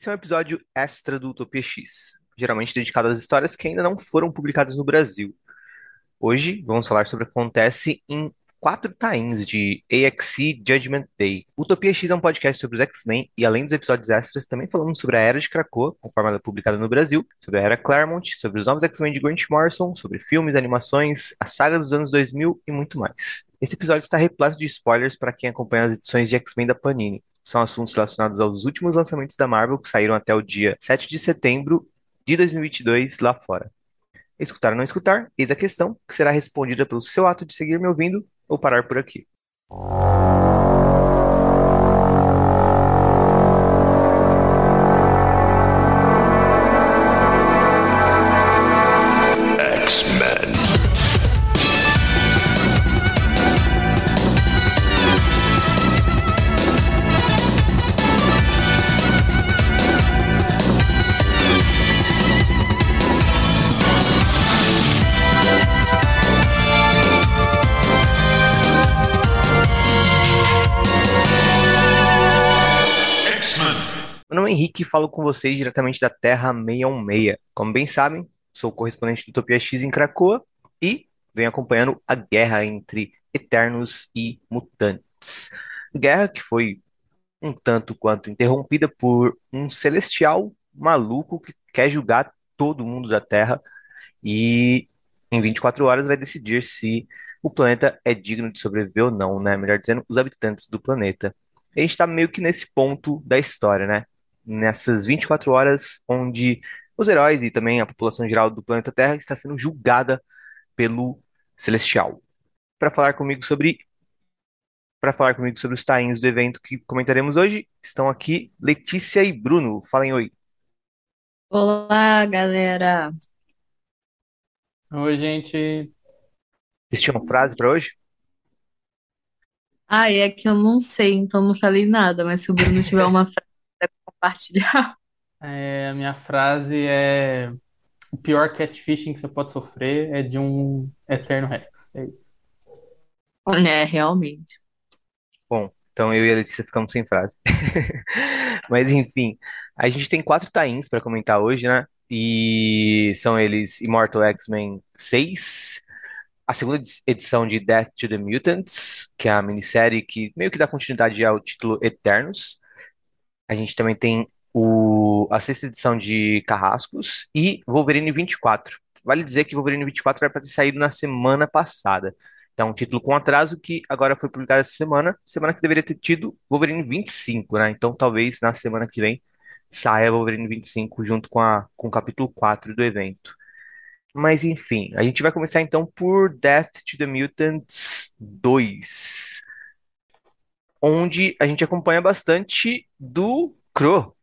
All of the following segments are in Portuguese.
Esse é um episódio extra do Utopia X, geralmente dedicado às histórias que ainda não foram publicadas no Brasil. Hoje vamos falar sobre o que acontece em quatro times de AXE Judgment Day. Utopia X é um podcast sobre os X-Men e além dos episódios extras, também falamos sobre a Era de Krakoa, conforme ela é publicada no Brasil, sobre a Era Claremont, sobre os novos X-Men de Grant Morrison, sobre filmes, animações, a saga dos anos 2000 e muito mais. Esse episódio está repleto de spoilers para quem acompanha as edições de X-Men da Panini. São assuntos relacionados aos últimos lançamentos da Marvel que saíram até o dia 7 de setembro de 2022 lá fora. Escutar ou não escutar? Eis a questão, que será respondida pelo seu ato de seguir me ouvindo ou parar por aqui. Falo com vocês diretamente da Terra 616. Como bem sabem, sou correspondente do Utopia X em Krakoa e venho acompanhando a guerra entre Eternos e Mutantes. Guerra que foi um tanto quanto interrompida por um celestial maluco que quer julgar todo mundo da Terra e em 24 horas vai decidir se o planeta é digno de sobreviver ou não, né? Melhor dizendo, os habitantes do planeta. A gente está meio que nesse ponto da história, né? Nessas 24 horas onde os heróis e também a população geral do planeta Terra está sendo julgada pelo Celestial. Para falar comigo sobre para falar comigo sobre os tains do evento que comentaremos hoje, estão aqui Letícia e Bruno. Falem oi. Olá, galera. Oi, gente. Vocês tinham frase para hoje? Ah, é que eu não sei, então não falei nada, mas se o Bruno tiver uma frase compartilhar. É, a minha frase é: o pior catfishing que você pode sofrer é de um Eterno Rex. É isso. É, realmente. Bom, então eu e a Letícia ficamos sem frase. Mas enfim, a gente tem quatro tains para comentar hoje, né? E são eles Immortal X-Men 6, a segunda edi- edição de Death to the Mutants, que é a minissérie que meio que dá continuidade ao título Eternos. A gente também tem o, a sexta edição de Carrascos e Wolverine 24. Vale dizer que Wolverine 24 era para ter saído na semana passada. Então, um título com atraso que agora foi publicado essa semana, semana que deveria ter tido Wolverine 25, né? Então, talvez na semana que vem saia Wolverine 25 junto com, a, com o capítulo 4 do evento. Mas enfim, a gente vai começar então por Death to the Mutants 2, onde a gente acompanha bastante do Crow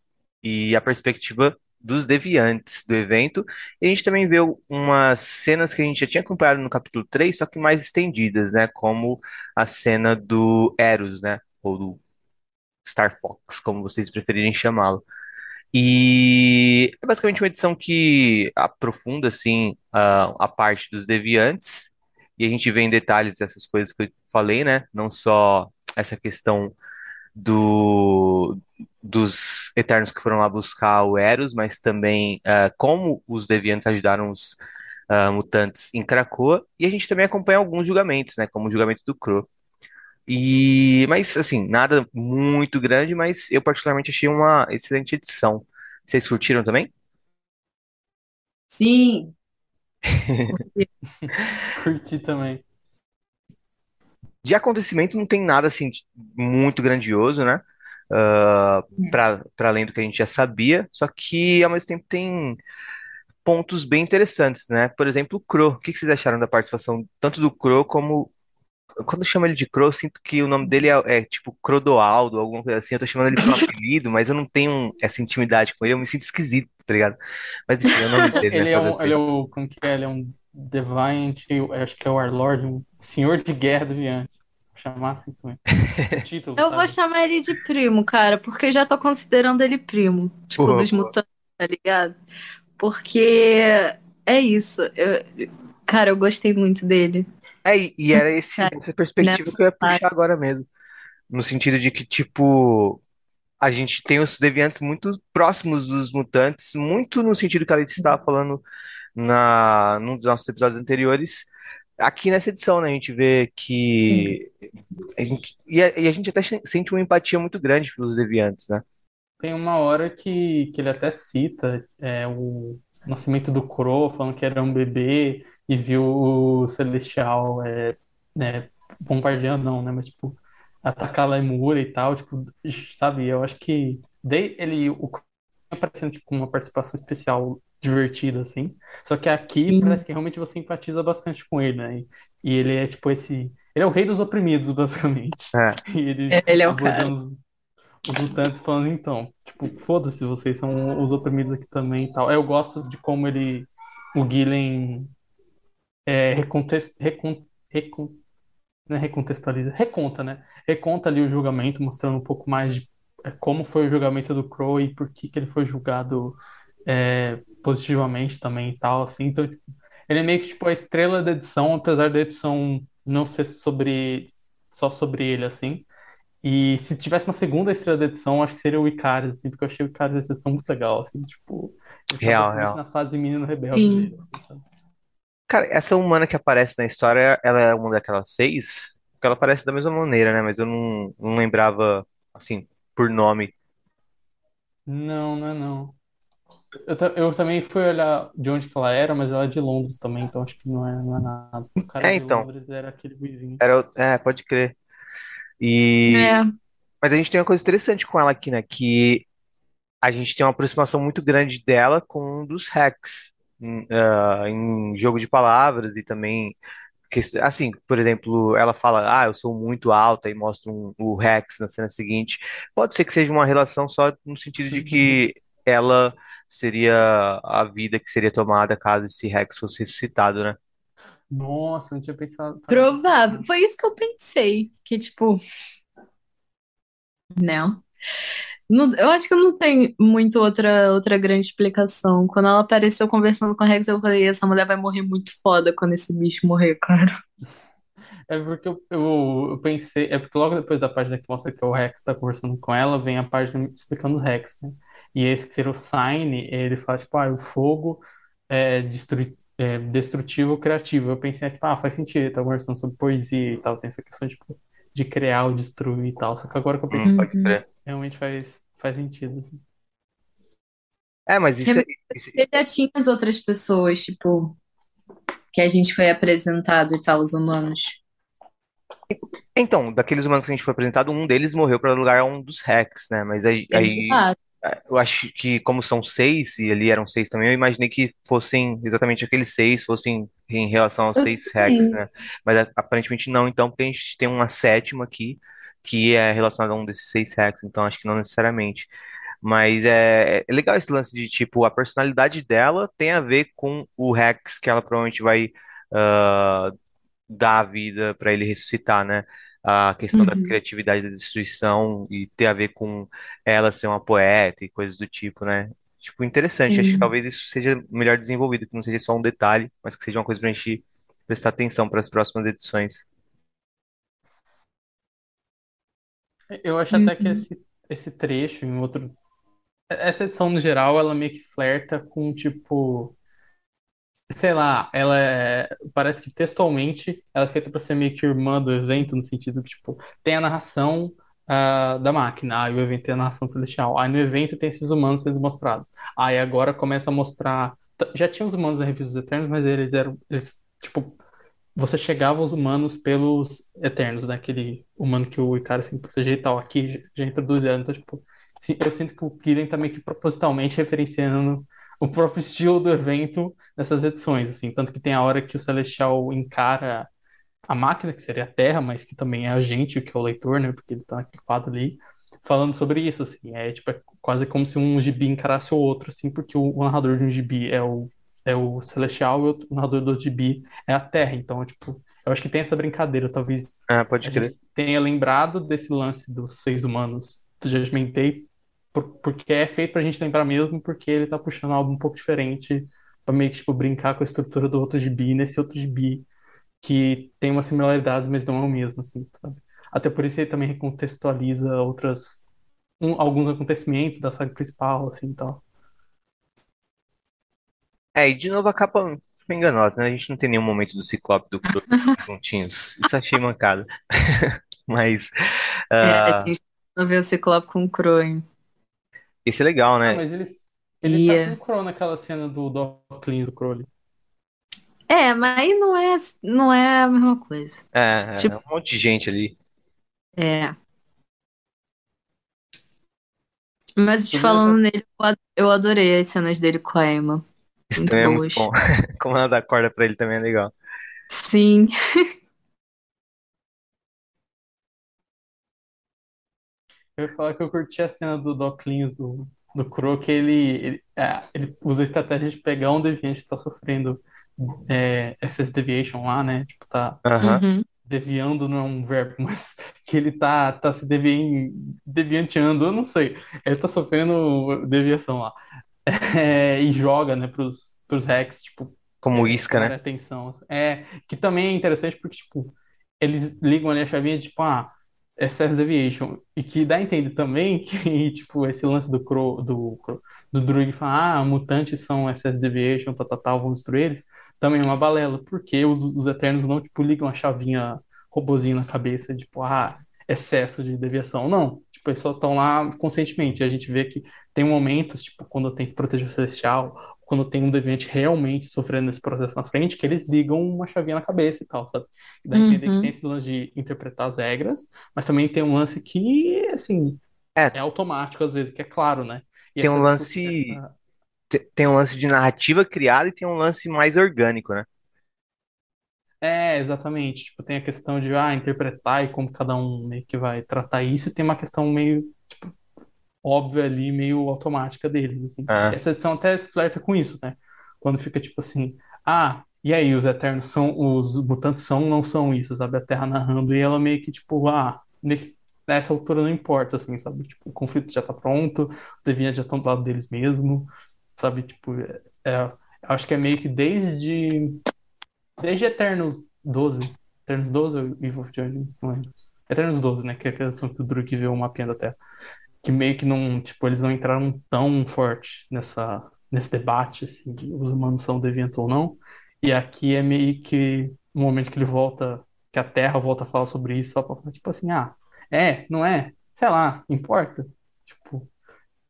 e a perspectiva dos deviantes do evento. E a gente também vê umas cenas que a gente já tinha acompanhado no capítulo 3, só que mais estendidas, né? Como a cena do Eros, né? Ou do Star Fox, como vocês preferirem chamá-lo. E é basicamente uma edição que aprofunda, assim, a, a parte dos deviantes. E a gente vê em detalhes essas coisas que eu falei, né? Não só essa questão do, dos Eternos que foram lá buscar o Eros, mas também ah, como os Deviantes ajudaram os ah, mutantes em Krakoa. E a gente também acompanha alguns julgamentos, né? Como o julgamento do Crow. E, mas, assim, nada muito grande, mas eu particularmente achei uma excelente edição. Vocês curtiram também? Sim, Curti também. De acontecimento não tem nada assim muito grandioso, né? Ah, para para além do que a gente já sabia, só que ao mesmo tempo tem pontos bem interessantes, né? Por exemplo, o Crow. O que vocês acharam da participação tanto do Crow como quando eu chamo ele de Crow, eu sinto que o nome dele é, é tipo Crodoaldo, alguma coisa assim. Eu tô chamando ele por um apelido, mas eu não tenho essa intimidade com ele, eu me sinto esquisito, tá ligado? Mas enfim, é o nome dele, né? Ele é Fazer o um, ele é o, como que é? Ele é um Deviant, acho que é o Warlord, um senhor de guerra deviante. Vou chamar assim também. Título, eu vou sabe? chamar ele de primo, cara, porque eu já tô considerando ele primo, tipo, Porra, dos mutantes, tá ligado? Porque é isso. eu- Cara, eu gostei muito dele. É, e era esse, Cara, essa perspectiva nessa que eu ia parte. puxar agora mesmo. No sentido de que, tipo, a gente tem os deviantes muito próximos dos mutantes, muito no sentido que a Alice estava falando na, num dos nossos episódios anteriores. Aqui nessa edição, né, a gente vê que a gente, e a, e a gente até sente uma empatia muito grande pelos deviantes, né? Tem uma hora que, que ele até cita é, o nascimento do Crow, falando que era um bebê e viu o Celestial é, né, bombardeando, não, né? Mas, tipo, atacar a Lemúria e tal, tipo, sabe? Eu acho que daí ele, o aparecendo, tipo, com uma participação especial divertida, assim. Só que aqui Sim. parece que realmente você empatiza bastante com ele, né? E, ele é, tipo, esse... Ele é o rei dos oprimidos, basicamente. É, E ele É, Ele é o cara. abordando os mutantes falando, então, tipo, foda-se, vocês são os oprimidos aqui também e tal. Eu gosto de como ele, o Gillen, é, recontexto, recon, recon, não é recontextualiza, reconta, né? Reconta ali o julgamento, mostrando um pouco mais de como foi o julgamento do Crow e por que, que ele foi julgado é, positivamente também e tal, assim. Então, tipo, ele é meio que tipo a estrela da edição, apesar da edição não ser sobre só sobre ele, assim. E se tivesse uma segunda estrela da edição, acho que seria o Icarus, assim, porque eu achei o Icarus dessa edição muito legal, assim, tipo, tá real, real. na fase menino rebelde Sim. dele, assim, sabe? Cara, essa humana que aparece na história, ela é uma daquelas seis? Porque ela aparece da mesma maneira, né? Mas eu não, não lembrava, assim, por nome. Não, não é não. Eu, ta- eu também fui olhar de onde que ela era, mas ela é de Londres também, então acho que não é, não é nada. O cara É, de então. Londres era aquele ruivinho. Era, o- é, pode crer. E, É, mas a gente tem uma coisa interessante com ela aqui, né? Que a gente tem uma aproximação muito grande dela com um dos hacks em, ah, em jogo de palavras e também que, assim, por exemplo, ela fala, ah, eu sou muito alta e mostra um, o Rex na cena seguinte. Pode ser que seja uma relação só no sentido de que ela seria a vida que seria tomada caso esse Rex fosse ressuscitado, né? Nossa, não tinha pensado. provável. Foi isso que eu pensei. Que, tipo, não. Não- eu acho que não tem muito outra, outra grande explicação. Quando ela apareceu conversando com a Rex, eu falei, essa mulher vai morrer muito foda quando esse bicho morrer, cara. É porque eu, eu, eu pensei, é porque logo depois da página que mostra que o Rex tá conversando com ela, vem a página explicando os Rex, né? E esse que seria o Sign, ele fala, tipo, ah, o fogo é, destrui, é destrutivo criativo. Eu pensei, tipo, ah, faz sentido, ele tá conversando sobre poesia e tal, tem essa questão, tipo, de criar ou destruir e tal. Só que agora que eu pensei, Hum, pode Uhum. crer. realmente faz, faz sentido, assim. É, mas isso, é- isso- Ele já tinha as outras pessoas, tipo, que a gente foi apresentado e tal, os humanos. Então, daqueles humanos que a gente foi apresentado, um deles morreu para lugar um dos Rex, né? Mas aí, aí. Eu acho que como são seis, e ali eram seis também, eu imaginei que fossem exatamente aqueles seis, fossem em relação aos Eu seis Rex, também. né? Mas aparentemente não, então, porque a gente tem uma sétima aqui, que é relacionada a um desses seis Rex, então acho que não necessariamente. Mas é, é legal esse lance de, tipo, a personalidade dela tem a ver com o Rex que ela provavelmente vai ah, dar a vida para ele ressuscitar, né? A questão da Uhum. criatividade da destruição e ter a ver com ela ser uma poeta e coisas do tipo, né? Tipo, interessante. Acho que Sim. talvez isso seja melhor desenvolvido, que não seja só um detalhe, mas que seja uma coisa pra gente prestar atenção para as próximas edições. Eu acho até que Uhum. esse, esse trecho em outro. Essa edição, no geral, ela meio que flerta com, tipo. Sei lá, ela é, parece que textualmente ela é feita para ser meio que irmã do evento, no sentido que, tipo, tem a narração ah, da máquina, aí o evento tem a narração celestial, aí no evento tem esses humanos sendo mostrados. Aí agora começa a mostrar. Já tinha os humanos na Revista dos Eternos, mas eles eram. Eles, tipo, você chegava aos humanos pelos Eternos, né? Humano que o Icaro sempre proteger e tal. Aqui já introduz então, tipo, eu sinto que o Killian tá meio que propositalmente referenciando o próprio estilo do evento nessas edições, assim. Tanto que tem a hora que o Celestial encara a máquina, que seria a Terra, mas que também é a gente, que é o leitor, né? Porque ele tá naquele quadro ali, falando sobre isso, assim. É, tipo, é quase como se um gibi encarasse o outro, assim, porque o, o narrador de um gibi é o, é o Celestial e o, narrador do gibi é a Terra. Então, tipo, eu acho que tem essa brincadeira. Talvez Ah, pode crer. tenha lembrado desse lance dos seres humanos do Judgment Day, porque é feito pra gente lembrar mesmo, porque ele tá puxando algo um pouco diferente, pra meio que, tipo, brincar com a estrutura do outro gibi, nesse outro gibi que tem umas similaridades, mas não é o mesmo, assim, sabe? Até por isso ele também recontextualiza outras, um- alguns acontecimentos da saga principal, assim, e tal. É, e de novo a capa foi enganosa, né? A gente não tem nenhum momento do Ciclope e do Crow juntinhos. Isso achei mancado. Mas É, a ah, gente não vê o Ciclope com o Crow. Esse é legal, Ah, né? mas eles, ele tá com o Ia. Crow naquela cena do Doc Clean do Crowley. É, mas aí não é, não é a mesma coisa. É, é Tipo, um monte de gente ali. é. Mas essa falando nele, eu ad- eu adorei as cenas dele com a Emma. Isso Muito também é muito boas. bom. Como ela dá corda pra ele também é legal. Sim. Eu ia falar que eu curti a cena do Doc Linus do, do Crow, que ele, ele, é, ele usa a estratégia de pegar um deviante que tá sofrendo é, SS Deviation lá, né? Tipo, tá. Uhum. deviando não é um verbo, mas que ele tá, tá se devi, devianteando, eu não sei. Ele tá sofrendo deviação lá. É, e joga, né, pros, pros hacks, tipo, Como é, isca, né? atenção. assim. É, que também é interessante porque, tipo, eles ligam ali a chavinha tipo, ah, excess deviation. E que dá a entender também que, tipo, esse lance do Crow, do, do Druig falar, ah, mutantes são excess deviation, tal, tal, tal, vamos destruir eles, também é uma balela, porque os, os Eternos não, tipo, ligam a chavinha robozinho na cabeça, tipo, ah, excesso de deviação. Não, tipo, eles só estão lá conscientemente. A gente vê que tem momentos, tipo, quando tem que proteger o Celestial, quando tem um deviante realmente sofrendo esse processo na frente, que eles ligam uma chavinha na cabeça e tal, sabe? E dá a entender que tem Uhum. esse lance de interpretar as regras, mas também tem um lance que, assim, É, é automático às vezes, que é claro, né? E tem um lance, essa... te- tem um lance de narrativa criada e tem um lance mais orgânico, né? É, exatamente. Tipo, tem a questão de, ah, interpretar e como cada um meio que vai tratar isso, e tem uma questão meio, tipo, óbvia ali, meio automática deles, assim. Ah, Essa edição até flerta com isso, né? Quando fica tipo assim, ah, e aí, os Eternos são, os mutantes são ou não são isso, sabe? A Terra narrando, e ela meio que tipo, ah, nessa altura não importa, assim, sabe? Tipo, o conflito já tá pronto, os deviantes já estão do lado deles mesmo, sabe? Tipo, é, é- acho que é meio que desde, desde Eternos 12, Eternos 12 ou Evil of Journey, não lembro. Eternos 12, né? Que é a questão que o Druk vê o mapinha da Terra que meio que não, tipo, eles não entraram tão forte nessa, nesse debate, assim, de os humanos são deviantes ou não. E aqui é meio que um momento que ele volta, que a Terra volta a falar sobre isso, só pra falar, tipo assim, ah, é, não é? Sei lá, importa? Tipo,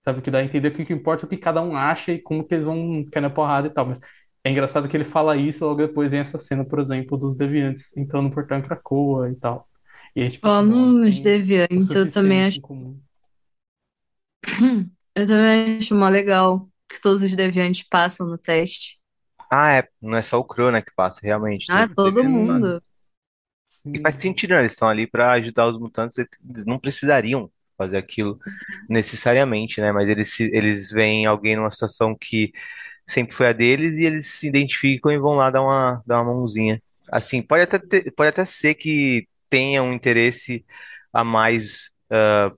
sabe, que dá a entender o que que importa é o que cada um acha e como que eles vão cair na porrada e tal, mas é engraçado que ele fala isso, logo depois vem essa cena, por exemplo, dos deviantes entrando no portão em Krakoa e tal. E aí, tipo assim, Falando eles nos têm o deviantes, eu também acho, comum. Eu também acho mó legal que todos os deviantes passam no teste. ah, é, não é só o Crow, né, que passa, realmente. Ah, outros todo mundo. E faz sentido, né? Eles estão ali pra ajudar os mutantes, eles não precisariam fazer aquilo necessariamente, né? Mas eles, se- eles veem alguém numa situação que sempre foi a deles e eles se identificam e vão lá dar uma, dar uma mãozinha. Assim, pode até ter- pode até ser que tenha um interesse a mais ah,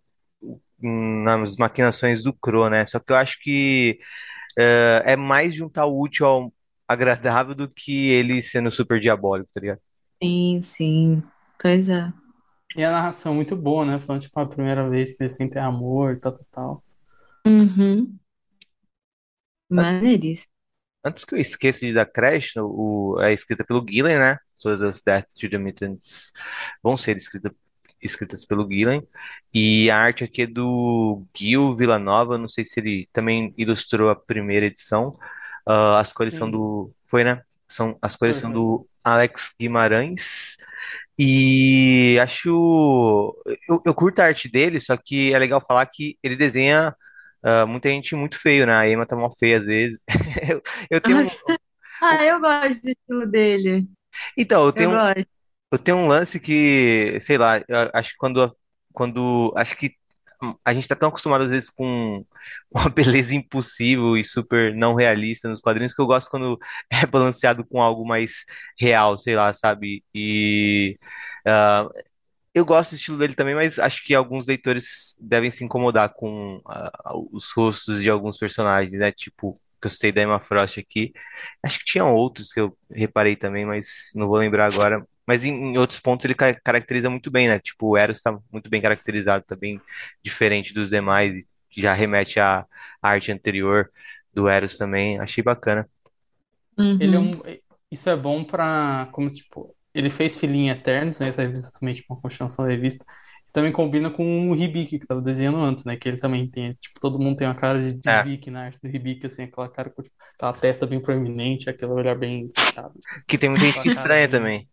nas maquinações do Crow, né? Só que eu acho que ah, é mais juntar o útil ao agradável do que ele sendo super diabólico, tá ligado? Sim, sim. Pois é. E a narração muito boa, né? Falando, tipo, a primeira vez que eles sentem amor, tal, tal, tal. Uhum. Maneiríssimo. Antes que eu esqueça de dar crédito, o, é escrita pelo Gillen, né? Todas as Death to the Mutants vão ser escrita, escritas pelo Gillen. E a arte aqui é do Gil Villanova, não sei se ele também ilustrou a primeira edição. Ah, as cores são Sim, do. Foi, né? São, as cores foi, são do Alex Guimarães. E acho. Eu, eu curto a arte dele, só que é legal falar que ele desenha ah, muita gente muito feio, né? A Emma tá mal feia às vezes. Eu, eu tenho. Ah, eu gosto do estilo dele. Então, eu Eu tenho, um- gosto. Eu tenho um lance que, sei lá, eu acho que quando, quando, acho que a gente tá tão acostumado às vezes com uma beleza impossível e super não realista nos quadrinhos que eu gosto quando é balanceado com algo mais real, sei lá, sabe? E ah, eu gosto do estilo dele também, mas acho que alguns leitores devem se incomodar com ah, os rostos de alguns personagens, né? Tipo, gostei da Emma Frost aqui. Acho que tinha outros que eu reparei também, mas não vou lembrar agora. Mas em, em outros pontos ele ca- caracteriza muito bem, né? Tipo, o Eros tá muito bem caracterizado, tá bem diferente dos demais, e já remete à arte anterior do Eros também. Achei bacana. Ele é Uhum. um. Isso é bom pra. Como se, tipo, ele fez Filhinha Eternos, né? Essa revista também, tipo, uma continuação da revista. Também combina com o Hibiki, que tava desenhando antes, né? Que ele também tem, tipo, todo mundo tem uma cara de, de É, Vic na arte do Hibiki, assim, aquela cara com, tipo, aquela testa bem proeminente, aquele olhar bem fechado, que tem muita gente Aquela que cara estranha bem. também.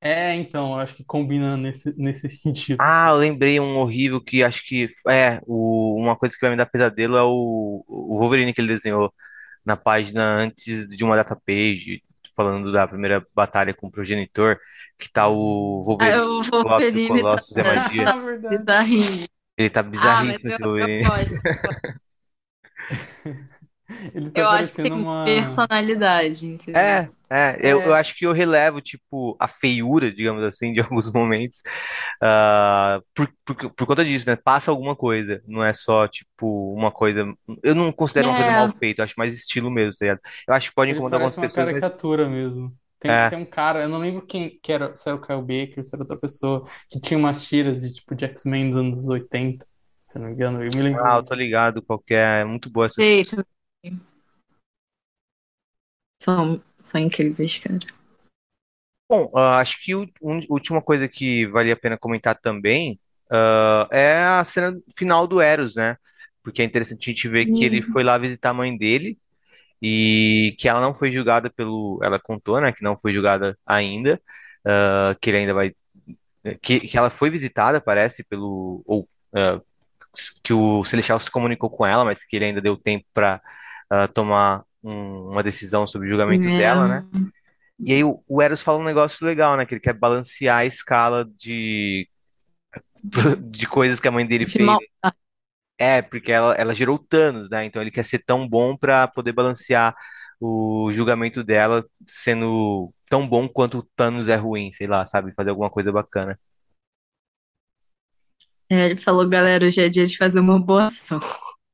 É, então, eu acho que combina nesse, nesse sentido, Ah, eu lembrei um horrível que acho que é o, uma coisa que vai me dar pesadelo é o, o Wolverine que ele desenhou na página antes de uma data page, falando da primeira batalha com o progenitor, que tá o Ah, Wolverine, o Ciclope, o Wolverine tá Colossus e a magia. Verdade. bizarrinho. Ele tá Ah, mas bizarríssimo eu, esse eu Wolverine. gosto. Ele tá Eu acho que parecendo tem uma. personalidade, entendeu? É, é, eu, eu É, acho que eu relevo, tipo, a feiura, digamos assim, de alguns momentos, ah, por, por, por conta disso, né? Passa alguma coisa, não é só, tipo, uma coisa. Eu não considero uma coisa mal É, feita, eu acho mais estilo mesmo, tá ligado? Eu acho que pode ele incomodar algumas parece uma pessoas, mas. caricatura mesmo. Tem, É, tem um cara, eu não lembro quem que era, se era o Kyle Baker, se era outra pessoa, que tinha umas tiras de tipo de X-Men dos anos 80, se eu não me engano, eu me lembro ah, eu tô disso. ligado, qualquer. É muito boa essas. jeito. São, são incríveis, cara. Bom, ah, acho que a última coisa que vale a pena comentar também ah, é a cena final do Eros, né? Porque é interessante a gente ver que ele Uhum. foi lá visitar a mãe dele e que ela não foi julgada pelo. Ela contou, né? Que não foi julgada ainda, ah, que ele ainda vai. Que, que ela foi visitada, parece, pelo. Ou que o Celestial se comunicou com ela, mas que ele ainda deu tempo para tomar um- uma decisão sobre o julgamento dela, né? É. E aí o, o Eros fala um negócio legal, né? Que ele quer balancear a escala de, de coisas que a mãe dele De fez. mal. É, porque ela, ela gerou Thanos, né? Então ele quer ser tão bom pra poder balancear o julgamento dela sendo tão bom quanto o Thanos é ruim, sei lá, sabe? Fazer alguma coisa bacana. É, ele falou, galera, hoje é dia de fazer uma boa ação.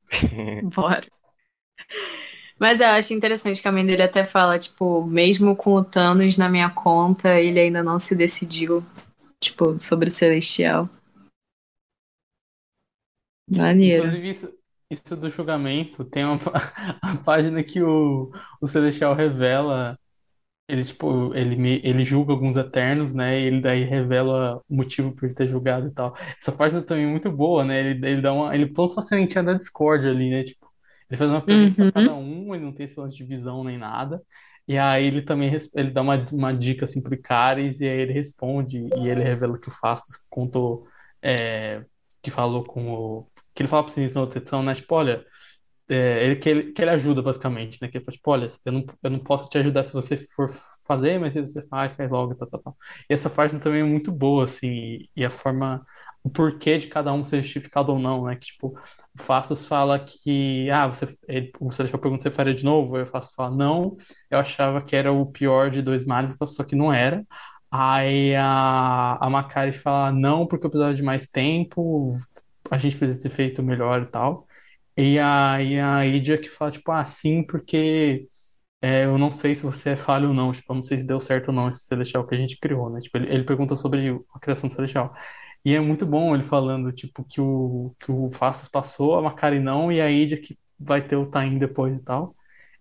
Bora. Mas eu acho interessante que a mãe dele até fala, tipo, mesmo com o Thanos na minha conta, ele ainda não se decidiu, tipo, sobre o Celestial. Maneiro. Inclusive, isso, isso do julgamento, tem uma a página que o, o Celestial revela, ele, tipo, ele, ele julga alguns Eternos, né, e ele daí revela o motivo por ter julgado e tal. Essa página também é muito boa, né, ele, ele dá uma, ele planta uma sementinha da Discord ali, né, tipo, ele faz uma pergunta pra cada Uhum. um, ele não tem esse lance de visão nem nada, e aí ele também, ele dá uma, uma dica, assim, pro Icaris, e aí ele responde, e ele revela que o Fastos contou, é, que falou com o... Que ele fala pra vocês na outra edição, né? Tipo, olha, é, ele, que, ele, que ele ajuda, basicamente, né? Que ele fala, tipo, olha, eu não, eu não posso te ajudar se você for fazer, mas se você faz, faz logo, tal, tal, tal. E essa página também é muito boa, assim, e, e a forma, o porquê de cada um ser justificado ou não, né? Que, tipo, o Fastos fala que, ah, você, ele, o Celestial pergunta se você faria de novo, o Fastos fala, não, eu achava que era o pior de dois males, só que não era. Aí a, a Macari fala, não, porque eu precisava de mais tempo, a gente precisa ter feito melhor e tal. E aí a Idia que fala, tipo, ah, sim, porque é, eu não sei se você é falho ou não, tipo, eu não sei se deu certo ou não esse Celestial que a gente criou, né? Tipo, ele, ele pergunta sobre a criação do Celestial. E é muito bom ele falando, tipo, que o, que o Fastos passou, a Macari não, e a Idia que vai ter o Tain depois e tal.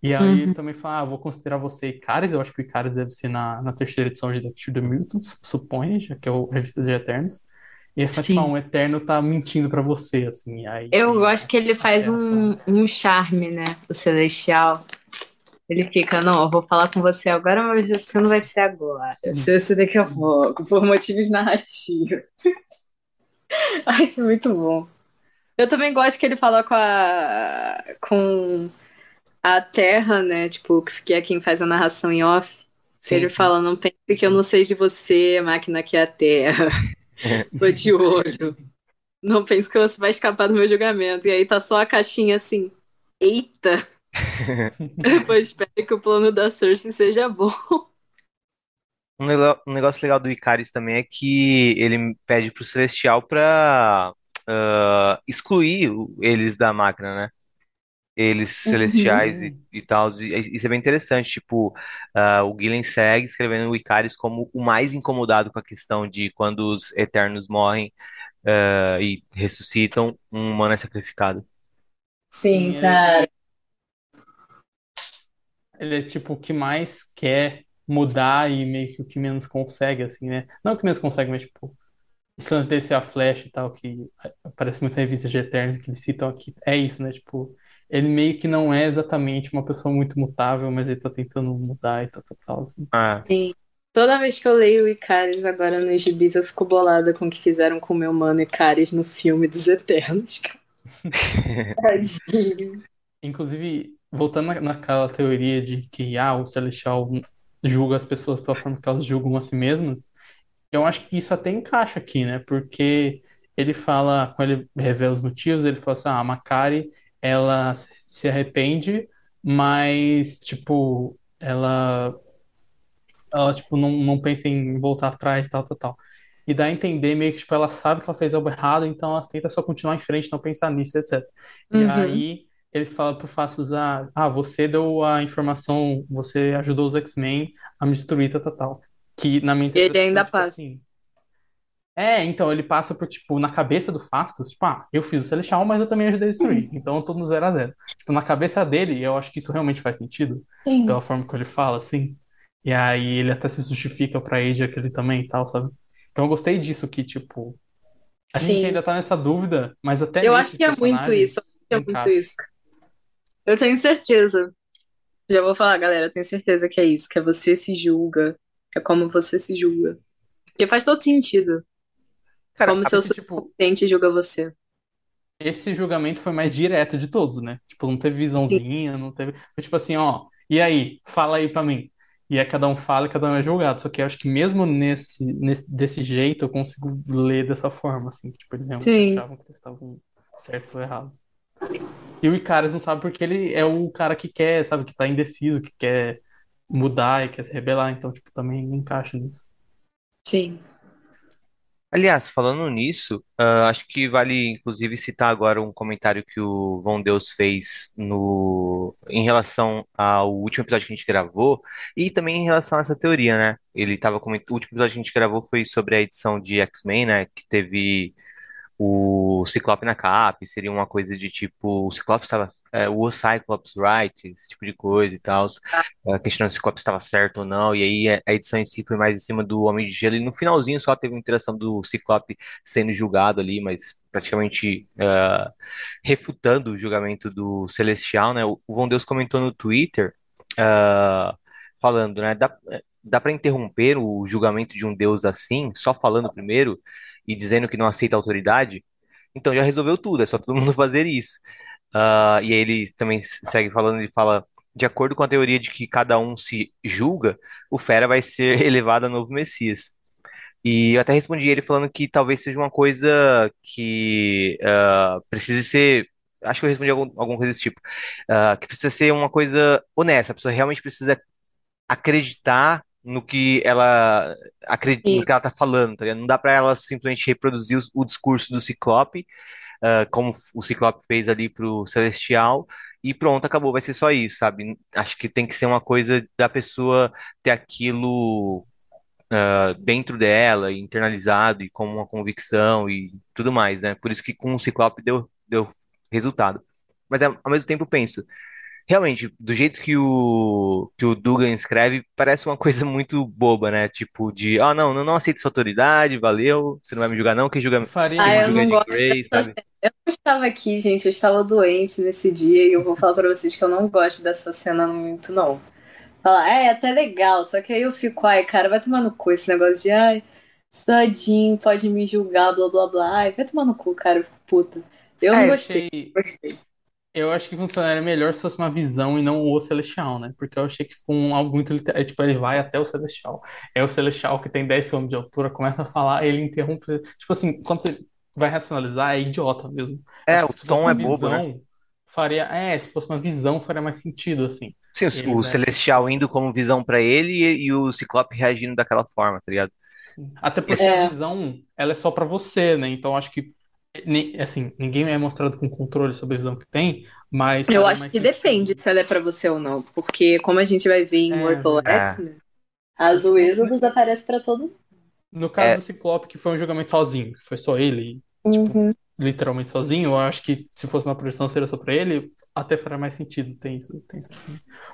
E aí ele Uhum. também fala, ah, vou considerar você Icaris, eu acho que o Icaris deve ser na, na terceira edição de Death to the Mutants, suponho, já que é o Revista de Eternos. E ele fala, tipo, ah, um Eterno tá mentindo pra você, assim, e aí Eu gosto que ele faz um, um charme, né? O Celestial. Ele fica, não, eu vou falar com você agora, mas você não vai ser agora. Você vai ser daqui a pouco, por motivos narrativos. Acho muito bom. Eu também gosto que ele fala com a, com a Terra, né? Tipo, que é quem faz a narração em off. Sim, ele fala, não pense que eu não sei de você, máquina que é a Terra. Tô de olho. Não pense que você vai escapar do meu julgamento. E aí tá só a caixinha assim. Eita! Pois espero que o plano da Cersei seja bom. Um um negócio legal do Icaris também é que ele pede pro Celestial pra ah, excluir eles da máquina, né? eles Uhum. celestiais e, e tal. E Isso é bem interessante. Tipo, ah, o Gillen segue escrevendo o Icaris como o mais incomodado com a questão de quando os Eternos morrem, ah, e ressuscitam, um humano é sacrificado. Sim, ele, cara. Ele é tipo o que mais quer mudar e meio que o que menos consegue, assim, né? Não o que menos consegue, mas tipo, esse lance dele ser a Flash e tal, que aparece muito na revista de Eternos que eles citam aqui. É isso, né? Tipo, ele meio que não é exatamente uma pessoa muito mutável, mas ele tá tentando mudar e tal, tal, tal, assim. Ah, Sim. Toda vez que eu leio o Icaris agora nos gibis, eu fico bolada com o que fizeram com o meu mano Icaris no filme dos Eternos, cara. Tadinho. Inclusive, voltando na- naquela teoria de que ah, o Celestial julga as pessoas pela forma que elas julgam a si mesmas, eu acho que isso até encaixa aqui, né? Porque ele fala, quando ele revela os motivos, ele fala assim, ah, a Makari, ela se arrepende, mas, tipo, ela, ela tipo, não, não pensa em voltar atrás, tal, tal, tal. E dá a entender meio que, tipo, ela sabe que ela fez algo errado, então ela tenta só continuar em frente, não pensar nisso, etc. E Uhum. aí ele fala pro Fastos, ah, ah, você deu a informação, você ajudou os X-Men a me destruir, tal, tal, tal. Que na minha E ele interpretação, ainda tipo passa. assim, é, então ele passa por, tipo, na cabeça do Fastos, tipo, ah, eu fiz o Celestial, mas eu também ajudei a destruir. Então eu tô no zero a zero. Tipo, na cabeça dele, eu acho que isso realmente faz sentido, pela Sim. forma que ele fala, assim. E aí ele até se justifica pra Asia que ele também e tal, sabe? Então eu gostei disso, que, tipo, a gente Sim. ainda tá nessa dúvida, mas até Eu acho que é muito isso. Eu acho personagens que é muito isso. Eu tenho certeza. Já vou falar, galera, eu tenho certeza que é isso, que é você se julga. É como você se julga. Porque faz todo sentido. cara, Como seu tipo, subconsciente julga você. esse julgamento foi mais direto de todos, né? Tipo, não teve Sim. visãozinha, não teve. Foi tipo assim, ó, e aí? Fala aí pra mim. E aí cada um fala e cada um é julgado. Só que eu acho que mesmo nesse, nesse desse jeito eu consigo ler dessa forma, assim, que, tipo, eles realmente Sim. achavam que eles estavam certos ou errados. E o Icarus não sabe porque ele é o cara que quer, sabe, que tá indeciso, que quer mudar e quer se rebelar, então, tipo, também encaixa nisso. Sim. aliás, falando nisso, ah, acho que vale inclusive citar agora um comentário que o Von Deus fez no em relação ao último episódio que a gente gravou e também em relação a essa teoria, né? Ele tava comentando, o último episódio que a gente gravou foi sobre a edição de X-Men, né? Que teve o Ciclope na capa, seria uma coisa de tipo, o Ciclope estava, é, o Cyclops right, esse tipo de coisa e tal, é, questionando se o Ciclope estava certo ou não, e aí a a edição em si foi mais em cima do Homem de Gelo, e no finalzinho só teve uma interação do Ciclope sendo julgado ali, mas praticamente é, refutando o julgamento do Celestial, né? O Von Deus comentou no Twitter, é, falando, né? Dá, dá para interromper o julgamento de um Deus assim, só falando primeiro? E dizendo que não aceita autoridade, então já resolveu tudo, é só todo mundo fazer isso. Ah, e aí ele também segue falando, ele fala, de acordo com a teoria de que cada um se julga, o Fera vai ser elevado a novo Messias. E eu até respondi ele falando que talvez seja uma coisa que ah, precise ser. Acho que eu respondi algum, alguma coisa desse tipo. ah, que precisa ser uma coisa honesta. A pessoa realmente precisa acreditar no que ela acredita, no que ela tá falando, tá? Não dá pra ela simplesmente reproduzir o, o discurso do Ciclope, ah, como o Ciclope fez ali pro Celestial, e pronto, acabou, vai ser só isso, sabe? Acho que tem que ser uma coisa da pessoa ter aquilo ah, dentro dela, internalizado e como uma convicção e tudo mais, né? Por isso que com o Ciclope deu, deu resultado. Mas ao ao mesmo tempo penso, Realmente, do jeito que o, que o Dugan escreve, parece uma coisa muito boba, né? Tipo, de, ah, não, não, não aceito sua autoridade, valeu, você não vai me julgar, não, quem julga, quem Ah, Faria eu é não gosto Grey, dessa. Eu não estava aqui, gente. Eu estava doente nesse dia e eu vou falar pra vocês que eu não gosto dessa cena muito, não. Falar, é, é até legal, só que aí eu fico, ai, cara, vai tomar no cu esse negócio de, ai, Sadinho pode me julgar, blá blá blá. Ai, vai tomar no cu, cara, eu fico puta. Eu não É, gostei, achei, gostei. Eu acho que funcionaria melhor se fosse uma visão e não o Celestial, né? Porque eu achei que ficou um, algo muito literal. Tipo, ele vai até o Celestial. É o Celestial que tem 10 km de altura, começa a falar, ele interrompe. Tipo assim, quando você vai racionalizar, é idiota mesmo. É, o uma é bobo, né? visão, faria. É, se fosse uma visão, faria mais sentido, assim. Sim, o, Ele o o Celestial indo como visão pra ele e, e o Ciclope reagindo daquela forma, tá ligado? Até porque ser- a É, visão, ela é só pra você, né? Então acho que assim, ninguém é mostrado com controle sobre a visão que tem, mas Eu faria acho que sentido. depende se ela é pra você ou não. Porque, como a gente vai ver em É, Mortal verdade. X-Men, a do Êxodos aparece pra todo mundo. No caso É. do Ciclope, que foi um julgamento sozinho, que foi só ele, tipo, Uhum. literalmente sozinho, eu acho que se fosse uma projeção seria só pra ele, até faria mais sentido, tem isso, tem isso.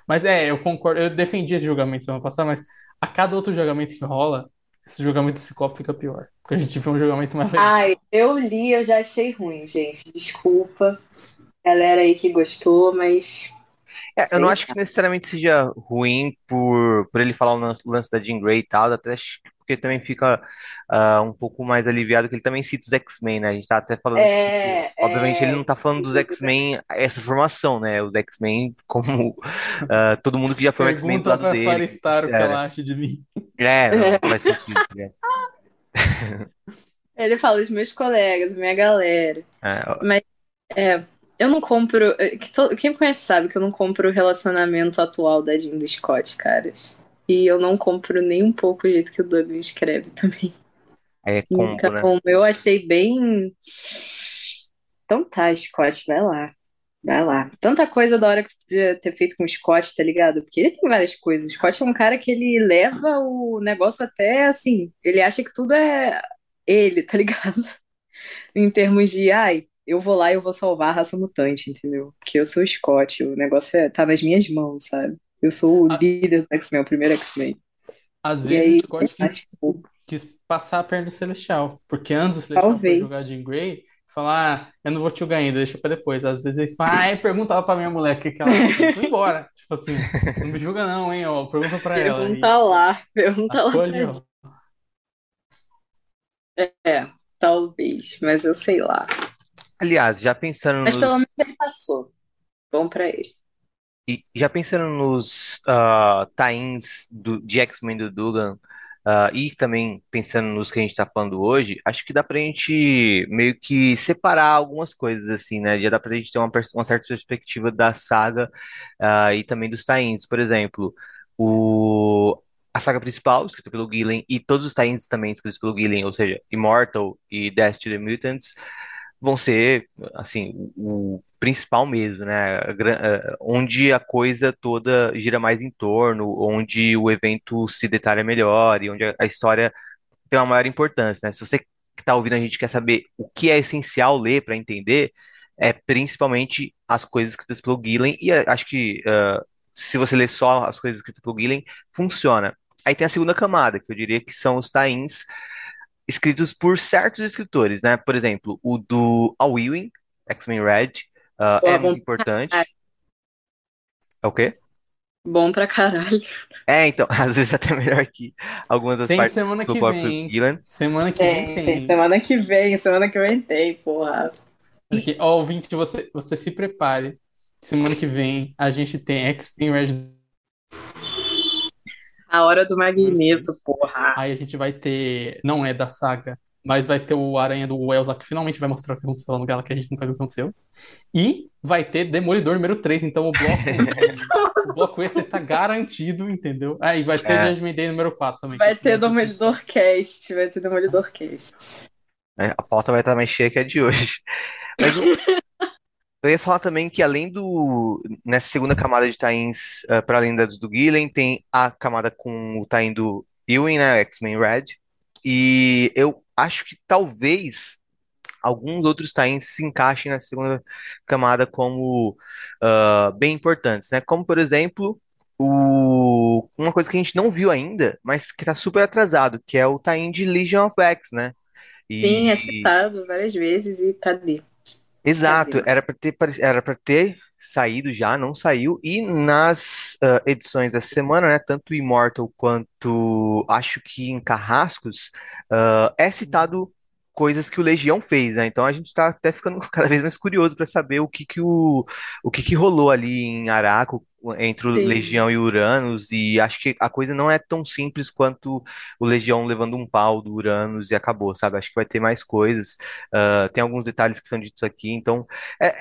Mas é, eu concordo, eu defendi esse julgamento semana passada, mas a cada outro julgamento que rola, esse julgamento do Ciclope fica pior. Porque a gente vê um julgamento mais legal. Ai, eu li, eu já achei ruim, gente. Desculpa. Galera aí que gostou, mas. É, eu não acho que necessariamente seja ruim por, por ele falar o lance, o lance da Jean Grey e tal, até acho que- porque também fica ah, um pouco mais aliviado que ele também cita os X-Men, né? A gente tá até falando que, É, tipo, obviamente ele é. não tá falando dos X-Men, essa formação, né? Os X-Men como ah, todo mundo que já foi um X-Men do Pergunta lado dele. Faristar o que era. ela acha de mim. É, não, não faz sentido, né? Ele fala os meus colegas, minha galera. É, É, eu não compro. é, que to- Quem me conhece sabe que eu não compro o relacionamento atual da Jean e do Scott, caras. E eu não compro nem um pouco o jeito que o Douglas escreve também. é combo, né? Então, eu achei bem. Então tá, Scott, vai lá. Vai lá. Tanta coisa da hora que tu podia ter feito com o Scott, tá ligado? Porque ele tem várias coisas. O Scott é um cara que ele leva o negócio até assim. Ele acha que tudo é ele, tá ligado? Em termos de, ai, eu vou lá e eu vou salvar a raça mutante, entendeu? Porque eu sou o Scott, o negócio é, tá nas minhas mãos, sabe? Eu sou o líder do X-Men, o primeiro X-Men. Às E vezes aí, o Scott quis, quis passar a perna do Celestial. Porque antes o Celestial Talvez. foi jogar Jean Grey, falar, ah, eu não vou te jogar ainda, deixa pra depois. Às vezes ele fala, ah, eu perguntava pra minha mulher o que, que ela acha. Tô embora. Tipo assim, não me julga não, hein, ó. Pergunta pra ela. E pergunta lá, pergunta lá ficou pra. É, talvez, mas eu sei lá. Aliás, já pensando Mas nos, pelo menos ele passou. Bom pra ele. E já pensando nos uh, tie-ins do, de X-Men do Dugan, ah, e também pensando nos que a gente tá falando hoje, acho que dá pra gente meio que separar algumas coisas, assim, né? Já dá pra gente ter uma, uma certa perspectiva da saga, ah, e também dos tie-ins. Por exemplo, o, a saga principal, escrita pelo Gillen, e todos os tie-ins também escritos pelo Gillen, ou seja, Immortal e Death to the Mutants, vão ser, assim, o, principal mesmo, né? Onde a coisa toda gira mais em torno, onde o evento se detalha melhor e onde a, história tem uma maior importância, né? Se você que está ouvindo a gente quer saber o que é essencial ler para entender, é principalmente as coisas escritas pelo Gillen, e eh, acho que eh, se você ler só as coisas escritas pelo Gillen, funciona. Aí tem a segunda camada, que eu diria que são os tie-ins escritos por certos escritores, né? Por exemplo, o do Al Ewing, X-Men Red, Pô, é muito importante. É o quê? Bom pra caralho. É, então, às vezes até melhor que algumas das Tem partes semana do que próprio vem. Gillen. Semana que vem Tem, tem. tem. Semana que vem, semana que vem tem, porra. Porque, ó, ouvinte, você, você se prepare. Semana que vem a gente tem X-Men Red. A hora do Magneto, porra. Aí a gente vai ter. Não é da saga, mas vai ter o Aranha do Wells lá que finalmente vai mostrar o que aconteceu lá no Gala que a gente não sabe o que aconteceu. E vai ter Demolidor número 3, então o bloco, o bloco extra está garantido, entendeu? Ah, e vai ter É. Judgment Day número 4 também. Vai ter Demolidor Cast, vai ter Demolidor Cast. né? A pauta vai estar mais cheia que a de hoje. Mas o- eu ia falar também que além do nessa segunda camada de tie-ins para além das do Gillen, tem a camada com o tie-in do Ewing, né, X-Men Red. E eu acho que talvez alguns outros tie-ins se encaixem na segunda camada como ah, bem importantes, né? Como por exemplo o uma coisa que a gente não viu ainda, mas que está super atrasado, que é o tie-in de Legion of X, né? Sim, é citado várias vezes e cadê? Exato, Cadê? era para ter, era para ter saído já, não saiu. E nas ah, edições dessa semana, né, tanto Immortal quanto acho que em Carrascos, ah, é citado coisas que o Legião fez, né? Então a gente tá até ficando cada vez mais curioso para saber o que que o, o que que rolou ali em Araco entre o Sim. Legião e o Uranus. E acho que a coisa não é tão simples quanto o Legião levando um pau do Uranus e acabou, sabe? Acho que vai ter mais coisas. Ah, tem alguns detalhes que são ditos aqui, então é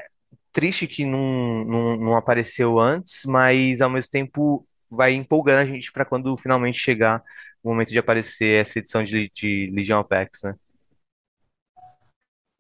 triste que não, não, não apareceu antes, mas ao mesmo tempo vai empolgando a gente para quando finalmente chegar o momento de aparecer essa edição de, de Legion of X, né?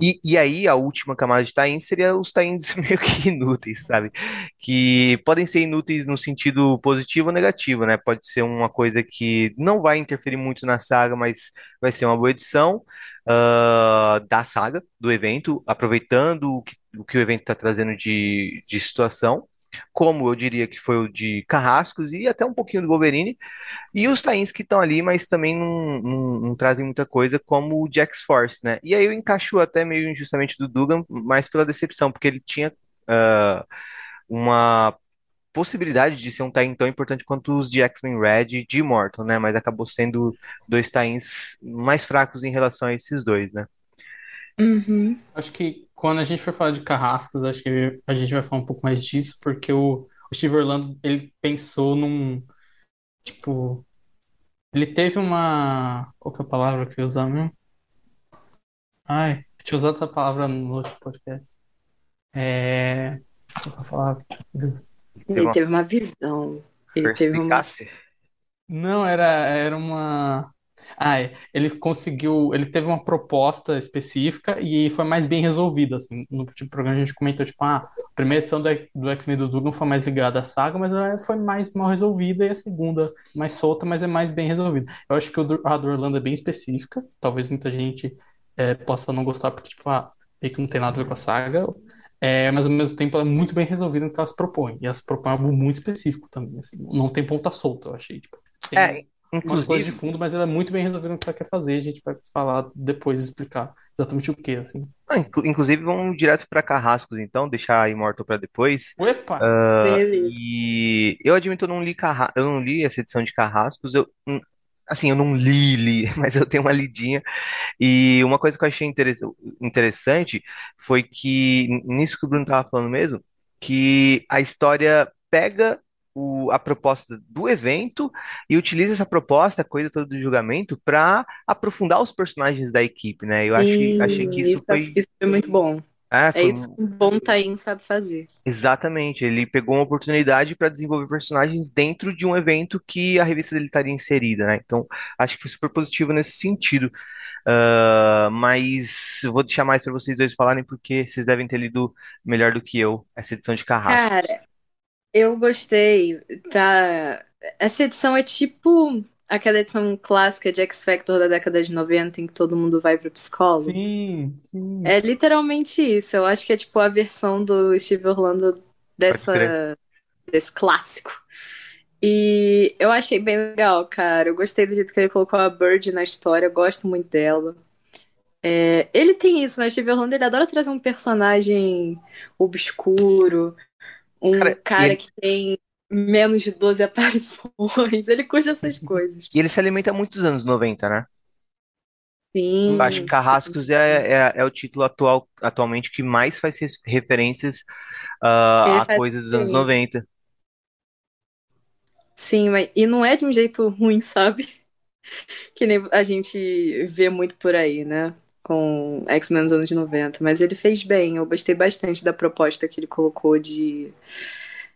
E, e aí, a última camada de tains seria os tains meio que inúteis, sabe? Que podem ser inúteis no sentido positivo ou negativo, né? Pode ser uma coisa que não vai interferir muito na saga, mas vai ser uma boa edição ah, da saga, do evento, aproveitando o que o, que o evento está trazendo de, de situação. Como eu diria que foi o de Carrascos e até um pouquinho do Wolverine, e os tains que estão ali, mas também não, não, não trazem muita coisa, como o Jax Force, né? E aí eu encaixo até meio injustamente do Dugan, mais pela decepção, porque ele tinha ah, uma possibilidade de ser um tain tão importante quanto os de X-Men Red e de Immortal, né? Mas acabou sendo dois tains mais fracos em relação a esses dois, né? Uhum. Acho que quando a gente for falar de Carrascos, acho que a gente vai falar um pouco mais disso, porque o, o Steve Orlando, ele pensou num, tipo, ele teve uma, qual que é a palavra que eu ia usar mesmo? Ai, eu tinha usado essa palavra no outro podcast. É, qual que é a palavra? Ele teve uma visão. Ele teve uma. Não, era, era uma. Ah, é. Ele conseguiu. Ele teve uma proposta específica e foi mais bem resolvida. Assim. No último programa a gente comentou, tipo, ah, a primeira edição do, do X-Men do Dugan foi mais ligada à saga, mas ela foi mais mal resolvida, e a segunda mais solta, mas é mais bem resolvida. Eu acho que o a do Orlando é bem específica. Talvez muita gente é, possa não gostar, porque, tipo, ah, meio que não tem nada a ver com a saga. É, mas ao mesmo tempo ela é muito bem resolvida no que elas propõem. E elas propõem algo muito específico também, assim. Não tem ponta solta, eu achei. Tipo, tem É, umas coisas de fundo, mas ela é muito bem resolvida no que ela quer fazer. A gente vai falar depois, explicar exatamente o que, assim. ah, inclu- inclusive vamos direto para Carrascos, então, deixar a Immortal para depois. Uepa! Ah, Beleza. e eu admito, eu não li Carra... eu não li essa edição de Carrascos. Eu, hum, assim, eu não li, li, mas eu tenho uma lidinha. E uma coisa que eu achei interess- interessante foi que, nisso que o Bruno estava falando mesmo, que a história pega o- a proposta do evento e utiliza essa proposta, a coisa toda do julgamento, para aprofundar os personagens da equipe, né? Eu achei, achei que isso isso, foi, isso foi muito bom. é, É foi isso que um bom Tain sabe fazer. exatamente. Ele pegou uma oportunidade para desenvolver personagens dentro de um evento que a revista dele estaria inserida, né? Então, acho que foi super positivo nesse sentido. Ah, mas vou deixar mais para vocês dois falarem, porque vocês devem ter lido melhor do que eu essa edição de Carrascos. Cara, eu gostei. Tá... Essa edição é tipo aquela edição clássica de X Factor da década de 90 em que todo mundo vai pro psicólogo. Sim, sim. É literalmente isso. Eu acho que é tipo a versão do Steve Orlando dessa, desse clássico. E eu achei bem legal, cara. Eu gostei do jeito que ele colocou a Bird na história. Eu gosto muito dela. É, ele tem isso, né? Steve Orlando, ele adora trazer um personagem obscuro, um Cara, cara ele, que tem menos de 12 aparições. Ele curte essas coisas. e ele se alimenta muito dos anos 90, né? Eu acho que Sim, sim. Carrascos é, é, é o título atual, atualmente que mais faz referências Ele a faz coisas dos anos bem. 90. Sim, mas e não é de um jeito ruim, sabe? Que nem a gente vê muito por aí, né? Com X-Men nos anos 90. Mas ele fez bem. Eu gostei bastante da proposta que ele colocou de.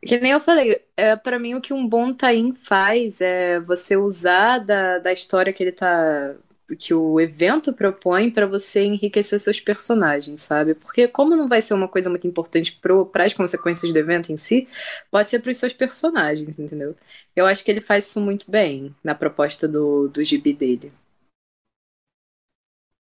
Que nem eu falei, é, para mim o que um bom tain faz é você usar da, da história que ele tá. Que o evento propõe para você enriquecer seus personagens, sabe? Porque, como não vai ser uma coisa muito importante para as consequências do evento em si, pode ser para os seus personagens, entendeu? Eu acho que ele faz isso muito bem na proposta do, do gibi dele.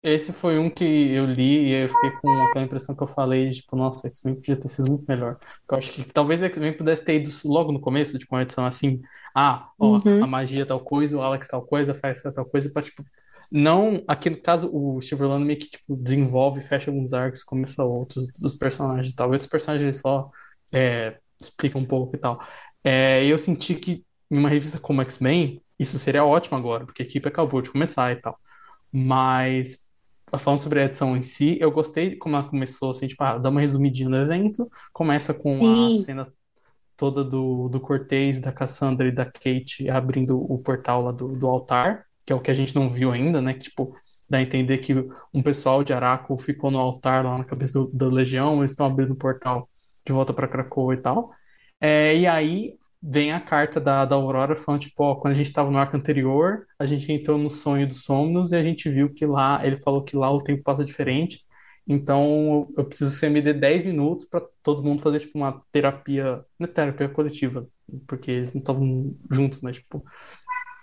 Esse foi um que eu li e eu fiquei com aquela impressão que eu falei, tipo, nossa, X-Men podia ter sido muito melhor. Eu acho que talvez X-Men pudesse ter ido logo no começo, tipo, uma edição assim, ah, ó, a Uhum. magia é tal coisa, o Alex tal coisa, faz tal coisa, pra, tipo, não, aqui no caso, o Steve Orlando meio que, tipo, desenvolve, fecha alguns arcos, começa outros dos personagens e tal. Outros personagens só é, explica um pouco e tal. É, eu senti que em uma revista como X-Men, isso seria ótimo agora, porque a equipe acabou de começar e tal. Mas falando sobre a edição em si, eu gostei como ela começou, assim, tipo, ah, dá uma resumidinha no evento, começa com a Sim, cena toda do, do Cortez, da Cassandra e da Kate abrindo o portal lá do, do altar, que é o que a gente não viu ainda, né? Que, tipo, dá a entender que um pessoal de Araco ficou no altar lá na cabeça do- da Legião, eles estão abrindo o portal de volta para Krakoa e tal. É, e aí vem a carta da, da Aurora falando, tipo, ó, quando a gente estava no arco anterior, a gente entrou no sonho dos Somnos e a gente viu que lá, ele falou que lá o tempo passa diferente, Então eu preciso que você me dê 10 minutos pra todo mundo fazer tipo uma terapia, não é terapia coletiva, porque eles não estão juntos, mas tipo,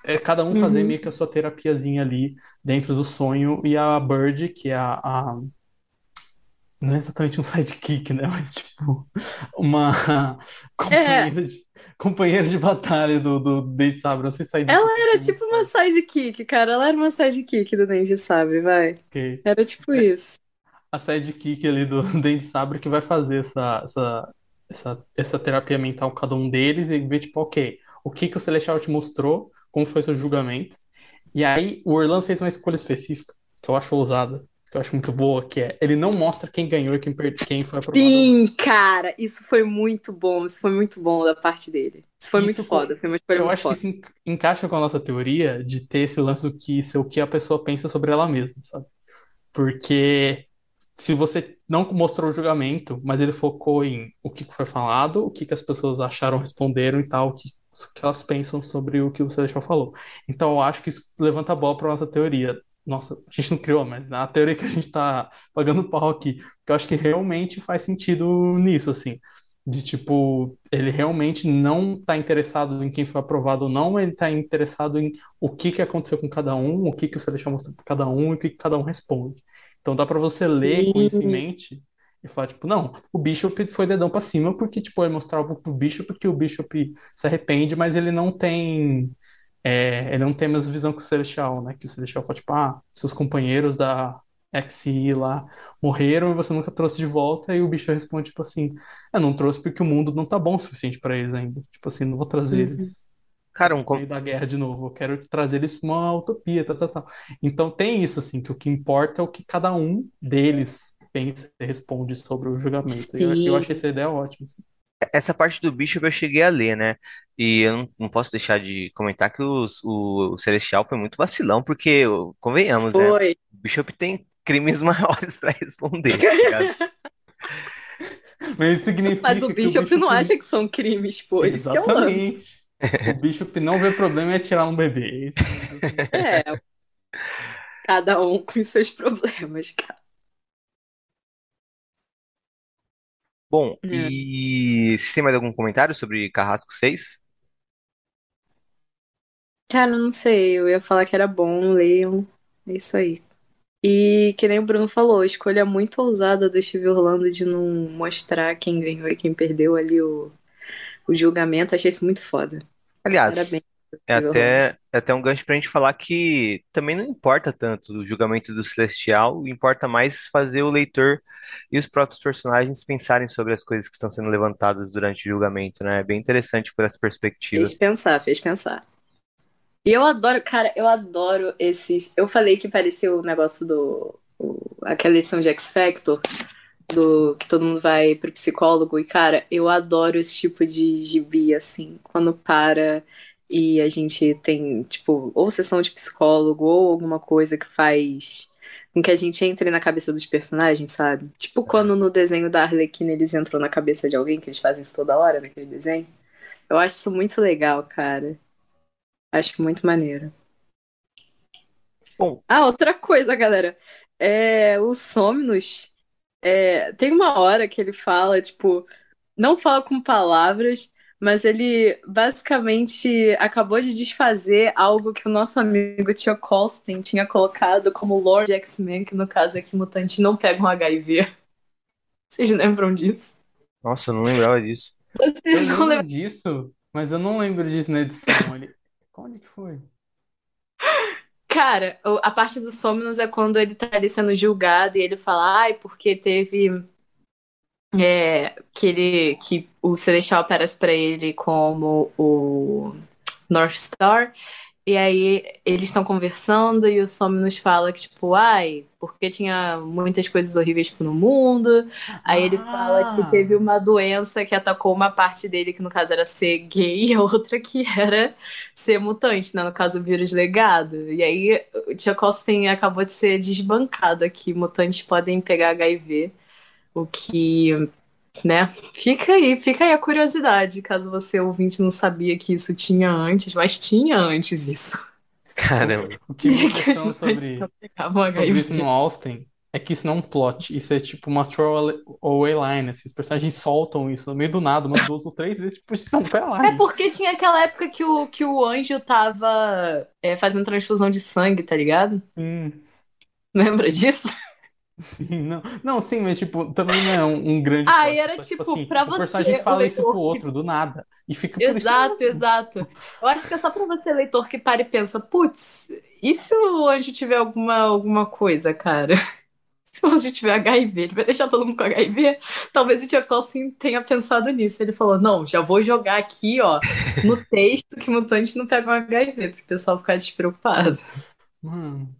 é cada um fazer Uhum. meio que a sua terapiazinha ali dentro do sonho e a Bird, que é a, a- não é exatamente um sidekick, né, mas tipo uma companheira de, companheira de batalha do, do Date Sabre, não sei se sidekick Ela é era tipo uma sidekick, cara. Ela era uma sidekick do Denji Sabre, vai. Ok. Era tipo isso. a sidekick ali do Dente Sabre que vai fazer essa, essa, essa, essa terapia mental com cada um deles e ver, tipo, ok, o que que o Celestial te mostrou, como foi seu julgamento. E aí o Orlando fez uma escolha específica, que eu acho ousada, que eu acho muito boa, que é, ele não mostra quem ganhou e quem, quem foi aprovado. Sim, cara, isso foi muito bom. Isso foi muito bom da parte dele. Isso foi Isso muito co- foda. Foi uma escolha Eu acho que foda. isso en- encaixa com a nossa teoria de ter esse lance do que ser o que a pessoa pensa sobre ela mesma, sabe? Porque se você não mostrou o julgamento, mas ele focou em o que foi falado, o que que as pessoas acharam, responderam e tal, o que, que elas pensam sobre o que o Celestial falou. Então eu acho que isso levanta a bola para nossa teoria. Nossa, a gente não criou, mas a teoria que a gente tá pagando pau aqui. Porque eu acho que realmente faz sentido nisso, assim. De tipo, ele realmente não tá interessado em quem foi aprovado ou não, ele tá interessado em o que que aconteceu com cada um, o que que o Celestial mostrou para cada um e o que que cada um responde. Então dá pra você ler com isso em Sim. mente e falar, tipo, não, o Bishop foi dedão pra cima porque, tipo, ele mostrava pro Bishop que o Bishop se arrepende, mas ele não tem. É, ele não tem a mesma visão que o Celestial, né? Que o Celestial fala, tipo, ah, seus companheiros da XI lá morreram e você nunca trouxe de volta, e o Bishop responde, tipo assim, eu não trouxe porque o mundo não tá bom o suficiente pra eles ainda. Tipo assim, não vou trazer Uhum. eles Cara, um, meio da guerra de novo. Eu quero trazer eles para uma utopia, tal, tal, tal. Então tem isso, assim, que o que importa é o que cada um deles pensa e responde sobre o julgamento. E eu, eu achei Sim. essa ideia ótima. assim. Essa parte do Bishop eu cheguei a ler, né? E eu não, não posso deixar de comentar que os- o, o Celestial foi muito vacilão, porque, convenhamos, né? Foi. O Bishop tem crimes maiores pra responder, tá ligado? Mas isso significa Mas o que o Bishop não Bishop- acha que são crimes, pô. Isso que é o lance. Exatamente. O Bishop não vê problema em atirar um bebê. Isso é É. Cada um com seus problemas, cara. Bom, É. e você tem mais algum comentário sobre Carrasco 6? Cara, não sei. Eu ia falar que era bom, leiam. É isso aí. E que nem o Bruno falou, escolha muito ousada do Steve Orlando de não mostrar quem ganhou e quem perdeu ali o, o julgamento. Achei isso muito foda. Aliás, Parabéns, é até, é até um gancho pra gente falar que também não importa tanto o julgamento do Celestial, importa mais fazer o leitor e os próprios personagens pensarem sobre as coisas que estão sendo levantadas durante o julgamento, né? É bem interessante por essa perspectiva. Fez pensar, fez pensar. E eu adoro, cara, eu adoro esses. Eu falei que parecia o negócio do. o- aquela edição de X Factor, do que todo mundo vai pro psicólogo. E, cara, eu adoro esse tipo de gibi, assim, quando para e a gente tem, tipo, ou sessão de psicólogo, ou alguma coisa que faz com que a gente entre na cabeça dos personagens, sabe? Tipo quando no desenho da Arlequina eles entram na cabeça de alguém, que eles fazem isso toda hora naquele desenho. Eu acho isso muito legal, cara. Acho muito maneiro. Bom, Ah, outra coisa, galera. É, o Somnus, é, tem uma hora que ele fala, tipo, não fala com palavras, mas ele basicamente acabou de desfazer algo que o nosso amigo Tio Colston tinha colocado como Lord X-Men, que no caso é que mutantes não pegam HIV. Vocês lembram disso? nossa, eu não lembrava disso. Eu Vocês não lembro lembram? disso, mas eu não lembro disso na edição. Ele... Onde que foi? Cara, a parte do Somnus é quando ele tá ali sendo julgado e ele fala, ai, porque teve. É, que ele. Que o Celestial aparece pra ele como o North Star. E aí eles estão conversando e o Somnus fala que, tipo, ai, porque tinha muitas coisas horríveis tipo, no mundo. Aí ele fala que Ah! teve uma doença que atacou uma parte dele, que no caso era ser gay, e a outra que era ser mutante, né? No caso, o vírus legado. E aí o Tia Colston acabou de ser desbancada que mutantes podem pegar HIV. O que, né? Fica aí, fica aí a curiosidade, caso você ouvinte não sabia que isso tinha antes, mas tinha antes isso. Caramba. O que me impressiona sobre, pegavam sobre isso no. Austin É que isso não é um plot, isso é tipo uma throwaway line. Esses personagens soltam isso no meio do nada, umas duas ou três vezes, tipo, não, pera lá. É porque tinha aquela época que o, que o anjo tava é, fazendo transfusão de sangue, tá ligado? Hum, Lembra disso? Sim, não, não, sim, mas tipo, também não é um, um grande Ah, plot. era só, tipo, assim, pra o você, personagem o fala isso pro leitor outro do nada. E fica por isso Exato, exato. Eu acho que é só pra você, leitor, que para e pensa, putz, e se o anjo tiver alguma, alguma coisa, cara? Se o anjo tiver HIV, ele vai deixar todo mundo com HIV? Talvez o Tia Coulson tenha pensado nisso. Ele falou, não, já vou jogar aqui, ó, no texto que mutantes não pegam HIV, pro pessoal ficar despreocupado. Mano.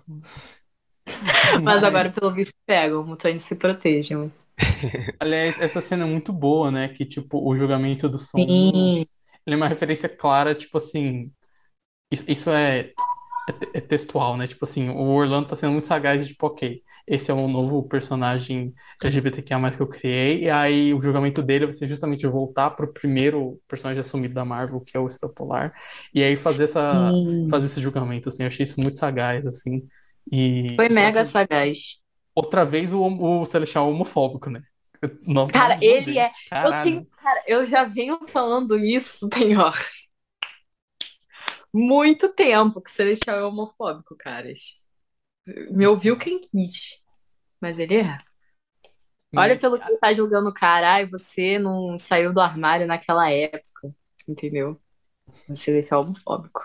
Mas Mas, agora, pelo visto, pegam, mutantes se protejam. aliás, essa cena é muito boa, né? Que, tipo, o julgamento do Sim. Somos, ele é uma referência clara, tipo assim, isso, isso é, é, é textual, né? Tipo assim, o Orlando tá sendo muito sagaz, tipo, ok, esse é um novo personagem LGBTQIA+, que eu criei, e aí o julgamento dele vai ser justamente voltar pro primeiro personagem assumido da Marvel, que é o Estrela Polar, e aí fazer essa, Sim. fazer esse julgamento, assim, eu achei isso muito sagaz, assim, e Foi mega outra, sagaz. outra vez o, o Celestial homofóbico, né? Nova- Cara, ele é. Eu tenho. Cara, eu já venho falando isso, ó, muito tempo que Celestial é homofóbico, caras. Me ouviu quem quis. Mas ele é. Olha Mas, pelo que ele tá julgando o cara. Ai, você não saiu do armário naquela época. Entendeu? Você é homofóbico.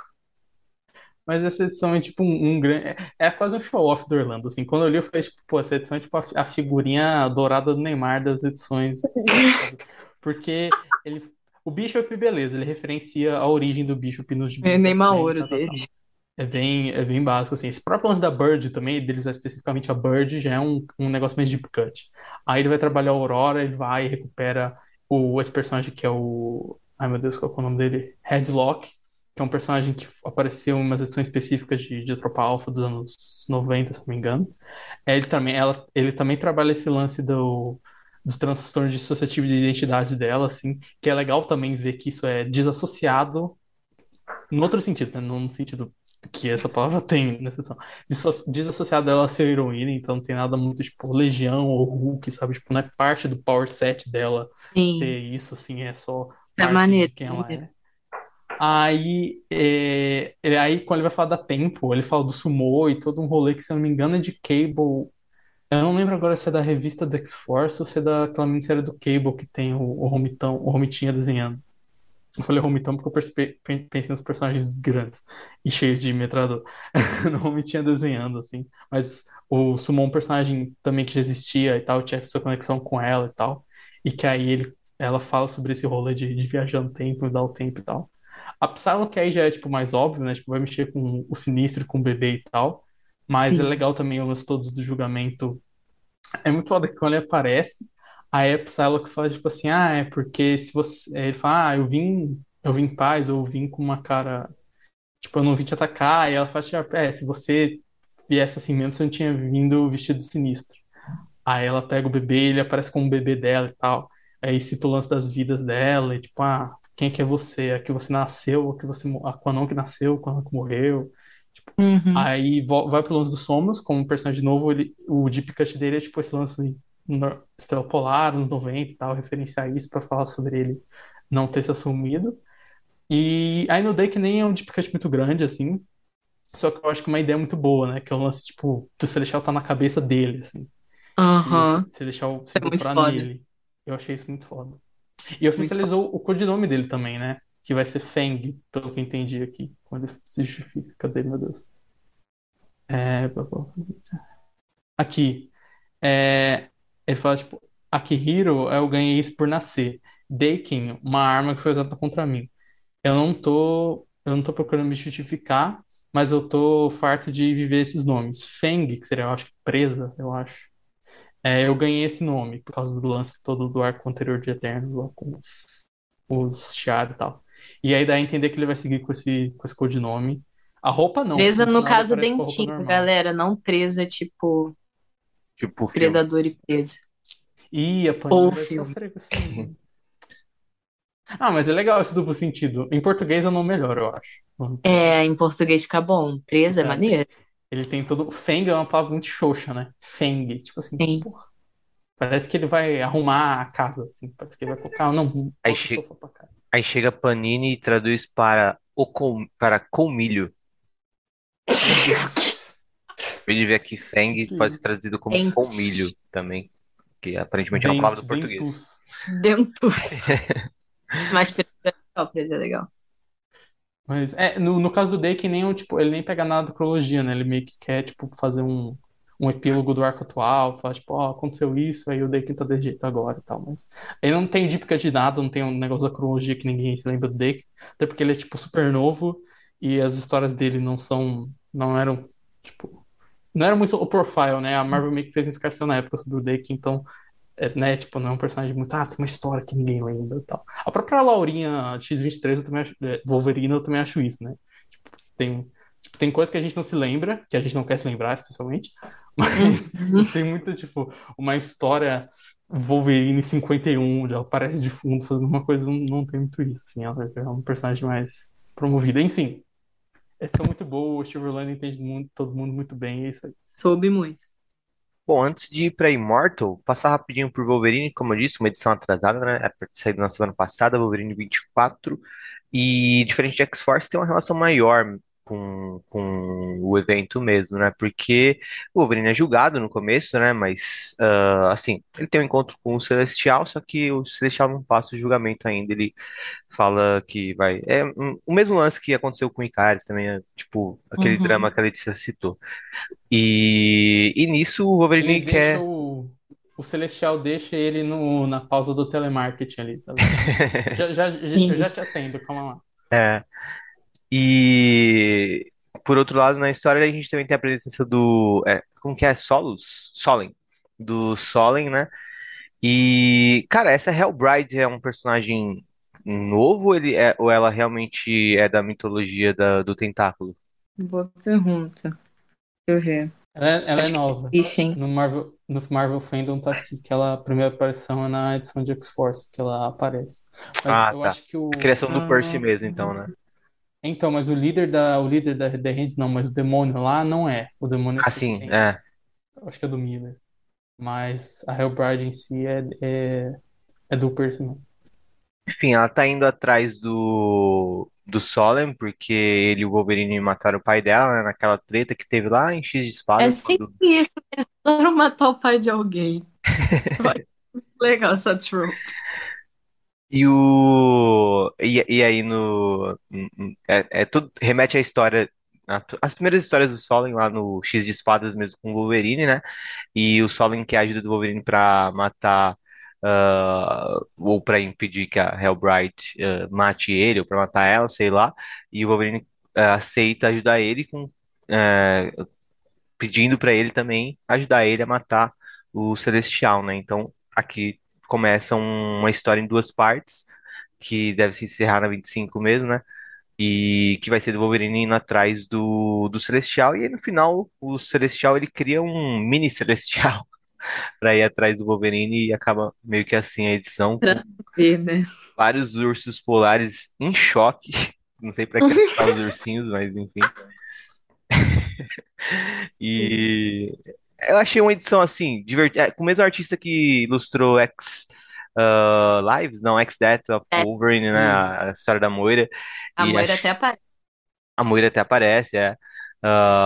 Mas essa edição é tipo um, um grande. É, é quase um show-off do Orlando, assim. Quando eu li, eu falei, tipo, pô, essa edição é tipo a, a figurinha dourada do Neymar das edições. Porque ele. O Bishop, beleza, ele referencia a origem do Bishop nos gibis É nem X-Men, ouro tal. dele. É bem, é bem básico, assim. Esse próprio lance da Bird também, deles especificamente a Bird, já é um, um negócio mais deep cut. Aí ele vai trabalhar a Aurora, ele vai e recupera o, esse personagem que é o. Ai meu Deus, qual é o nome dele? Headlock, que é um personagem que apareceu em umas edições específicas de, de Tropa Alpha dos anos 90, se não me engano. Ele também, ela, ele também trabalha esse lance do, dos transtornos dissociativos de identidade dela, assim, que é legal também ver que isso é desassociado no outro sentido, né? No sentido que essa palavra tem nessa edição. Disso- Desassociado dela a ser heroína, então não tem nada muito tipo Legião ou Hulk, sabe? Tipo, não é parte do power set dela Sim. ter isso, assim, é só É parte de quem ela é. Aí, é, ele- aí, quando ele vai falar da Tempo, ele fala do Sumo e todo um rolê que, se eu não me engano, é de Cable. Eu não lembro agora se é da revista do X-Force ou se é daquela minissérie do Cable que tem o, Romitão, o Romitinha desenhando. Eu falei Romitão porque eu percebi- pen- pensei nos personagens grandes e cheios de metralhador. No Romitinha desenhando, assim. Mas o Sumo é um personagem também que já existia e tal, tinha essa conexão com ela e tal. E que aí ele, ela fala sobre esse rolê de, de viajar no tempo, mudar o tempo e tal. A Psylocke aí já é, tipo, mais óbvio, né? Tipo, vai mexer com o Sinistro com o bebê e tal. Mas é Sim. legal também o lance todo do julgamento. É muito foda que quando ele aparece, aí a Psylocke fala, tipo assim, ah, é porque se você... Ele fala, ah, eu vim, eu vim em paz, ou eu vim com uma cara... Tipo, eu não vim te atacar. E ela fala, tipo, é, se você viesse assim mesmo, você não tinha vindo vestido sinistro. Aí ela pega o bebê, ele aparece com o bebê dela e tal. Aí cita o lance das vidas dela, e tipo, ah, quem é que é você? A que você nasceu, a que você, a Quanon que nasceu, a Quanon que morreu. Uhum. Aí vai pro lance do Somos, como personagem novo, ele, o deep cut dele é tipo esse lance Estrela Polar, anos 90 e tal, referenciar isso pra falar sobre ele não ter se assumido. E aí no Day que nem é um deep cut muito grande, assim, só que eu acho que uma ideia muito boa, né? Que é o lance, tipo, que o Celestial tá na cabeça dele, assim. E Aham. o Celestial se É nele. Eu achei isso muito foda. E oficializou o codinome dele também, né? Que vai ser Feng, pelo que eu entendi aqui. Quando ele se justifica. Cadê, meu Deus? É... Aqui. É... Ele fala, tipo, Akihiro, eu ganhei isso por nascer. Deikin, uma arma que foi usada contra mim. Eu não tô, eu não tô procurando me justificar, mas eu tô farto de viver esses nomes. Feng, que seria, eu acho presa, eu acho. É, eu ganhei esse nome por causa do lance todo do arco anterior de Eternos, lá com os, os Shi'ar e tal. E aí dá a entender que ele vai seguir com esse, com esse codinome. A roupa não. Presa, no caso, dentinho, galera. Não presa, tipo, Tipo, o filme. predador e presa. Ih, a Ou Panini vai filme. sofrer com isso aí. Ah, mas é legal esse duplo sentido. Em português é o nome melhor, eu acho. É, em português fica bom. Presa é Tá. maneiro. Ele tem todo. Feng é uma palavra muito xoxa, né? Feng. Tipo assim, Sim. porra. Parece que ele vai arrumar a casa, assim. Parece que ele vai colocar. Não, Aí che- sofá pra cá. Aí chega Panini e traduz para o com, para colmilho. De ver aqui Feng Que pode ser traduzido como Dentes. colmilho também, que aparentemente é uma palavra do Dente, português. dentus. Dentus. Mas é preto é legal. Mas, é, no, no caso do Dake, nem, o, tipo, ele nem pega nada da cronologia, né? Ele meio que quer, tipo, fazer um, um epílogo do arco atual, falar, tipo, ó, aconteceu isso, aí o Dake tá desse jeito agora e tal, mas ele não tem dica de nada, não tem um negócio da cronologia que ninguém se lembra do Dake, até porque ele é, tipo, super novo e as histórias dele não são, não eram, tipo, não era muito o profile, né? A Marvel meio que fez um escarcel na época sobre o Dake, então, né, tipo, não é um personagem muito, ah, tem uma história que ninguém lembra e tal. A própria Laurinha X-23, eu também acho, é, Wolverine, eu também acho isso, né? Tipo, tem, tipo, tem coisa que a gente não se lembra, que a gente não quer se lembrar, especialmente, mas tem muita, tipo, uma história Wolverine 51, onde ela aparece de fundo fazendo uma coisa, não, não tem muito isso, assim, ela é um personagem mais promovido. Enfim, é muito boa, o Steve Orlando entende muito, todo mundo muito bem, é isso aí. Soube muito. Bom, antes de ir para Immortal, passar rapidinho por Wolverine, como eu disse, uma edição atrasada, né? É saída na semana passada, Wolverine 24. E diferente de X-Force, tem uma relação maior com, com o evento mesmo, né? Porque o Wolverine é julgado no começo, né? Mas, ah, assim, ele tem um encontro com o Celestial, só que o Celestial não passa o julgamento ainda. Ele fala que vai. É um- o mesmo lance que aconteceu com o Icaris também, é, tipo, aquele Uhum. drama que a Letícia citou. E, e nisso o Wolverine Ele quer. o, o Celestial deixa ele no, na pausa do telemarketing ali, sabe? Já, já, já- eu já te atendo, calma lá. É. E por outro lado, na história a gente também tem a presença do. É, como que é? Solus? Solen. Do Solen, né? E, cara, essa Hellbride é um personagem novo ele é, ou ela realmente é da mitologia da- do tentáculo? Boa pergunta. Deixa eu ver. Ela, é- ela é nova. existe, hein? No Marvel, no Marvel Fandom tá aqui, que ela, a primeira aparição é na edição de X-Force, que ela aparece. Mas Ah, eu tá. acho que o. A criação do Percy Ah. mesmo, então, né? Então, mas o líder da, o líder da The Hand, não, mas o demônio lá não é. O demônio Ah, sei que sim, tem. é. Eu acho que é do Miller. Mas a Hellbride em si é, é, é do Percy. Enfim, ela tá indo atrás do, do Solen, porque ele e o Wolverine mataram o pai dela, né, naquela treta que teve lá em X de É Espadas, sempre quando isso. Eles adoram matar o pai de alguém. Legal essa trope. E o. E, e aí no. É, é tudo. Remete à história. As primeiras histórias do Solen lá no X de Espadas mesmo com o Wolverine, né? E o Solen quer a ajuda do Wolverine pra matar. ah, ou pra impedir que a Hellbride ah, mate ele, ou pra matar ela, sei lá. E o Wolverine ah, aceita ajudar ele com. pedindo pra ele também ajudar ele a matar o Celestial, né? Então aqui começa um- uma história em duas partes que deve se encerrar na 25 mesmo, né? E que vai ser do Wolverine indo atrás do, do Celestial. E aí no final, o Celestial ele cria um mini Celestial pra ir atrás do Wolverine e acaba meio que assim a edição, Pra ver, né? vários ursos polares em choque. Não sei pra que assustar os ursinhos, mas enfim. E eu achei uma edição assim, divertida, com o mesmo artista que ilustrou X ah, Lives, não, X Death of É, Wolverine, né? A, história da Moira. A E Moira acho- até aparece. a Moira até aparece, é.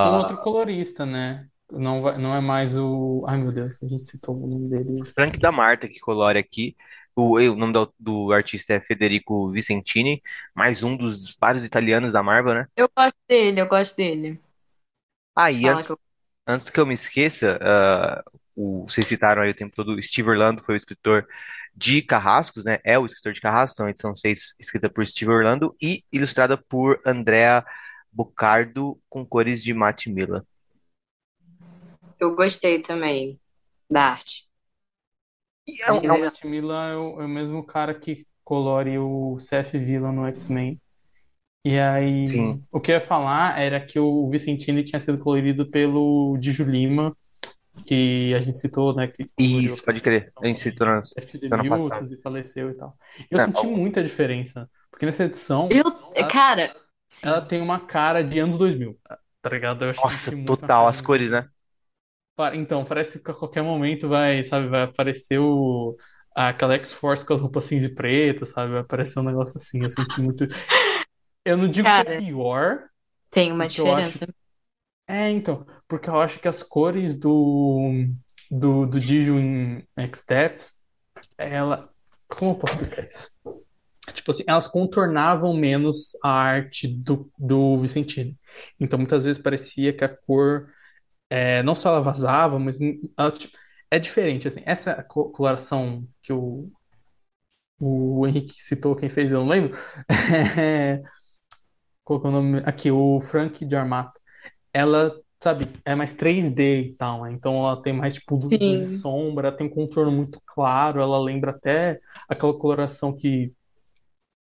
Um Ah, outro colorista, né? Não, vai, não é mais o. Ai, meu Deus, a gente citou o nome dele. Frank da Marta que colore aqui. O, o nome do, do artista é Federico Vicentini, mais um dos vários italianos da Marvel, né? Eu gosto dele, eu gosto dele. Ah, e Fala antes, que eu... antes que eu me esqueça, ah, o, vocês citaram aí o tempo todo, Steve Orlando foi o escritor de Carrascos, né? É o escritor de Carrascos, então a edição 6 escrita por Steve Orlando e ilustrada por Andrea Bocardo com cores de Matt Miller. eu gostei também da arte. E é O. Matt Miller é o, é o mesmo cara que colore o CF Villain no X-Men. E aí, Sim. o que eu ia falar era que o Vicentini tinha sido colorido pelo Diju Lima, que a gente citou, né? Que Isso, pode crer. A gente citou passada. Mutos e faleceu e tal. Eu É, senti ó. muita diferença, porque nessa edição Eu, ela, cara, sim. ela tem uma cara de anos 2000. tá ligado? Eu acho Nossa, total, cara as cores, né? Então, parece que a qualquer momento vai, sabe, vai aparecer o. Aquela X-Force com as roupas cinza e preta, sabe? Vai aparecer um negócio assim. Eu senti muito. Eu não digo que é Cara, pior, tem uma eu acho. diferença. É, então. Porque eu acho que as cores do. Do, do Diju em X-Deaths, ela. Como eu posso explicar isso? Tipo assim, elas contornavam menos a arte do, do Vicentini. Então, muitas vezes parecia que a cor, é, não só ela vazava, mas ela, tipo, é diferente, assim. Essa co- coloração que o, o Henrique citou, quem fez, eu não lembro. É, que é o nome? Aqui, o Frank de Armata. Ela, sabe, é mais 3D e tal, né? Então ela tem mais, tipo, luz e sombra, tem um contorno muito claro, ela lembra até aquela coloração que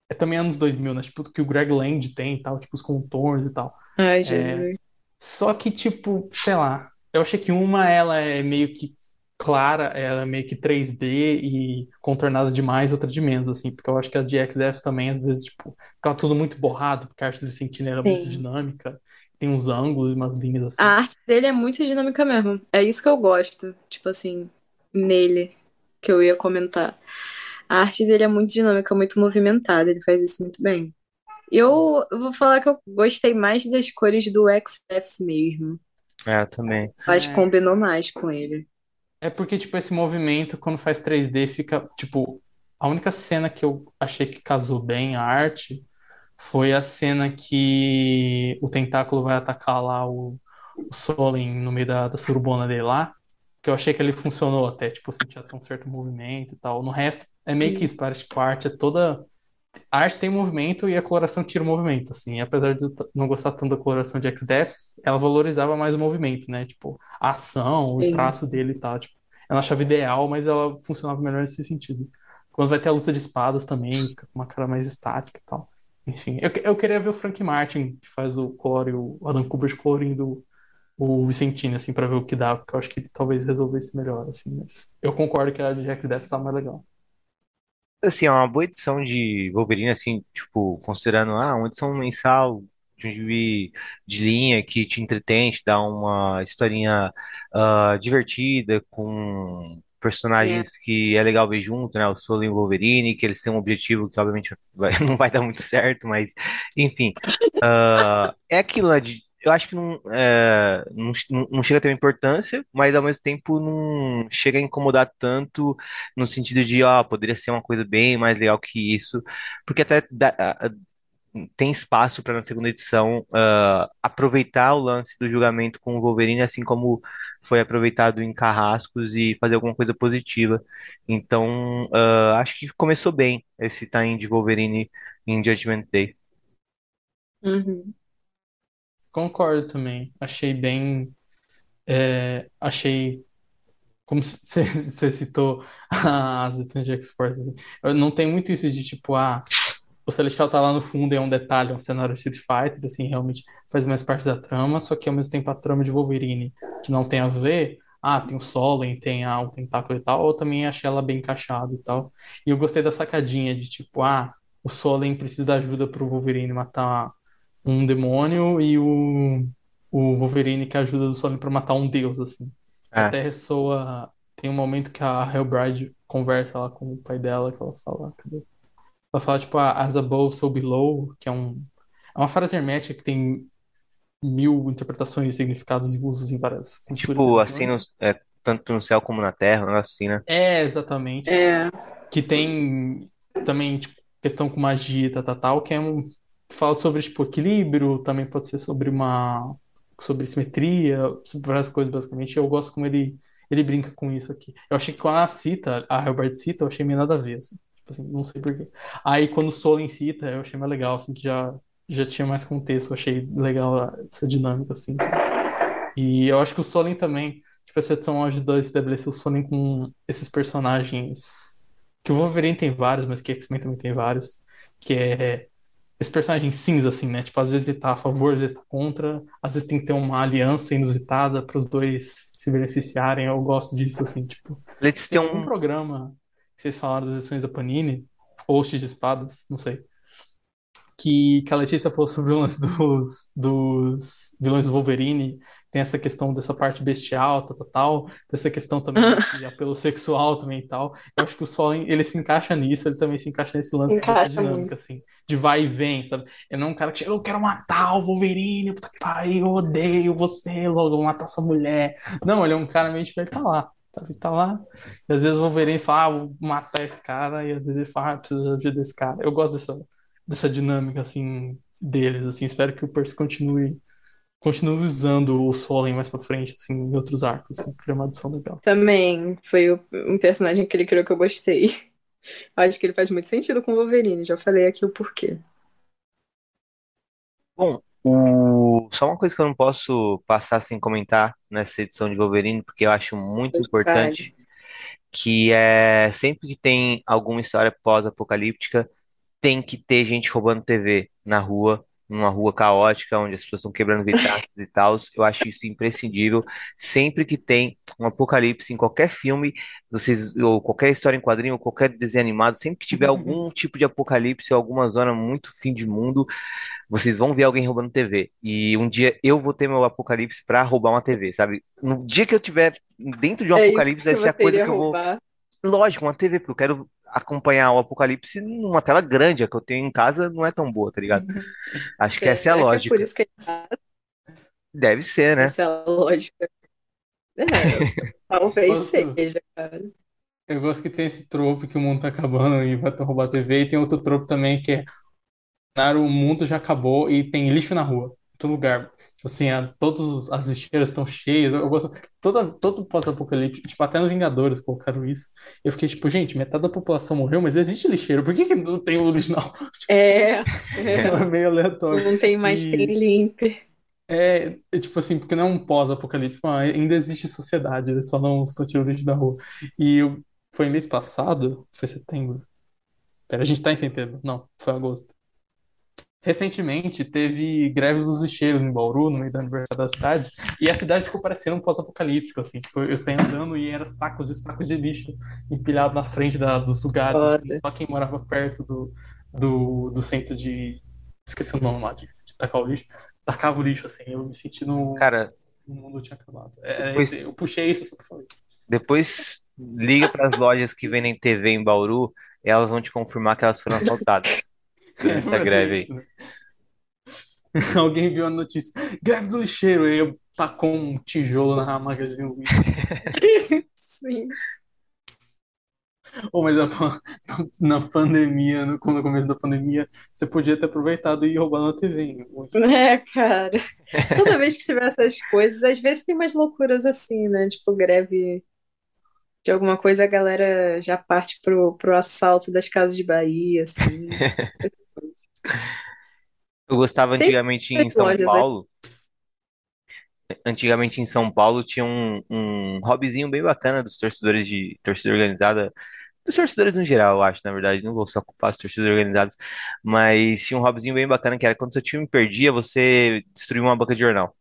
é também anos 2000, né? Tipo, que o Greg Land tem e tal, tipo, os contornos e tal. ai, É, Jesus. só que, tipo, sei lá, eu achei que uma ela é meio que clara, ela é meio que 3D e contornada demais, outra de menos, assim, porque eu acho que a de XDF também, às vezes, tipo, ficava tudo muito borrado, porque a arte do Vicentino era muito Sim. dinâmica, tem uns ângulos e umas linhas A assim. arte dele é muito dinâmica mesmo. É isso que eu gosto, tipo assim, nele, que eu ia comentar. A arte dele é muito dinâmica, muito movimentada, ele faz isso muito bem. Eu, vou falar que eu gostei mais das cores do X-Steps mesmo. É, eu também. Acho que É, combinou mais com ele. É porque, tipo, esse movimento, quando faz 3D, fica, tipo, a única cena que eu achei que casou bem a arte foi a cena que o tentáculo vai atacar lá o, o Solen no meio da, da surubona dele lá, que eu achei que ele funcionou até, tipo, sentia até um certo movimento e tal. No resto, é meio que isso, parece que a arte é toda... A arte tem movimento e a coloração tira o movimento, assim. E apesar de eu não gostar tanto da coloração de X-Deaths, ela valorizava mais o movimento, né? Tipo, a ação, o Sim. traço dele e tal, tipo, ela achava ideal, mas ela funcionava melhor nesse sentido. Quando vai ter a luta de espadas também, fica com uma cara mais estática e tal. Enfim, eu, eu queria ver o Frank Martin, que faz o Core, o Adam Kubert colorindo o Vicentino, assim, pra ver o que dá, porque eu acho que ele talvez resolvesse melhor, assim, mas eu concordo que a de Death tá mais legal. Assim, é uma boa edição de Wolverine, assim, tipo, considerando, ah, uma edição mensal de um gibi de linha que te entretém, te dá uma historinha ah, divertida, com É. personagens que é legal ver junto, né? O Solo e o Wolverine, que eles têm um objetivo que obviamente vai- não vai dar muito certo, mas enfim. ah, é aquilo, de, eu acho que não, é, não, não chega a ter uma importância, mas ao mesmo tempo não chega a incomodar tanto no sentido de, ó, poderia ser uma coisa bem mais legal que isso, porque até dá- tem espaço para na segunda edição ah, aproveitar o lance do julgamento com o Wolverine, assim como foi aproveitado em Carrascos e fazer alguma coisa positiva. Então, ah, acho que começou bem esse time de Wolverine em Judgment Day. Uhum. Concordo também. Achei bem. é, achei. Como você citou as edições de X-Force, assim, não tem muito isso de tipo, ah, o Celestial tá lá no fundo e é um detalhe, é um cenário Street Fighter, assim, realmente faz mais parte da trama, só que ao mesmo tempo a trama de Wolverine, que não tem a ver, ah, tem o Solen, tem ah, o tentáculo e tal, eu também achei ela bem encaixada e tal. E eu gostei da sacadinha de tipo, ah, o Solen precisa da ajuda pro Wolverine matar um demônio e o, o Wolverine que ajuda do Solen pra matar um deus, assim. Que É, até ressoa. Tem um momento que a Hellbride conversa lá com o pai dela, que ela fala, cadê? Ela fala, tipo, ah, as above, so below, que é um. É uma frase hermética que tem mil interpretações, significados e usos em várias culturas tipo, assim, no- é, tanto no céu como na terra, assim, né? É, exatamente. É. Que tem também, tipo, questão com magia, tal, tal, tal, que é um. Fala sobre, tipo, equilíbrio, também pode ser sobre uma. sobre simetria, sobre várias coisas, basicamente. Eu gosto como ele, ele brinca com isso aqui. Eu achei que quando ela cita, a Hellbride cita, eu achei meio nada a ver, assim. Tipo assim, não sei por quê. Aí quando o Solen cita, eu achei mais legal, assim, que já, já tinha mais contexto, eu achei legal essa dinâmica, assim. E eu acho que o Solen também, tipo, essa edição ajudou a estabelecer o Solen com esses personagens. Que o Wolverine tem vários, mas que X-Men também tem vários. Que é esse personagem cinza, assim, né? Tipo, às vezes ele tá a favor, às vezes tá contra, às vezes tem que ter uma aliança inusitada para os dois se beneficiarem. Eu gosto disso, assim, tipo. Eles Tem um. programa que vocês falaram das edições da Panini, hosts de espadas, não sei, que, que a Letícia falou sobre o lance dos, dos vilões do Wolverine, tem essa questão dessa parte bestial, tal, tal, tal, dessa questão também de apelo sexual também e tal. Eu acho que o Sol, ele se encaixa nisso, ele também se encaixa nesse lance Encaixa dinâmica, muito. assim, de vai e vem, sabe? Ele não é um cara que chega, eu quero matar o Wolverine, puta que pariu, eu odeio você, logo, vou matar sua mulher. Não, ele é um cara meio que vai tá lá. Sabe, tá lá. E às vezes o Wolverine fala, ah, vou matar esse cara, e às vezes ele fala, ah, preciso da ajuda desse cara. Eu gosto dessa, dessa dinâmica, assim, deles, assim. Espero que o Percy continue, continue usando o Solen mais pra frente, assim, em outros arcos, assim, que é uma adição legal. Também foi o- um personagem que ele criou que eu gostei. Acho que ele faz muito sentido com o Wolverine, já falei aqui o porquê. Bom, o... só uma coisa que eu não posso passar sem comentar nessa edição de Wolverine, porque eu acho muito importante, que é sempre que tem alguma história pós-apocalíptica, tem que ter gente roubando TV na rua, numa rua caótica, onde as pessoas estão quebrando vidraças e tal. Eu acho isso imprescindível. Sempre que tem um apocalipse em qualquer filme, vocês, ou qualquer história em quadrinho, ou qualquer desenho animado, sempre que tiver algum tipo de apocalipse ou alguma zona muito fim de mundo, vocês vão ver alguém roubando TV. E um dia eu vou ter meu apocalipse pra roubar uma TV, sabe? No dia que eu tiver dentro de um É apocalipse, vai ser a coisa que eu vou. roubar. Lógico, uma TV, porque eu quero acompanhar o apocalipse numa tela grande, a que eu tenho em casa não é tão boa, tá ligado? Acho que essa é a Será que é por lógica. isso que Deve ser, né? essa é a lógica? É, talvez Posso- seja, cara. Eu gosto que tem esse trope que o mundo tá acabando e vai roubar a TV, e tem outro trope também que é o mundo já acabou e tem lixo na rua, em todo lugar. Tipo assim, a, todas as lixeiras estão cheias. Eu, eu gosto. Toda, todo pós-apocalipse, tipo, até nos Vingadores colocaram isso. Eu fiquei tipo, gente, metade da população morreu, mas existe lixeiro. Por que, que não tem o na rua? É, é, É meio aleatório. não tem mais E- limpe. É, é tipo assim, porque não é um pós-apocalipse, mas ainda existe sociedade, eles só não estão tirando lixo da rua. E eu, foi mês passado, foi setembro. Pera, a gente tá em setembro. Não, foi agosto. Recentemente teve greve dos lixeiros em Bauru, no meio da aniversário da cidade, e a cidade ficou parecendo um pós-apocalíptico, assim, tipo, eu saí andando e era sacos de sacos de lixo empilhados na frente da- dos lugares, assim, só quem morava perto do, do, do centro de. Esqueci o nome lá, de, de tacar o lixo. Tacava o lixo, assim, eu me senti no. Cara, O mundo tinha acabado. É, é Depois- eu puxei isso, só pra falar. depois liga para as lojas que vendem TV em Bauru, elas vão te confirmar que elas foram assaltadas essa greve aí. Alguém viu a notícia. Greve do lixeiro. Aí eu tacou um tijolo na Magazine Luiza. Sim. Oh, mas a- na pandemia, no, no começo da pandemia, você podia ter aproveitado e ir roubar na TV. hein? É, cara. Toda vez que tiver essas coisas, às vezes tem umas loucuras assim, né? Tipo, greve de alguma coisa, a galera já parte pro, pro assalto das casas de Bahia, assim. coisas. Eu gostava Sempre antigamente em São lojas, né? Paulo. Antigamente em São Paulo tinha um, um hobbyzinho bem bacana dos torcedores de torcida organizada, dos torcedores no geral, eu acho, na verdade, não vou só culpar os torcedores organizados, mas tinha um hobbyzinho bem bacana que era quando seu time perdia, você destruía uma banca de jornal.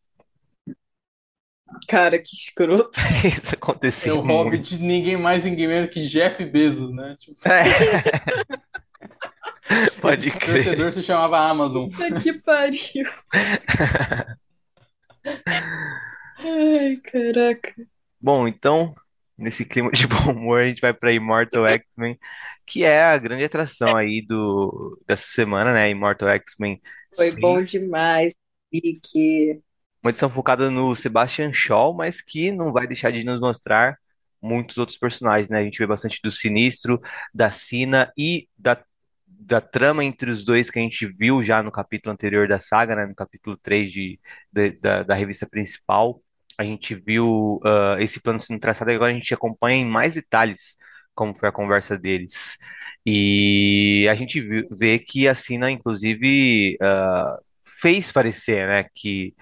Cara, que escroto. Isso É acontecia o hobby muito. de ninguém mais, ninguém menos que Jeff Bezos, né? Tipo, É. Pode esse crer. torcedor se chamava Amazon. Puta que pariu. Ai, caraca. Bom, então, nesse clima de bom humor, a gente vai para Immortal X-Men, que é a grande atração aí do, dessa semana, né? Immortal X-Men Foi 6, bom demais. E que uma edição focada no Sebastian Shaw, mas que não vai deixar de nos mostrar muitos outros personagens, né? A gente vê bastante do Sinistro, da Sina e da, da trama entre os dois que a gente viu já no capítulo anterior da saga, né? No capítulo 3 de, de- da, da revista principal. A gente viu ah, esse plano sendo traçado e agora a gente acompanha em mais detalhes como foi a conversa deles. E a gente vê que a Sina, inclusive, ah, fez parecer, né, que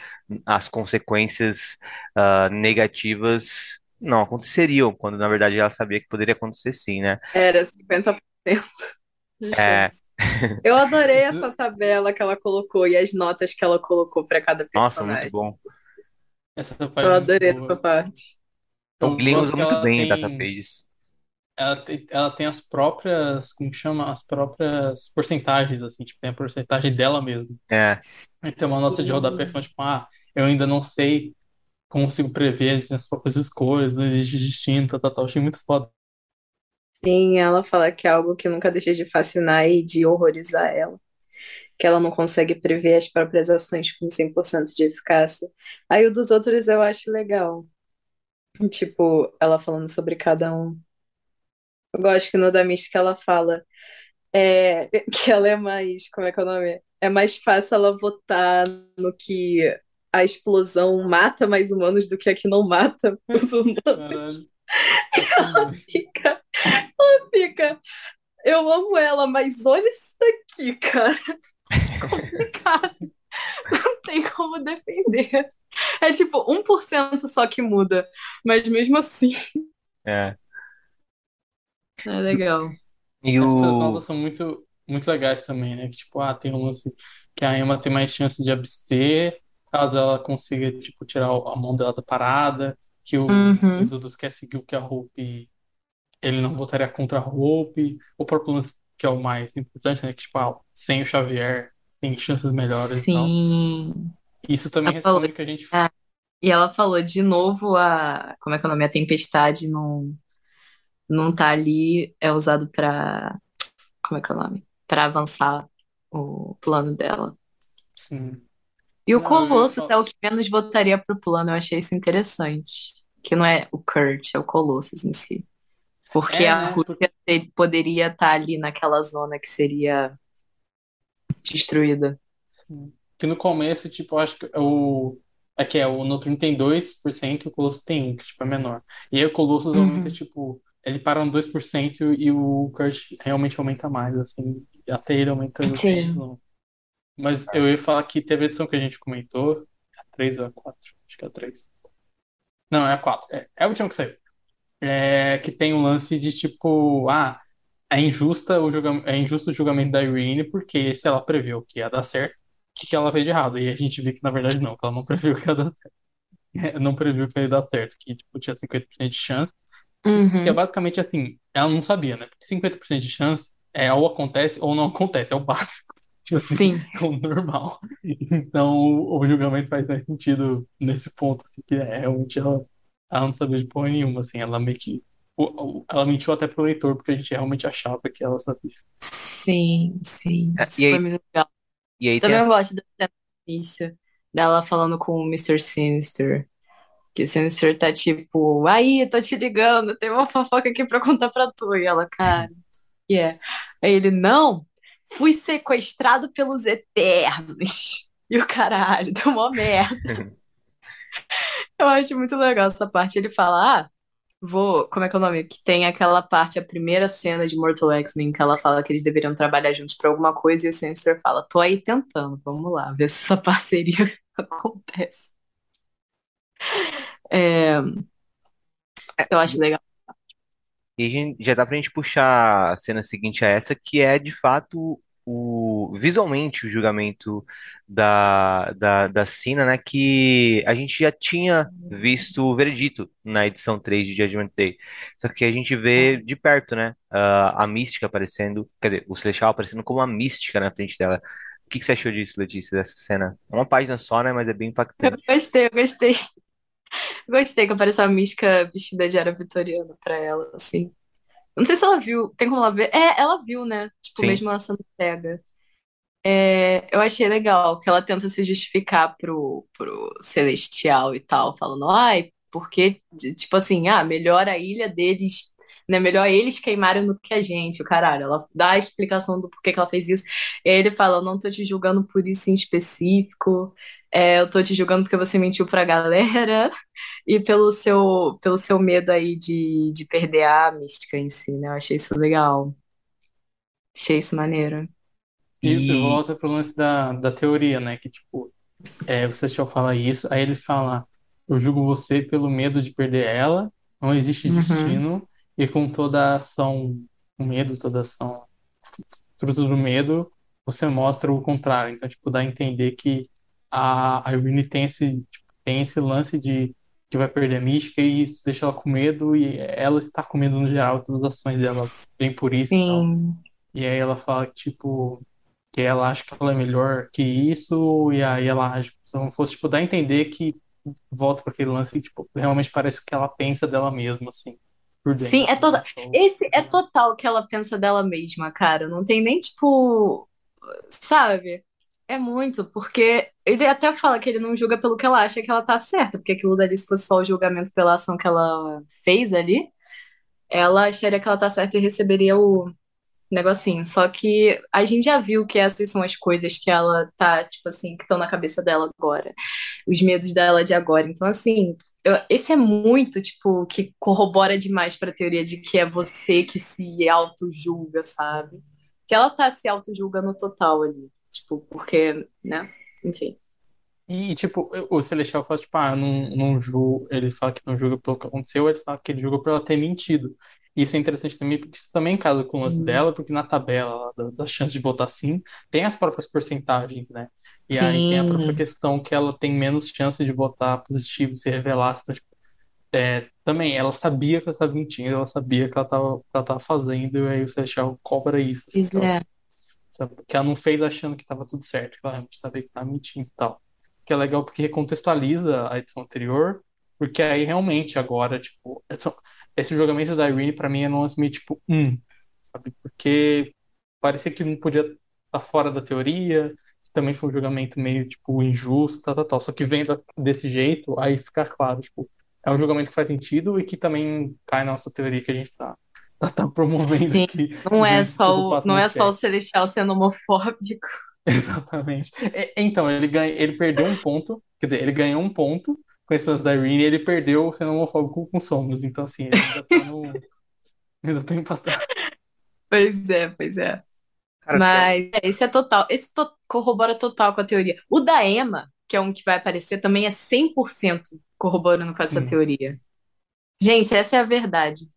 as consequências ah, negativas não aconteceriam, quando na verdade ela sabia que poderia acontecer sim, né? era 50% de É. Eu adorei essa tabela que ela colocou e as notas que ela colocou para cada Nossa, muito personagem. bom. Essa parte Eu é muito adorei boa. essa parte. O gosto usa muito ela bem tem- Data Pages. ela tem, ela tem as próprias, como que chama? As próprias porcentagens, assim, tipo, tem a porcentagem dela mesmo. É, Então, uma nota de rodapé falando, tipo, ah, eu ainda não sei, consigo prever as próprias escolhas, não existe destino, tal, tal, tal. Achei muito foda. Sim, ela fala que é algo que nunca deixa de fascinar e de horrorizar ela. Que ela não consegue prever as próprias ações com 100% de eficácia. Aí o dos outros eu acho legal. Tipo, ela falando sobre cada um. Eu gosto que no da Mística ela fala é, que ela é mais. Como é que é o nome? É mais fácil ela votar no que a explosão mata mais humanos do que a que não mata os humanos. Caralho. Ela fica. Ela fica. Eu amo ela, mas olha isso daqui, cara. Complicado. Não tem como defender. É tipo 1% só que muda. Mas mesmo assim, é. é legal. E Essas o. notas são muito, muito legais também, né? Que, tipo, ah, tem um lance que a Emma tem mais chance de abster, caso ela consiga, tipo, tirar a mão dela da parada, que o Uhum. Exodus quer seguir o que a Hope, ele não votaria contra a Hope, o próprio lance que é o mais importante, né? Que, tipo, ah, sem o Xavier tem chances melhores e tal. Sim. Isso também Ela falou- responde o que a gente Ah. E ela falou de novo a. Como é que é o nome? A tempestade não, não tá ali, é usado pra. Como é que é o nome? Pra avançar o plano dela. sim. E o Não, ia é o que menos botaria pro plano, eu achei isso interessante. Que não é o Kurt, é o Colossus em si. Porque É, a né? Rússia te- poderia estar ali naquela zona que seria destruída. Sim. Que no começo, tipo, acho que o. É que é, o Noturno tem 2%, o Colossus tem 1%, que tipo, é menor. E aí o Colossus Uhum. aumenta, tipo, ele para no 2% e o Kurt realmente aumenta mais, assim. Até ele aumenta no Sim. não. Mas eu ia falar que teve a edição que a gente comentou. É a 3 ou a 4? Acho que é a 3. Não, é a 4. É, é a última que saiu. É, que tem um lance de tipo, ah, é injusta o julgamento, é injusto o julgamento da Irene porque se ela previu que ia dar certo, o que, que ela fez de errado? E a gente vê que na verdade não, que ela não previu que ia dar certo. É, não previu que ia dar certo, que tipo, tinha 50% de chance. Uhum. Que é basicamente assim, ela não sabia, né? Porque 50% de chance é ou acontece ou não acontece, é o básico. Tipo assim, Sim. é o normal. Então o, julgamento faz mais sentido nesse ponto, assim, que é, realmente ela, ela não sabia de porra nenhuma, assim, ela meio que. Ela mentiu até pro leitor, porque a gente realmente achava que ela sabia. Sim, sim. É, Isso e aí- foi muito legal. E aí Também a- eu gosto da início dela falando com o Mr. Sinister. Que o Sinister tá tipo, aí, tô te ligando, tem uma fofoca aqui pra contar pra tu. E ela, cara, que é? Aí ele, não, fui sequestrado pelos Eternos. E o caralho, deu uma merda. Eu acho muito legal essa parte. Ele fala, ah, vou. Como é que é o nome? Que tem aquela parte, a primeira cena de Mortal X-Men, que ela fala que eles deveriam trabalhar juntos pra alguma coisa, e o Sinister fala, tô aí tentando, vamos lá, ver se essa parceria acontece. É, eu acho legal. E a gente- já dá pra gente puxar a cena seguinte a essa, que é de fato o visualmente o julgamento da, da, da Sina, né? Que a gente já tinha visto o veredito na edição 3 de Judgment Day. Só que a gente vê de perto, né? A, a mística aparecendo, quer dizer, o Celestial aparecendo como uma mística na frente dela. O que que você achou disso, Letícia, dessa cena? É uma página só, né? Mas é bem Eu impactante. gostei, eu gostei. Gostei que apareceu a mística vestida de era vitoriana pra ela, assim. Não sei se ela viu, tem como ela ver? É, ela viu, né? Tipo, Sim. mesmo ela sendo cega. É, eu achei legal que ela tenta se justificar pro, pro Celestial e tal, falando, ai, porque, tipo assim, ah, melhor a ilha deles, né? Melhor eles queimarem do que a gente, o caralho. Ela dá a explicação do porquê que ela fez isso. E aí ele fala, não tô te julgando por isso em específico, é, eu tô te julgando porque você mentiu pra galera e pelo seu, pelo seu medo aí de, de perder a mística em si, né? Eu achei isso legal. Achei isso maneiro. E, E- volta pro lance da, da teoria, né? Que, tipo, é, o Celestial fala isso, aí ele fala: Eu julgo você pelo medo de perder ela, não existe Uhum. destino, e com toda a ação, o medo, toda a ação, fruto do medo, você mostra o contrário. Então, tipo, dá a entender que a, a Irene tem esse, tipo, tem esse lance de que vai perder a mística e isso deixa ela com medo e ela está com medo no geral, todas as ações dela vêm por isso e. E aí ela fala que, tipo, que ela acha que ela é melhor que isso, e aí ela age se não fosse, tipo, dar a entender que volta para aquele lance e, tipo, realmente parece o que ela pensa dela mesma, assim. Sim, é toda. Então, Esse é total o que ela pensa dela mesma, cara. Não tem nem, tipo. Sabe? É muito, porque ele até fala que ele não julga pelo que ela acha que ela tá certa, porque aquilo dali, se fosse só o julgamento pela ação que ela fez ali, ela acharia que ela tá certa e receberia o negocinho. Só que a gente já viu que essas são as coisas que ela tá, tipo assim, que estão na cabeça dela agora. Os medos dela de agora. Então, assim, eu- esse é muito, tipo, que corrobora demais pra teoria de que é você que se auto-julga, sabe? Que ela tá se auto-julgando total ali. Tipo, porque, né? Enfim. E, tipo, o Celestial fala, tipo, ah, não, não julgo. Ele fala que não julga pelo que aconteceu, ele fala que ele julga por ela ter mentido. Isso é interessante também, porque isso também casa com o lance Hum. dela, porque na tabela da- das chances de votar sim, tem as próprias porcentagens, né? E aí tem a própria Sim. questão que ela tem menos chance de votar positivo se revelasse. Então, tipo, é, também, ela sabia que ela estava mentindo, ela sabia que ela estava ela tava fazendo, e aí o Celestial cobra isso, assim, ela, é. Sabe, que ela não fez achando que estava tudo certo, que ela sabia que estava mentindo e tal. Que é legal porque recontextualiza a edição anterior, porque aí realmente agora, tipo, esse julgamento da Irene pra mim é um lance meio tipo, hum, sabe? Porque parecia que não podia estar fora da teoria, também foi um julgamento meio, tipo, injusto, tal, tal, tal. Só que vendo desse jeito, aí fica claro, tipo, é um julgamento que faz sentido e que também cai na nossa teoria que a gente tá, tá, tá promovendo Sim. aqui. Não é só o, não é só o. Celestial sendo homofóbico. Exatamente. E- Então, ele ganha, ele perdeu um ponto, quer dizer, ele ganhou um ponto com esse lance da Irene e ele perdeu sendo homofóbico com Somos. Então, assim, ele ainda tá no. Ainda tá empatado. Pois é, pois é. Cara, Mas é, esse é total. Esse to- corrobora total com a teoria. O da Emma, que é um que vai aparecer, também é 100% corroborando com essa Hum. teoria. Gente, essa é a verdade.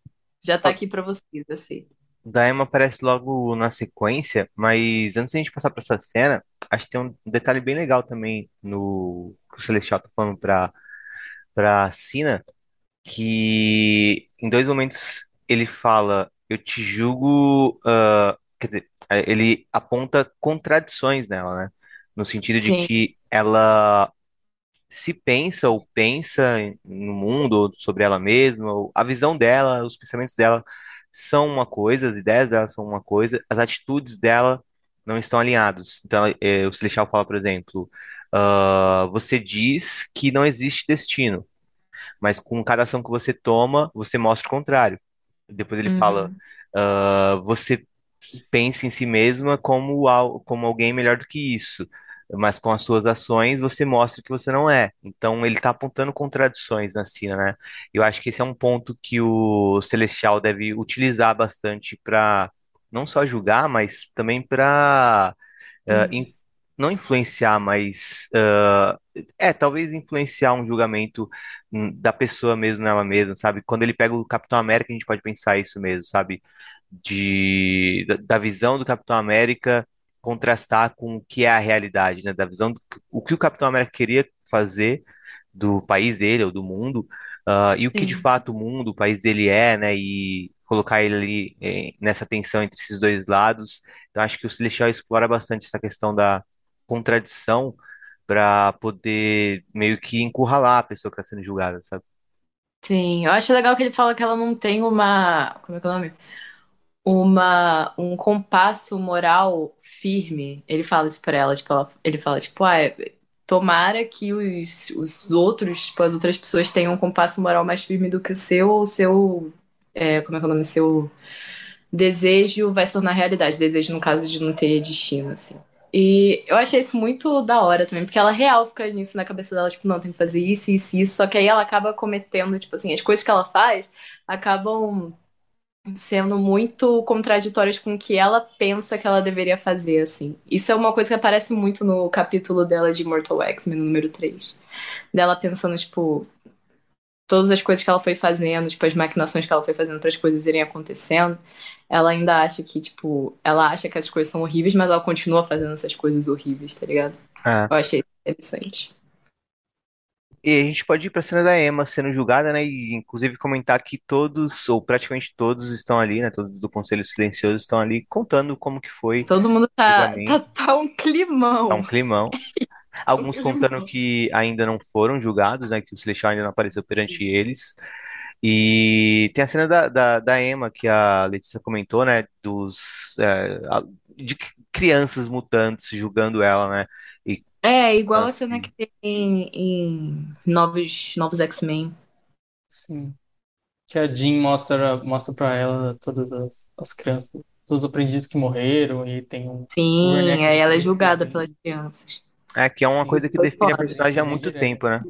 Já tá aqui pra vocês, assim. Da Emma aparece logo na sequência, mas antes da gente passar pra essa cena, acho que tem um detalhe bem legal também no que o Celestial tá falando pra, pra Sina, que em dois momentos ele fala, eu te julgo, ah, quer dizer, eh, ele aponta contradições nela, né? No sentido de Sim. que ela se pensa ou pensa no mundo, ou sobre ela mesma, a visão dela, os pensamentos dela são uma coisa, as ideias dela são uma coisa, as atitudes dela não estão alinhados. Então, eh, o Celestial fala, por exemplo, ah, você diz que não existe destino, mas com cada ação que você toma, você mostra o contrário. Depois ele fala, Uhum. ah, você pensa em si mesma como, como alguém melhor do que isso, mas com as suas ações você mostra que você não é. Então ele está apontando contradições na cena, né? Eu acho que esse é um ponto que o Celestial deve utilizar bastante para não só julgar, mas também para Uhum. não influenciar, mas ah, é talvez influenciar um julgamento hum, da pessoa mesmo nela mesma, sabe? Quando ele pega o Capitão América, a gente pode pensar isso mesmo, sabe? De, da, da visão do Capitão América contrastar com o que é a realidade, né? Da visão do o que o Capitão América queria fazer do país dele ou do mundo, ah, e o que de Sim. fato o mundo, o país dele é, né? E colocar ele ali eh, nessa tensão entre esses dois lados. Então, acho que o Celestial explora bastante essa questão da contradição para poder meio que encurralar a pessoa que está sendo julgada, sabe? Sim. Eu acho legal que ele fala que ela não tem uma. Como é que é o nome? Uma, um compasso moral firme. Ele fala isso pra ela, tipo, ela- ele fala, tipo, ah, é- tomara que os, os outros, tipo, as outras pessoas tenham um compasso moral mais firme do que o seu, ou o seu, é, como é que é o nome? Seu desejo vai se tornar realidade. Desejo no caso de não ter destino, assim. E eu achei isso muito da hora também, porque ela real fica nisso na cabeça dela, tipo, não, tem que fazer isso, isso, isso, só que aí ela acaba cometendo, tipo assim, as coisas que ela faz acabam sendo muito contraditórias com o que ela pensa que ela deveria fazer, assim. Isso é uma coisa que aparece muito no capítulo dela de Mortal X-Men, número 3. Dela pensando, tipo, todas as coisas que ela foi fazendo, tipo, as maquinações que ela foi fazendo para as coisas irem acontecendo. Ela ainda acha que, tipo, ela acha que as coisas são horríveis, mas ela continua fazendo essas coisas horríveis, tá ligado? É. Eu achei interessante. E a gente pode ir pra cena da Emma sendo julgada, né? E inclusive comentar que todos, ou praticamente todos, estão ali, né? Todos do Conselho Silencioso estão ali contando como que foi Todo mundo tá, tá, tá um Tá climão. um climão. Tá um Alguns contando que ainda não foram julgados, né? Que o Celestial ainda não apareceu perante eles. E tem a cena da, da, da Emma, que a Letícia comentou, né? Dos, é, a- de crianças mutantes julgando ela, né? E É, igual a cena assim, que tem em, em Novos, Novos X-Men. Sim. Que a Jean mostra, mostra pra ela todas as, as crianças, todos os aprendizes que morreram, e tem um, Sim, Werneck aí ela é julgada também. pelas crianças. é que é uma Sim, coisa que Foi define a foda. personagem há muito tempo, né?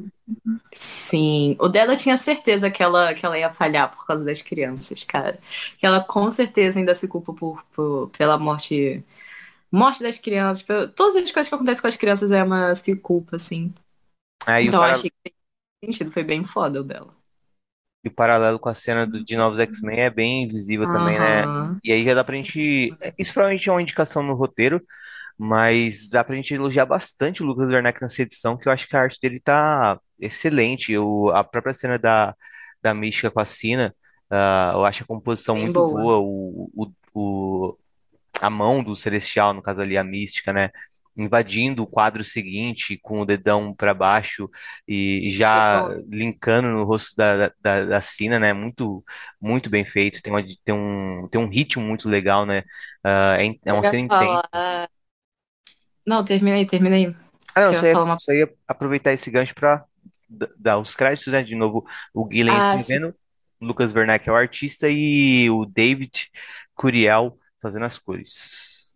Sim, o dela tinha certeza que ela, que ela ia falhar por causa das crianças, cara. Que ela com certeza ainda se culpa por, por- pela morte, morte das crianças, por- todas as coisas que acontecem com as crianças é uma se culpa, assim. O, Então eu para- achei que sentido, foi bem foda o dela. e o paralelo com a cena do, de Novos X-Men é bem visível também, né? E aí já dá pra gente. Isso provavelmente é uma indicação no roteiro, mas dá pra gente elogiar bastante o Lucas Werneck nessa edição, que eu acho que a arte dele tá excelente. O, a própria cena da, da Mística com a Sina, ah, eu acho a composição Bem muito boa. boa. O, o, o, a mão do Celestial, no caso ali, a Mística, né? Invadindo o quadro seguinte com o dedão pra baixo e já Eu, linkando no rosto da, da, da Sina, né? Muito, muito bem feito. Tem, uma, tem, um, tem um ritmo muito legal, né? Ah, é, é uma cena intensa. falar. Não, terminei, terminei. Ah, não, só ia uma. só ia aproveitar esse gancho para dar os créditos, né? De novo, o Gillen Ah, sim. escrevendo, o Lucas Werneck é o artista e o David Curiel fazendo as cores.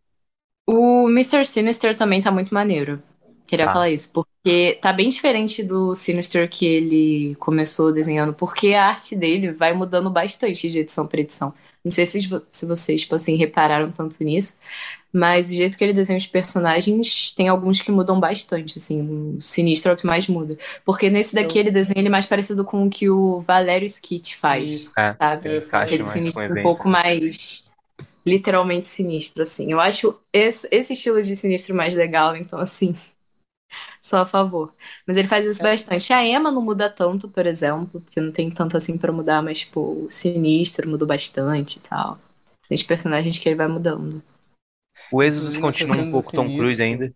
O Mr. Sinister também tá muito maneiro. Queria Tá. falar isso, porque tá bem diferente do Sinister que ele começou desenhando, porque a arte dele vai mudando bastante de edição para edição. Não sei se, se vocês, tipo assim, repararam tanto nisso, mas o jeito que ele desenha os personagens, tem alguns que mudam bastante, assim, o Sinistro é o que mais muda. Porque nesse daqui ele desenha ele mais parecido com o que o Valério Skit faz, isso, É, sabe? falar encaixa mais com um pouco mais literalmente sinistro, assim. Eu acho esse, esse estilo de sinistro mais legal, então, assim, só a favor. Mas ele faz isso É, bastante. A Emma não muda tanto, por exemplo, porque não tem tanto assim pra mudar, mas, tipo, o sinistro mudou bastante e tal. Tem os personagens que ele vai mudando. O Exodus continua um pouco Tom Cruise Sinistro. ainda.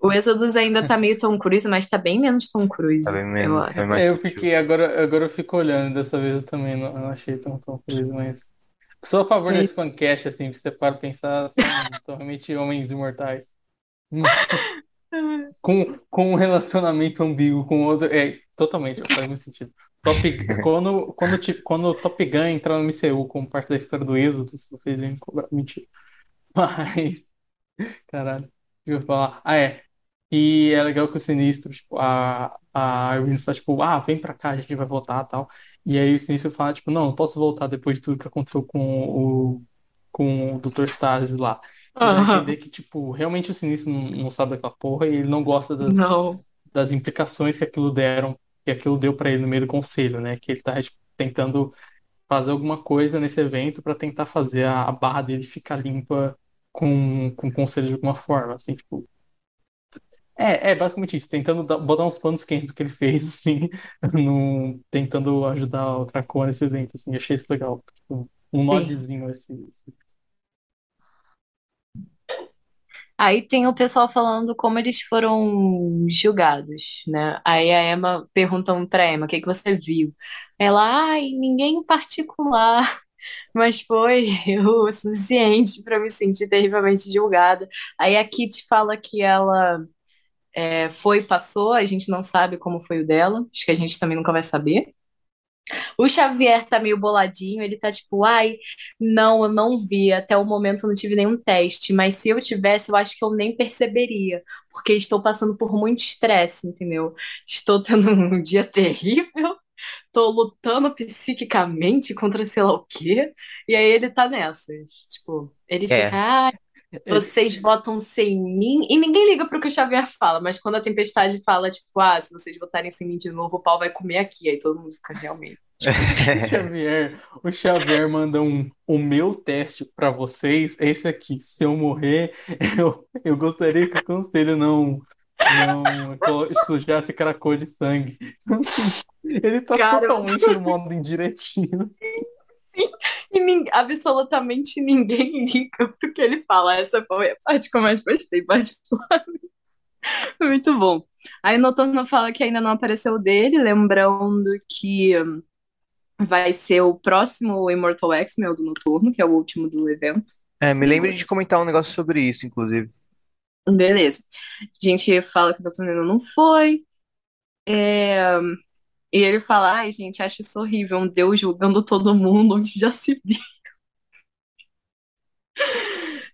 O Exodus ainda tá meio Tom Cruise, mas tá bem menos Tom Cruise, Tá bem eu menos, bem mais É, eu fiquei, agora, agora eu fico olhando, dessa vez eu também não, não achei tão, tão coisa, mas. Sou a favor É desse fancast, assim, se você para pensar, são, são realmente homens imortais. Com, com um relacionamento ambíguo com outro. É, totalmente, faz muito sentido. Top, quando, quando, tipo, quando o Top Gun entrar no MCU como parte da história do Êxodo, se vocês vêm cobrar. Mentira. Mas. Caralho. Eu ia falar? Ah, é. E é legal que o Sinistro, tipo, a, a Irene fala, tipo, ah, vem pra cá, a gente vai voltar e tal. E aí o Sinistro fala, tipo, não, não posso voltar depois de tudo que aconteceu com o, com o Dr. Stasis lá. E a entender que, tipo, realmente o Sinistro não, não sabe daquela porra e ele não gosta das, Não. das implicações que aquilo deram, que aquilo deu pra ele no meio do conselho, né? Que ele tá tipo, tentando fazer alguma coisa nesse evento pra tentar fazer a, a barra dele ficar limpa com, com o conselho de alguma forma, assim, tipo. É, é basicamente isso, tentando dar- botar uns panos quentes do que ele fez, assim, no, tentando ajudar o Krakoa nesse evento, assim, achei isso legal. Tipo, um nodzinho esse, esse- Aí tem o pessoal falando como eles foram julgados, né? Aí a Emma perguntam pra Emma, o que que você viu? Ela, ai, ninguém em particular, mas foi o suficiente pra me sentir terrivelmente julgada. Aí a Kitty fala que ela é, foi passou, a gente não sabe como foi o dela, acho que a gente também nunca vai saber. O Xavier tá meio boladinho, ele tá tipo, ai, não, eu não vi, até o momento eu não tive nenhum teste, mas se eu tivesse, eu acho que eu nem perceberia, porque estou passando por muito estresse, entendeu? Estou tendo um dia terrível, tô lutando psiquicamente contra sei lá o quê, e aí ele tá nessas, tipo, ele É, fica, ai, vocês votam sem mim, e ninguém liga pro que o Xavier fala, mas quando a Tempestade fala, tipo, ah, se vocês votarem sem mim de novo, o pau vai comer aqui, aí todo mundo fica realmente. O Xavier, o Xavier manda um, o meu teste pra vocês é esse aqui. Se eu morrer, eu, eu gostaria que o conselho não, Não, sujasse cor de sangue. Ele tá Cara, totalmente no modo indiretinho. E nin- absolutamente ninguém liga pro que ele fala. Essa foi a parte que eu mais gostei, particularmente. Muito bom. Aí Noturno fala que ainda não apareceu o dele, lembrando que hum, vai ser o próximo Immortal X-Men, o do Noturno, que é o último do evento. É, me lembre de comentar um negócio sobre isso, inclusive. Beleza. A gente fala que o Dr. Nino não foi. é, E ele fala, ai, gente, acho isso horrível, um Deus julgando todo mundo onde já se viu.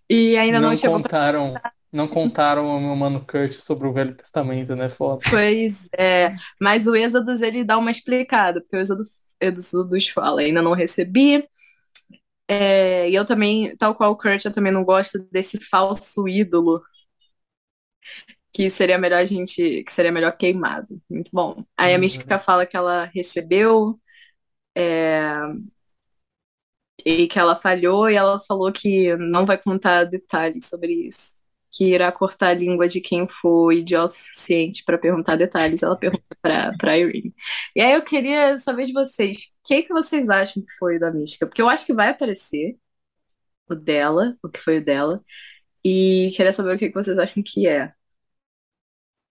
E ainda não, Não chegou pra... contaram, não contaram ao meu mano Kurt sobre o Velho Testamento, né? Foda. Pois é. Mas o Êxodos, ele dá uma explicada, porque o Êxodo- Êxodos fala, ainda não recebi. É, E eu também, tal qual o Kurt, eu também não gosto desse falso ídolo que seria melhor a gente, que seria melhor queimado. Muito bom. Aí a Uhum. Mística fala que ela recebeu é, e que ela falhou e ela falou que não vai contar detalhes sobre isso. Que irá cortar a língua de quem for idiota o suficiente para perguntar detalhes. Ela pergunta para Irene. E aí eu queria saber de vocês, o que que vocês acham que foi da Mística? Porque eu acho que vai aparecer o dela, o que foi o dela. E queria saber o que que vocês acham que é.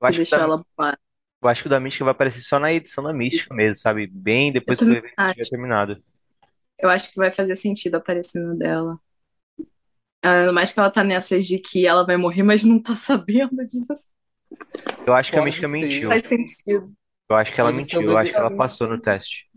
Eu acho que, deixou o da, ela boa. eu acho que o da Mística vai aparecer só na edição da Mística mesmo, sabe? Bem depois que o evento estiver acho. terminado. Eu acho que vai fazer sentido aparecendo dela. Ainda mais que ela tá nessas de que ela vai morrer, mas não tá sabendo disso. Eu acho que a Mística ser. mentiu. Faz sentido. Eu acho que ela Pode mentiu. Eu acho que ela passou no teste.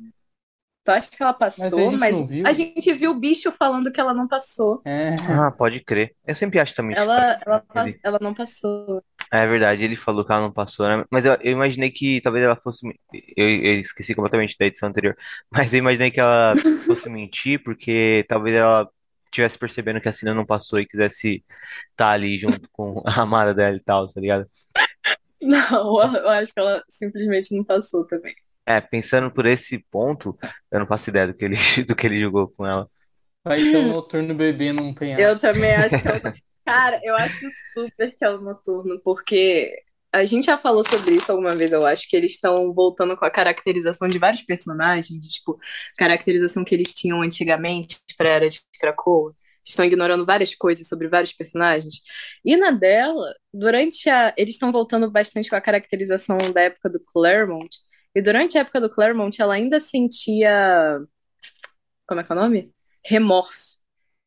Tu acha que ela Mas a passou, gente mas a gente viu o bicho falando que ela não passou. É, Ah, pode crer. Eu sempre acho também. Ela, ela, pass- ela não passou. É verdade, ele falou que ela não passou, né? Mas eu, eu imaginei que talvez ela fosse. Eu, eu esqueci completamente da edição anterior. Mas eu imaginei que ela fosse mentir, porque talvez ela tivesse percebendo que a Cina não passou e quisesse estar ali junto com a amada dela e tal, tá ligado? Não, eu acho que ela simplesmente não passou também. É, pensando por esse ponto, eu não faço ideia do que ele, do que ele jogou com ela. vai ser um noturno bebê num Eu penhasco. também acho que ela... Cara, eu acho super que é o noturno, porque a gente já falou sobre isso alguma vez, eu acho que eles estão voltando com a caracterização de vários personagens, tipo, caracterização que eles tinham antigamente pra Era de Krakoa. Estão ignorando várias coisas sobre vários personagens. E na dela, durante a. Eles estão voltando bastante com a caracterização da época do Claremont. E durante a época do Claremont, ela ainda sentia. Como é que é o nome? Remorso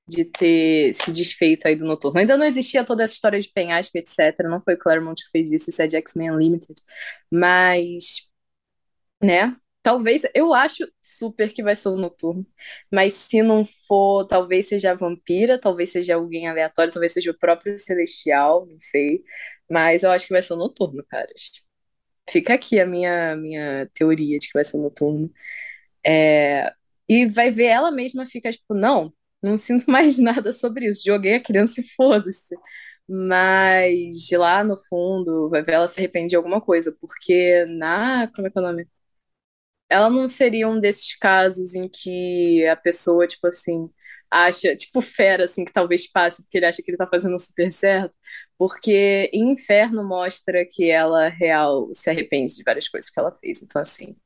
de ter se desfeito aí do Noturno. Ainda não existia toda essa história de penhasco, etc. Não foi o Claremont que fez isso, isso é de X-Men Unlimited. Mas, né? Talvez, eu acho super que vai ser o Noturno. Mas se não for, talvez seja a Vampira, talvez seja alguém aleatório, talvez seja o próprio Celestial, não sei. Mas eu acho que vai ser o Noturno, caras. Fica aqui a minha, minha teoria de que vai ser o Noturno. É, E vai ver ela mesma fica tipo, não, não sinto mais nada sobre isso. Joguei a criança e foda-se. Mas lá no fundo, vai ver ela se arrepende de alguma coisa, porque na. Como é que é o nome? Ela não seria um desses casos em que a pessoa, tipo assim, acha, tipo, fera, assim, que talvez passe porque ele acha que ele tá fazendo super certo. Porque Inferno mostra que ela, real, se arrepende de várias coisas que ela fez. Então, assim,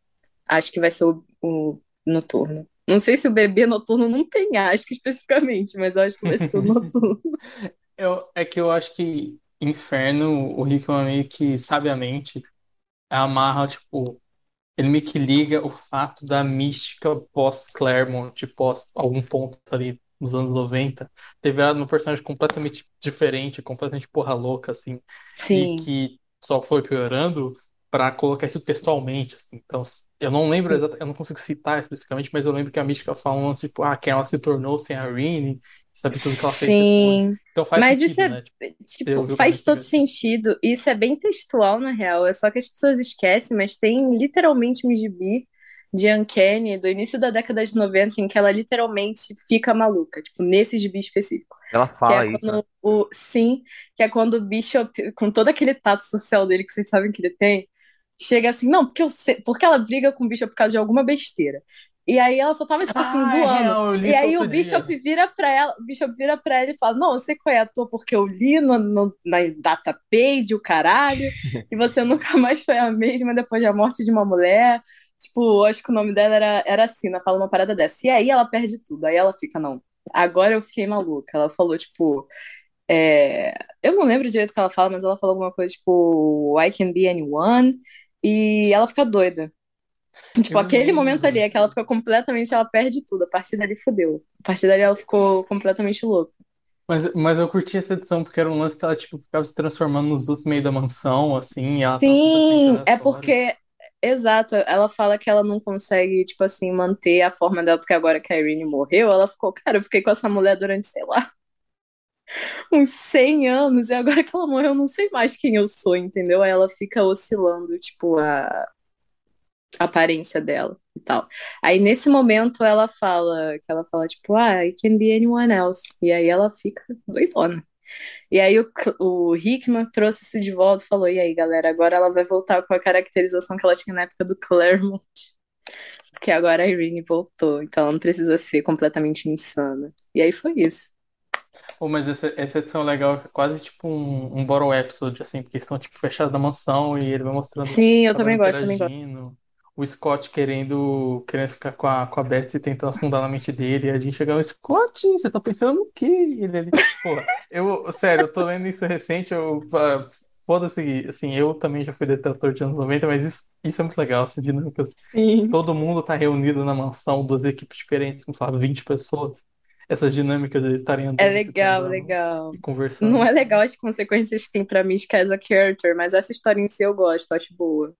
acho que vai ser o, o noturno. Não sei se o bebê noturno não tem asco especificamente, mas eu acho que vai ser o noturno. Eu, é que eu acho que Inferno, o Hickman meio que sabiamente amarra, tipo, ele meio que liga o fato da mística pós-Claremont, pós algum ponto ali nos anos 90, ter virado uma personagem completamente diferente, completamente porra louca, assim, Sim. e que só foi piorando pra colocar isso textualmente, assim. Então, eu não lembro exatamente, eu não consigo citar especificamente, mas eu lembro que a mística falando, tipo, ah, quem ela se tornou sem a Rine, sabe tudo que ela fez depois. Sim. Então faz Mas sentido, isso é, né? Tipo, tipo, faz todo sentido. Isso é bem textual, na real. É só que as pessoas esquecem, mas tem literalmente um gibi de Uncanny do início da década de 90 em que ela literalmente fica maluca, tipo, nesse gibi específico. Ela Que fala é isso, né? o. Sim, que é quando o Bishop, com todo aquele tato social dele que vocês sabem que ele tem, chega assim, não, porque eu sei, porque ela briga com o Bishop por causa de alguma besteira. E aí ela só tava, tipo assim, Ah, é zoando. eu li E aí o outro dia. Bishop vira pra ela, o Bishop vira pra ela e fala: Não, você qual é a tua? Porque eu li no, no- na data page, o caralho, e você nunca mais foi a mesma depois da morte de uma mulher. Tipo, acho que o nome dela era, era Sina, fala uma parada dessa. E aí ela perde tudo. Aí ela fica, não. Agora eu fiquei maluca. Ela falou, tipo. é, Eu não lembro direito o que ela fala, mas ela falou alguma coisa, tipo, I can be anyone. E ela fica doida. Tipo, Eu aquele momento ali é que ela fica completamente, ela perde tudo. A partir dali fudeu. A partir dali ela ficou completamente louca. Mas, mas eu curti essa edição porque era um lance que ela, tipo, ficava se transformando nos outros meio da mansão, assim, tava Sim, é porque, exato, ela fala que ela não consegue, tipo assim, manter a forma dela, porque agora que a Irene morreu, ela ficou, cara, eu fiquei com essa mulher durante, sei lá, uns 100 anos, e agora que ela morreu, eu não sei mais quem eu sou, entendeu? Aí ela fica oscilando, tipo, a a aparência dela e tal. Aí nesse momento ela fala, que ela fala, tipo, ah, I can be anyone else. E aí ela fica doidona. E aí o, o Hickman trouxe isso de volta e falou: e aí, galera, agora ela vai voltar com a caracterização que ela tinha na época do Claremont. Porque agora a Irene voltou, então ela não precisa ser completamente insana. E aí foi isso. Pô, mas essa, essa edição é legal, é quase tipo um, um bottle episode, assim, porque eles estão, tipo, fechados na mansão e ele vai mostrando Sim, eu também gosto, também gosto. O Scott querendo, querendo ficar com a, com a Betsy tentando afundar na mente dele. E a gente chega, Scott, você tá pensando no quê? E ele ali, porra, eu, sério, eu tô lendo isso recente, eu, ah, foda-se, assim, eu também já fui detetor de anos 90, mas isso, isso é muito legal, essas dinâmicas. Sim. Todo mundo tá reunido na mansão, duas equipes diferentes, com, sei lá, 20 pessoas. Essas dinâmicas de estarem andando, É se legal, legal. e conversando. Não é legal as consequências que tem pra Mística as a character, mas essa história em si eu gosto, acho boa.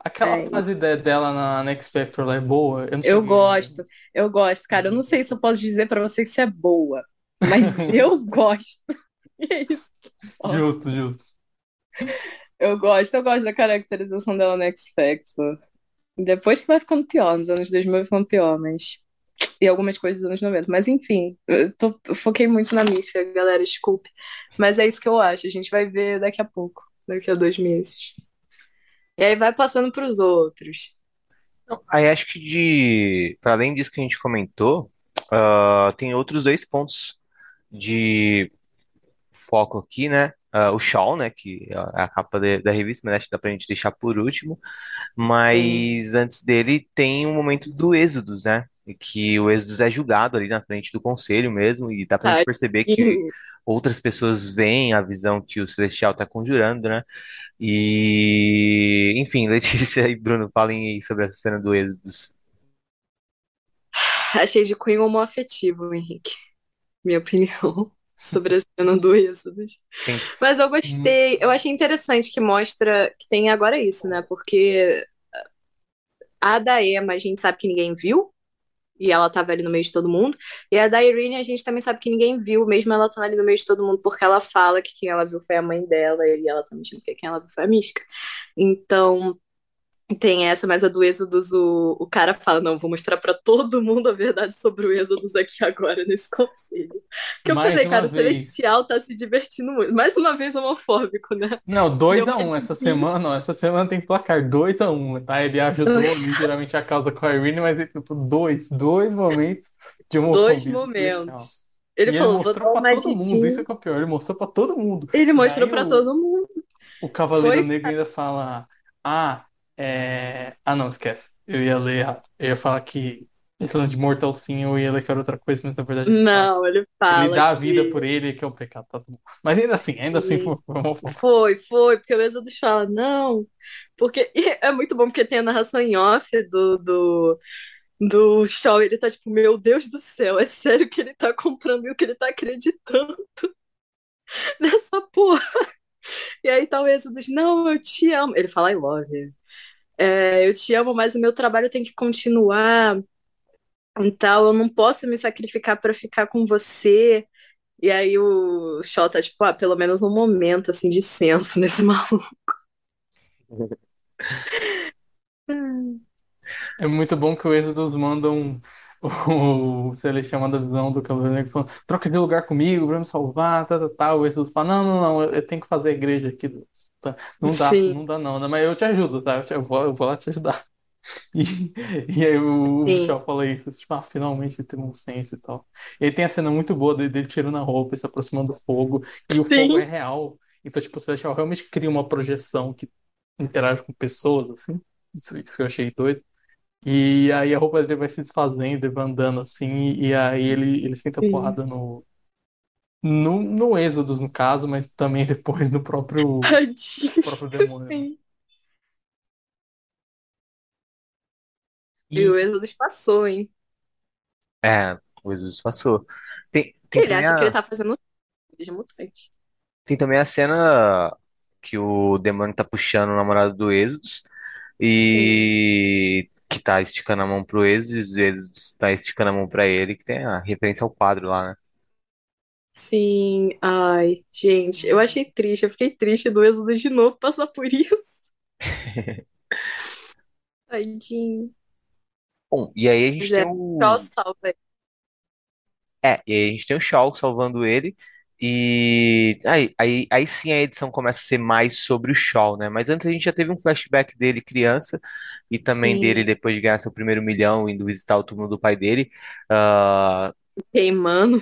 Aquela É. fase de- dela na, na X Factor lá é boa. Eu, Eu cheguei- gosto, eu gosto, cara. Eu não sei se eu posso dizer pra você que isso é boa, mas eu gosto. É isso. Justo, justo. Eu gosto, eu gosto da caracterização dela no X Factor. Depois que vai ficando pior, nos anos 2000 vai ficando pior, mas. E algumas coisas dos anos 90. Mas enfim, eu, tô, eu foquei muito na mística, galera, desculpe. Mas é isso que eu acho. A gente vai ver daqui a pouco, daqui a dois meses. E aí vai passando pros outros. Aí acho que de, para além disso que a gente comentou, ah, tem outros dois pontos de foco aqui, né? Ah, o Shaw, né? Que é a capa de- da revista, mas acho que dá pra gente deixar por último. Mas antes dele tem o momento do Êxodos, né? Que o Êxodos é julgado ali na frente do conselho mesmo, e dá pra gente perceber que outras pessoas veem a visão que o Celestial tá conjurando, né? E, enfim, Letícia e Bruno, falem aí sobre essa cena do Êxodos. Achei de cunho homoafetivo, Henrique. Minha opinião sobre a cena do Êxodos. Sim. Mas eu gostei. Eu achei interessante que mostra que tem agora isso, né? Porque a da Emma a gente sabe que ninguém viu. E ela tava ali no meio de todo mundo. E a da Irene a gente também sabe que ninguém viu, mesmo ela estando ali no meio de todo mundo, porque ela fala que quem ela viu foi a mãe dela, e ela também tinha que quem ela viu foi a Mística. Então, tem essa, mas a do Êxodos, o, o cara fala: Não, vou mostrar pra todo mundo a verdade sobre o Êxodos aqui agora, nesse conselho. Que eu Mais falei, cara, o vez. Celestial tá se divertindo muito. Mais uma vez homofóbico, né? Não, 2 Deu a 1 um. pra essa sentir. semana, ó, essa semana tem placar 2 a 1 um, tá? Ele ajudou ligeiramente a causa com a Irene, mas ele tipo, dois, dois momentos de homofobia Dois momentos. Ele E falou: ele mostrou pra todo mundo, isso é que é o pior, ele mostrou pra todo mundo. Ele mostrou o- todo mundo. O Cavaleiro Foi? Negro ainda fala: Ah, é. Ah, não, esquece. Eu ia ler errado. Eu ia falar que esse lance de mortal sim, eu ia ler que era outra coisa, mas na verdade fala Não, ele fala. ele dá a que- vida por ele, que é um pecado. Tá tudo bom. Mas ainda assim, ainda assim Sim. foi foi. Foi, foi, porque o Êxodos fala, não, porque e é muito bom porque tem a narração em off do, do, do Shaw, ele tá tipo, meu Deus do céu, é sério que ele tá comprando e que ele tá acreditando nessa porra. E aí tá o Êxodos, não, eu te amo. Ele fala, I love you. É, eu te amo, mas o meu trabalho tem que continuar. Então, eu não posso me sacrificar pra ficar com você. E aí o Shaw tá tipo, ah, pelo menos um momento assim de senso nesse maluco. É muito bom que o Êxodos mandam o Celestial manda a visão do Cavaleiro Negro falando, troca de lugar comigo pra me salvar, tá, tá, tá. O Êxodos fala, não, não, não, eu, tenho que fazer a igreja aqui. Tá, Não dá, Sim. não dá não, né? mas eu te ajudo, tá? Eu, te- eu vou, eu vou lá te ajudar. E, e aí o Sim. Michel fala isso, tipo, ah, finalmente tem um senso e tal. E aí tem a cena muito boa dele, dele tirando a roupa e se aproximando do fogo, e o fogo é Sim. real. Então, tipo, o Celestial realmente cria uma projeção que interage com pessoas, assim. Isso, isso que eu achei doido. E aí a roupa dele vai se desfazendo, ele vai andando assim, e aí ele, ele senta Sim. porrada no, no, no Êxodos, no caso, mas também depois no próprio, Tadinho. próprio demônio. Sim. E E o Êxodos passou, hein? é, o Jesus passou. Tem, tem Ele também acha que ele a, tá fazendo de mutante. tem também a cena que o demônio tá puxando o namorado do Êxodos Sim. e que tá esticando a mão pro Êxodos, e o Êxodos tá esticando a mão pra ele, que tem a referência ao quadro lá, né? Sim. Ai, gente, eu achei triste. Eu fiquei triste do Êxodos de novo passar por isso. Tadinho. Bom, e aí a Mas gente tem é, só o. salva ele. É, e aí a gente tem o Shaw salvando ele. E aí, aí, aí sim a edição começa a ser mais sobre o Shaw, né? Mas antes a gente já teve um flashback dele criança e também dele Sim. depois de ganhar seu primeiro milhão, indo visitar o túmulo do pai dele, ah, Queimando.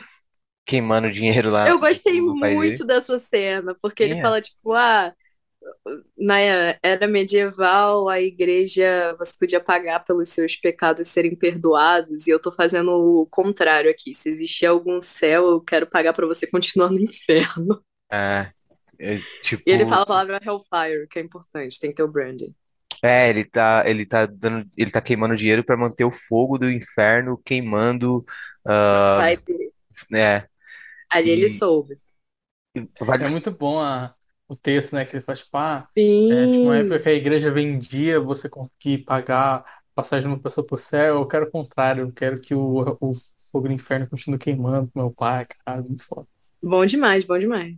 Queimando dinheiro lá Eu no gostei muito dessa cena, porque ele é. fala, tipo, ah, na era medieval, a igreja, você podia pagar pelos seus pecados serem perdoados, e eu tô fazendo o contrário aqui. Se existir algum céu, eu quero pagar pra você continuar no inferno. É, é, E ele tipo, fala a palavra Hellfire, que é importante, tem que ter o branding. é, ele tá, ele tá dando, ele tá queimando dinheiro para manter o fogo do inferno queimando, ah, Pai dele. né? Ali ele E, soube. e vale, É muito bom a, o texto, né? Que ele faz, tipo, ah, é, tipo, uma época Sim. que a igreja vendia você conseguir pagar passagem de uma pessoa pro céu, eu quero o contrário, eu quero que o, o fogo do inferno continue queimando com meu pai, cara, muito foda. Bom demais, bom demais.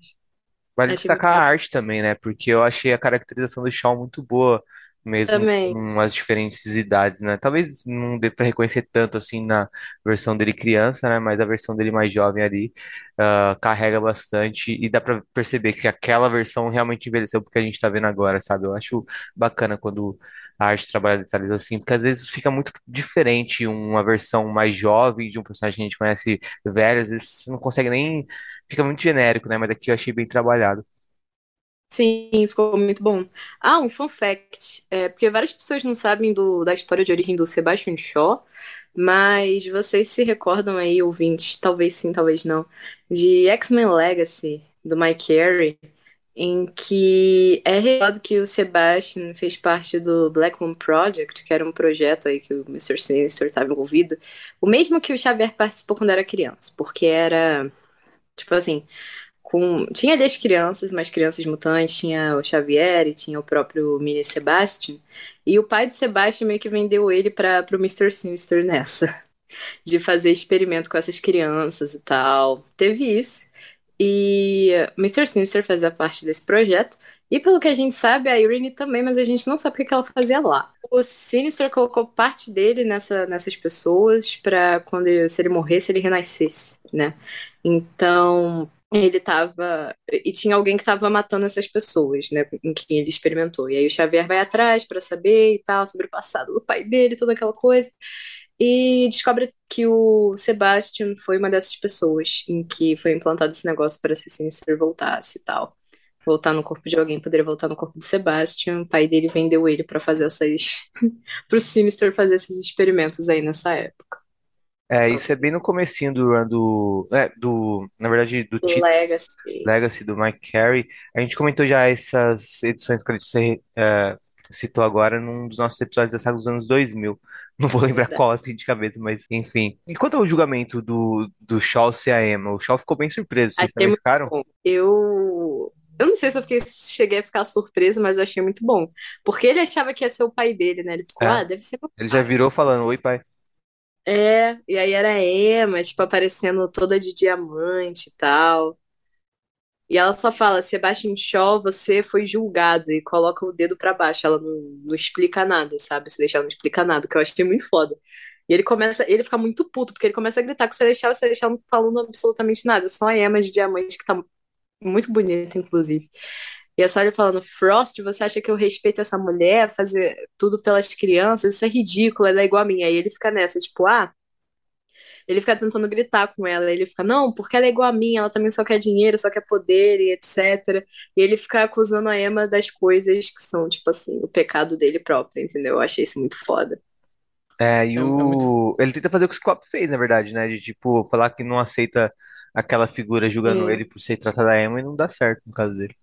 Vale Achei muito destacar a arte também, né? Porque eu achei a caracterização do Shaw muito boa, mesmo Também. com as diferentes idades, né? Talvez não dê pra reconhecer tanto assim na versão dele criança, né? Mas a versão dele mais jovem ali ah, carrega bastante e dá pra perceber que aquela versão realmente envelheceu porque a gente tá vendo agora, sabe? Eu acho bacana quando a arte trabalha detalhes assim, porque às vezes fica muito diferente uma versão mais jovem de um personagem que a gente conhece velho, às vezes você não consegue nem Fica muito genérico, né? Mas aqui eu achei bem trabalhado. Sim, ficou muito bom. Ah, um fun fact. É, porque várias pessoas não sabem do, da história de origem do Sebastian Shaw, mas vocês se recordam aí, ouvintes, talvez sim, talvez não, de X-Men Legacy, do Mike Carey, em que é revelado que o Sebastian fez parte do Black Moon Project, que era um projeto aí que o Mr. Sinister estava envolvido, o mesmo que o Xavier participou quando era criança, porque era, tipo assim, com... Tinha ali as crianças, umas crianças mutantes, tinha o Xavier e tinha o próprio mini Sebastian. E o pai do Sebastian meio que vendeu ele para o Mr. Sinister nessa, de fazer experimento com essas crianças e tal. Teve isso. E Mr. Sinister fazia parte desse projeto. E pelo que a gente sabe, a Irene também, mas a gente não sabe o que ela fazia lá. O Sinister colocou parte dele nessa, nessas pessoas para quando se ele morresse, ele renascesse, né? Então, ele tava. E tinha alguém que tava matando essas pessoas, né? Em quem ele experimentou. E aí o Xavier vai atrás para saber e tal, sobre o passado do pai dele, toda aquela coisa. E descobre que o Sebastian foi uma dessas pessoas em que foi implantado esse negócio para se Sinister voltasse e tal. Voltar no corpo de alguém, poderia voltar no corpo do Sebastian. O pai dele vendeu ele para fazer essas. pro Sinister fazer esses experimentos aí nessa época. É, isso é bem no comecinho do run do, é, do, na verdade, do título Legacy. Legacy do Mike Carey. A gente comentou já essas edições que a gente é, citou agora num dos nossos episódios da saga dos anos 2000. Não vou lembrar Verdade. qual assim de cabeça, mas enfim. E quanto ao julgamento do, do Shaw ser a Emma? O Shaw ficou bem surpreso. Vocês também ficaram? bom. Eu. Eu não sei se eu fiquei, cheguei a ficar surpresa, mas eu achei muito bom. Porque ele achava que ia ser o pai dele, né? Ele ficou, É. ah, deve ser meu Ele já pai. virou falando, oi, pai. É, e aí era a Emma, tipo, aparecendo toda de diamante e tal. E ela só fala, Sebastian Shaw, você foi julgado, e coloca o dedo pra baixo. Ela não, não explica nada, sabe? Se deixar, não explica nada, que eu achei muito foda. E ele começa, ele fica muito puto, porque ele começa a gritar com o Celestial, o Celestial não tá falando absolutamente nada, só a Emma de diamante, que tá muito bonita, inclusive. E a Sawyer falando, Frost, você acha que eu respeito essa mulher, fazer tudo pelas crianças? Isso é ridículo, ela é igual a mim. Aí ele fica nessa, tipo, ah, ele fica tentando gritar com ela. Ele fica, não, porque ela é igual a mim, ela também só quer dinheiro, só quer poder e etc. E ele fica acusando a Emma das coisas que são, tipo assim, o pecado dele próprio, entendeu? Eu achei isso muito foda. É, e É, é muito. o... ele tenta fazer o que o Scott fez, na verdade, né? De, tipo, falar que não aceita aquela figura julgando ele por ser tratada a Emma e não dá certo no caso dele.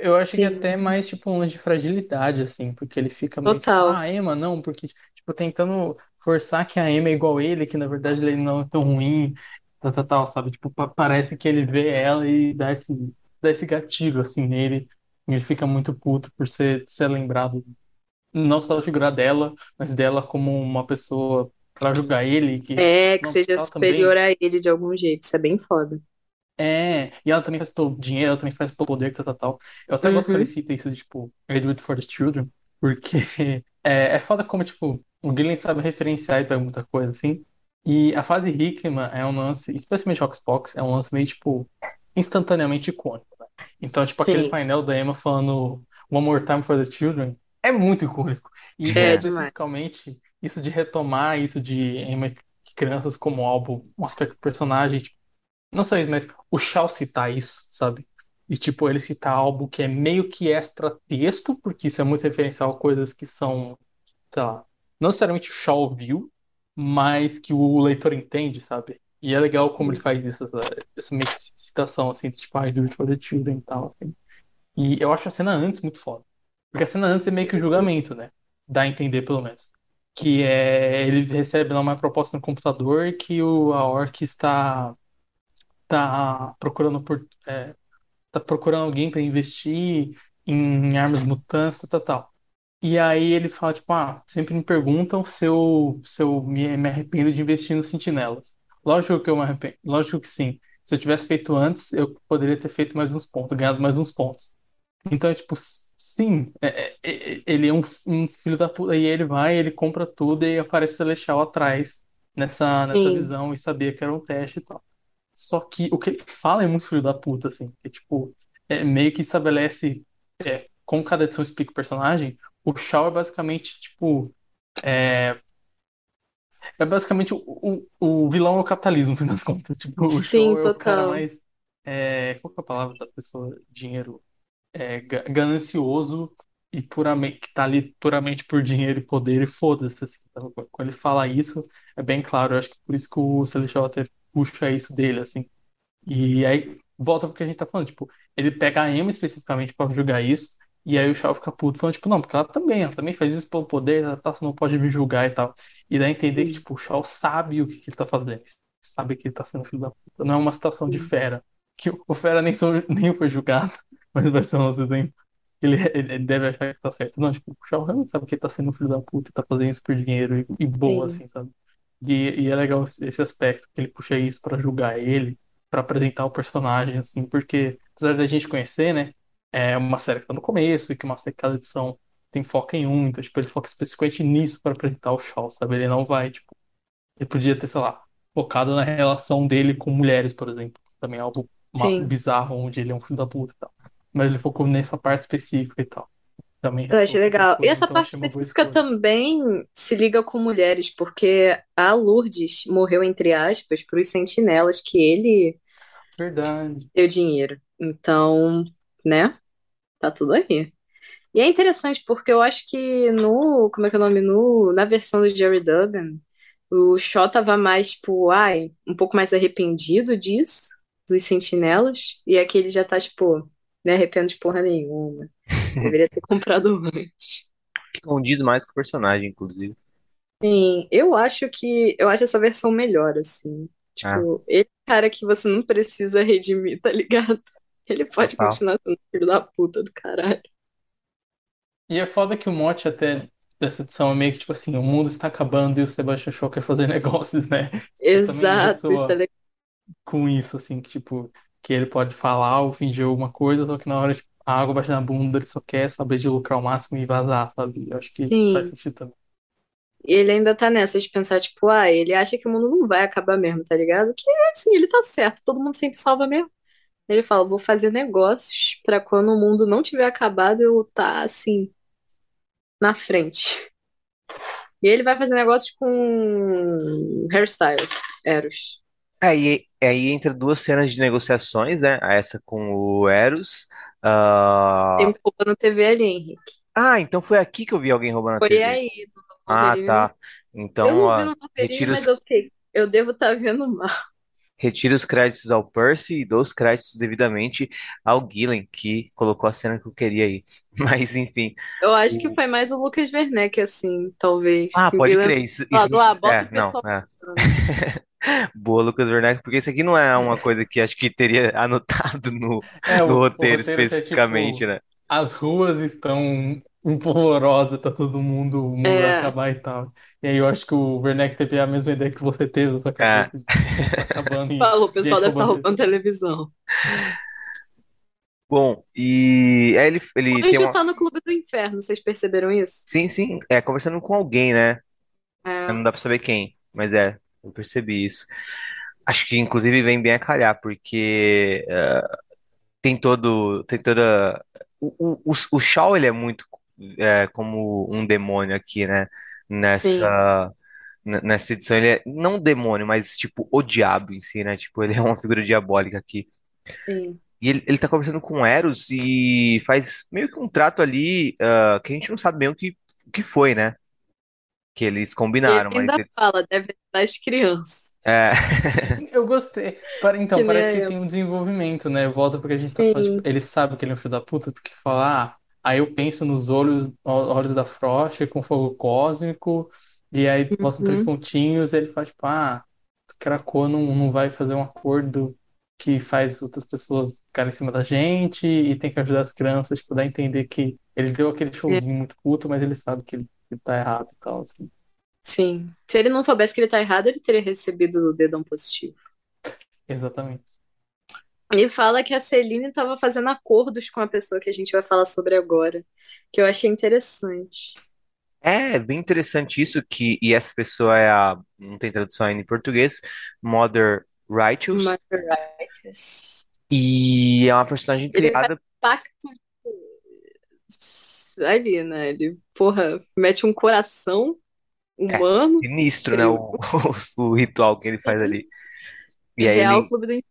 Eu acho que até mais tipo um lance de fragilidade, assim, porque ele fica meio tipo, ah, total. a Emma não, porque, tipo, tentando forçar que a Emma é igual ele, que na verdade ele não é tão ruim, tal, tal, tal, sabe? Tipo, pa- parece que ele vê ela e dá esse, dá esse gatilho, assim, nele, ele fica muito puto por ser, ser lembrado, não só da figura dela, mas dela como uma pessoa pra julgar ele, que, É, que não, seja superior também. a ele de algum jeito. Isso é bem foda. É, e ela também faz pelo dinheiro, ela também faz pelo poder, tal, tal, tal. Eu até gosto que ele Uhum. cita isso de, tipo, it for the children, porque é, é foda como, tipo, o Gillen sabe referenciar e pega muita coisa, assim. E a fase Hickman é um lance, especialmente Xbox, é um lance meio, tipo, instantaneamente icônico. né? Então, tipo, aquele Sim, painel da Emma falando One More Time for the Children é muito icônico. E, é É. demais. especificamente, isso de retomar isso de Emma e crianças como algo, um aspecto do personagem, tipo, não só isso, mas o Shaw citar isso, sabe? E, tipo, ele citar algo que é meio que extra-texto, porque isso é muito referencial a coisas que são, sei lá, não necessariamente o Shaw viu, mas que o leitor entende, sabe? E é legal como ele faz isso, essa, meio que citação, assim, tipo, I do it for the children e tal, assim. E eu acho a cena antes muito foda. Porque a cena antes é meio que o julgamento, né? Dá a entender, pelo menos. Que é, ele recebe lá uma proposta no computador que o, a Orc está tá procurando por, é, tá procurando alguém para investir em armas mutantes, tal, tal, tal. E aí ele fala, tipo, ah, sempre me perguntam se eu, se eu me, me arrependo de investir nos sentinelas. Lógico que eu me arrependo, lógico que sim. Se eu tivesse feito antes, eu poderia ter feito mais uns pontos, ganhado mais uns pontos. Então, é tipo, sim, é- é- é- ele é um, um filho da puta, e ele vai, ele compra tudo e aparece o Celestial atrás nessa, nessa Sim, visão e sabia que era um teste e tal. Só que o que ele fala é muito filho da puta, assim. É tipo, é meio que estabelece é, como cada edição explica o personagem. O Shaw é basicamente, tipo, é, é basicamente o, o, o vilão é o capitalismo, no fim das contas. Tipo, o sim, Shaw é o cara total. mais. É, qual que é a palavra da pessoa? Dinheiro. É, ga- ganancioso e puramente, que tá ali puramente por dinheiro e poder e foda-se. Assim, tá? Quando ele fala isso, é bem claro. Eu acho que por isso que o Celestial até puxa isso dele, assim. E aí volta pro que a gente tá falando, tipo, ele pega a Emma especificamente pra julgar isso, e aí o Shaw fica puto, falando, tipo, não, porque ela também, ela também faz isso pelo poder, ela tá, você não pode me julgar e tal. E dá a entender que, tipo, o Shaw sabe o que, que ele tá fazendo, sabe que ele tá sendo filho da puta. Não é uma situação de fera, que o fera nem, sou, nem foi julgado, mas vai ser um outro exemplo. Ele, ele deve achar que tá certo. Não, tipo, o Shaw realmente sabe que ele tá sendo filho da puta e tá fazendo isso por dinheiro e, e boa, sim, assim, sabe? E, e é legal esse aspecto, que ele puxa isso pra julgar ele, pra apresentar o personagem, assim, porque apesar da gente conhecer, né, é uma série que tá no começo e que uma série cada edição tem foco em um, então, tipo, ele foca especificamente nisso pra apresentar o Shaw, sabe? Ele não vai, tipo, ele podia ter, sei lá, focado na relação dele com mulheres, por exemplo, também é algo bizarro, onde ele é um filho da puta e tal. Mas ele focou nessa parte específica e tal. Também Eu achei legal. E essa então parte específica também se liga com mulheres, porque a Lourdes morreu, entre aspas, para os sentinelas que ele Verdade. deu dinheiro. Então, né? Tá tudo aí. E é interessante porque eu acho que no, como é que é o nome? No, na versão do Jerry Duggan, o Shaw tava mais, tipo, ai, um pouco mais arrependido disso, dos sentinelas, e aqui ele já tá, tipo, não arrependo de porra nenhuma. Deveria ter comprado antes. Condiz mais com o personagem, inclusive. Sim, eu acho que eu acho essa versão melhor, assim. Ah, Tipo, ele é um cara que você não precisa redimir, tá ligado? Ele pode total. continuar sendo filho da puta do caralho. E é foda que o mote até dessa edição é meio que tipo assim, o mundo está acabando e o Sebastian Shaw quer fazer negócios, né? Exato, isso é legal. com isso, assim, que tipo, que ele pode falar ou fingir alguma coisa, só que na hora, tipo, a água bate na bunda, ele só quer saber de lucrar o máximo e vazar, sabe? Eu acho que faz Sim. sentido também. E ele ainda tá nessa de pensar, tipo, ah, ele acha que o mundo não vai acabar mesmo, tá ligado? Que assim, ele tá certo, todo mundo sempre salva mesmo. Ele fala, vou fazer negócios pra quando o mundo não tiver acabado eu tá assim na frente. E ele vai fazer negócios com hairstyles, Eros. Aí, aí entra duas cenas de negociações, né? Essa com o Eros. Tem Ah, um pouco na TV ali, Henrique. ah, então foi aqui que eu vi alguém roubando a Foi TV. aí, no Ah, Wolverine. tá. Eu Então, não vi ó, no Wolverine, retira mas os, eu fiquei. Eu devo estar vendo mal. Retira os créditos ao Percy e dou os créditos devidamente ao Gillen, que colocou a cena que eu queria aí. Mas, enfim. Eu acho que O- foi mais o Lucas Werneck, assim, talvez. Ah, Que o pode Guilherme crer. Isso, isso, falou, ah, bota é, o não, pessoal. é. Boa, Lucas Werneck, porque isso aqui não é uma coisa que acho que teria anotado no, É, no o, o roteiro roteiro que é especificamente, tipo, né? as ruas estão empolvorosas, tá todo mundo, o mundo vai É, acabar e tal. E aí eu acho que o Werneck teve a mesma ideia que você teve na sua É. cabeça, de mundo tá acabando e falou, o pessoal gente deve estar roubando roubando televisão. Bom, e aí ele, ele tem Anjo uma. tá no Clube do Inferno, vocês perceberam isso? Sim, sim, é conversando com alguém, né? É, Não dá pra saber quem, mas é, eu percebi isso. Acho que inclusive vem bem a calhar, porque é, tem todo, tem toda. O, o, o, o Shaw, ele é muito é, como um demônio aqui, né? Nessa, nessa edição, ele é não um demônio, mas tipo o diabo em si, né? Tipo, ele é uma figura diabólica aqui. sim. E ele, ele tá conversando com o Eros e faz meio que um trato ali ah, que a gente não sabe bem o que, o que foi, né? Que eles E ele combinaram, mas ainda eles. fala, deve estar as crianças. É, Eu gostei. Para- Então, Que parece que nem tem um desenvolvimento, né? Volta porque a gente tá falando, Sim, tipo, ele sabe que ele é um filho da puta, porque fala, ah, aí eu penso nos olhos, olhos da Frost com fogo cósmico, e aí botam três uhum, pontinhos, e ele faz, tipo, ah, Krakoa não, não vai fazer um acordo que faz outras pessoas ficarem em cima da gente, e tem que ajudar as crianças, tipo, dá a entender que ele deu aquele showzinho muito puto, mas ele sabe que ele, que tá errado e tal, assim. sim. Se ele não soubesse que ele tá errado, ele teria recebido o dedão positivo. Exatamente. E fala que a Celine estava fazendo acordos com a pessoa que a gente vai falar sobre agora, que eu achei interessante. é bem interessante isso, que, e essa pessoa é a. Não tem tradução ainda em português, Mother Righteous, Martha Righteous. e é uma personagem Ele faz criada. pacto ali, né? Ele, porra, mete um coração É, humano, sinistro, né? O, o, o ritual que ele faz ali. E aí real ele, Clube do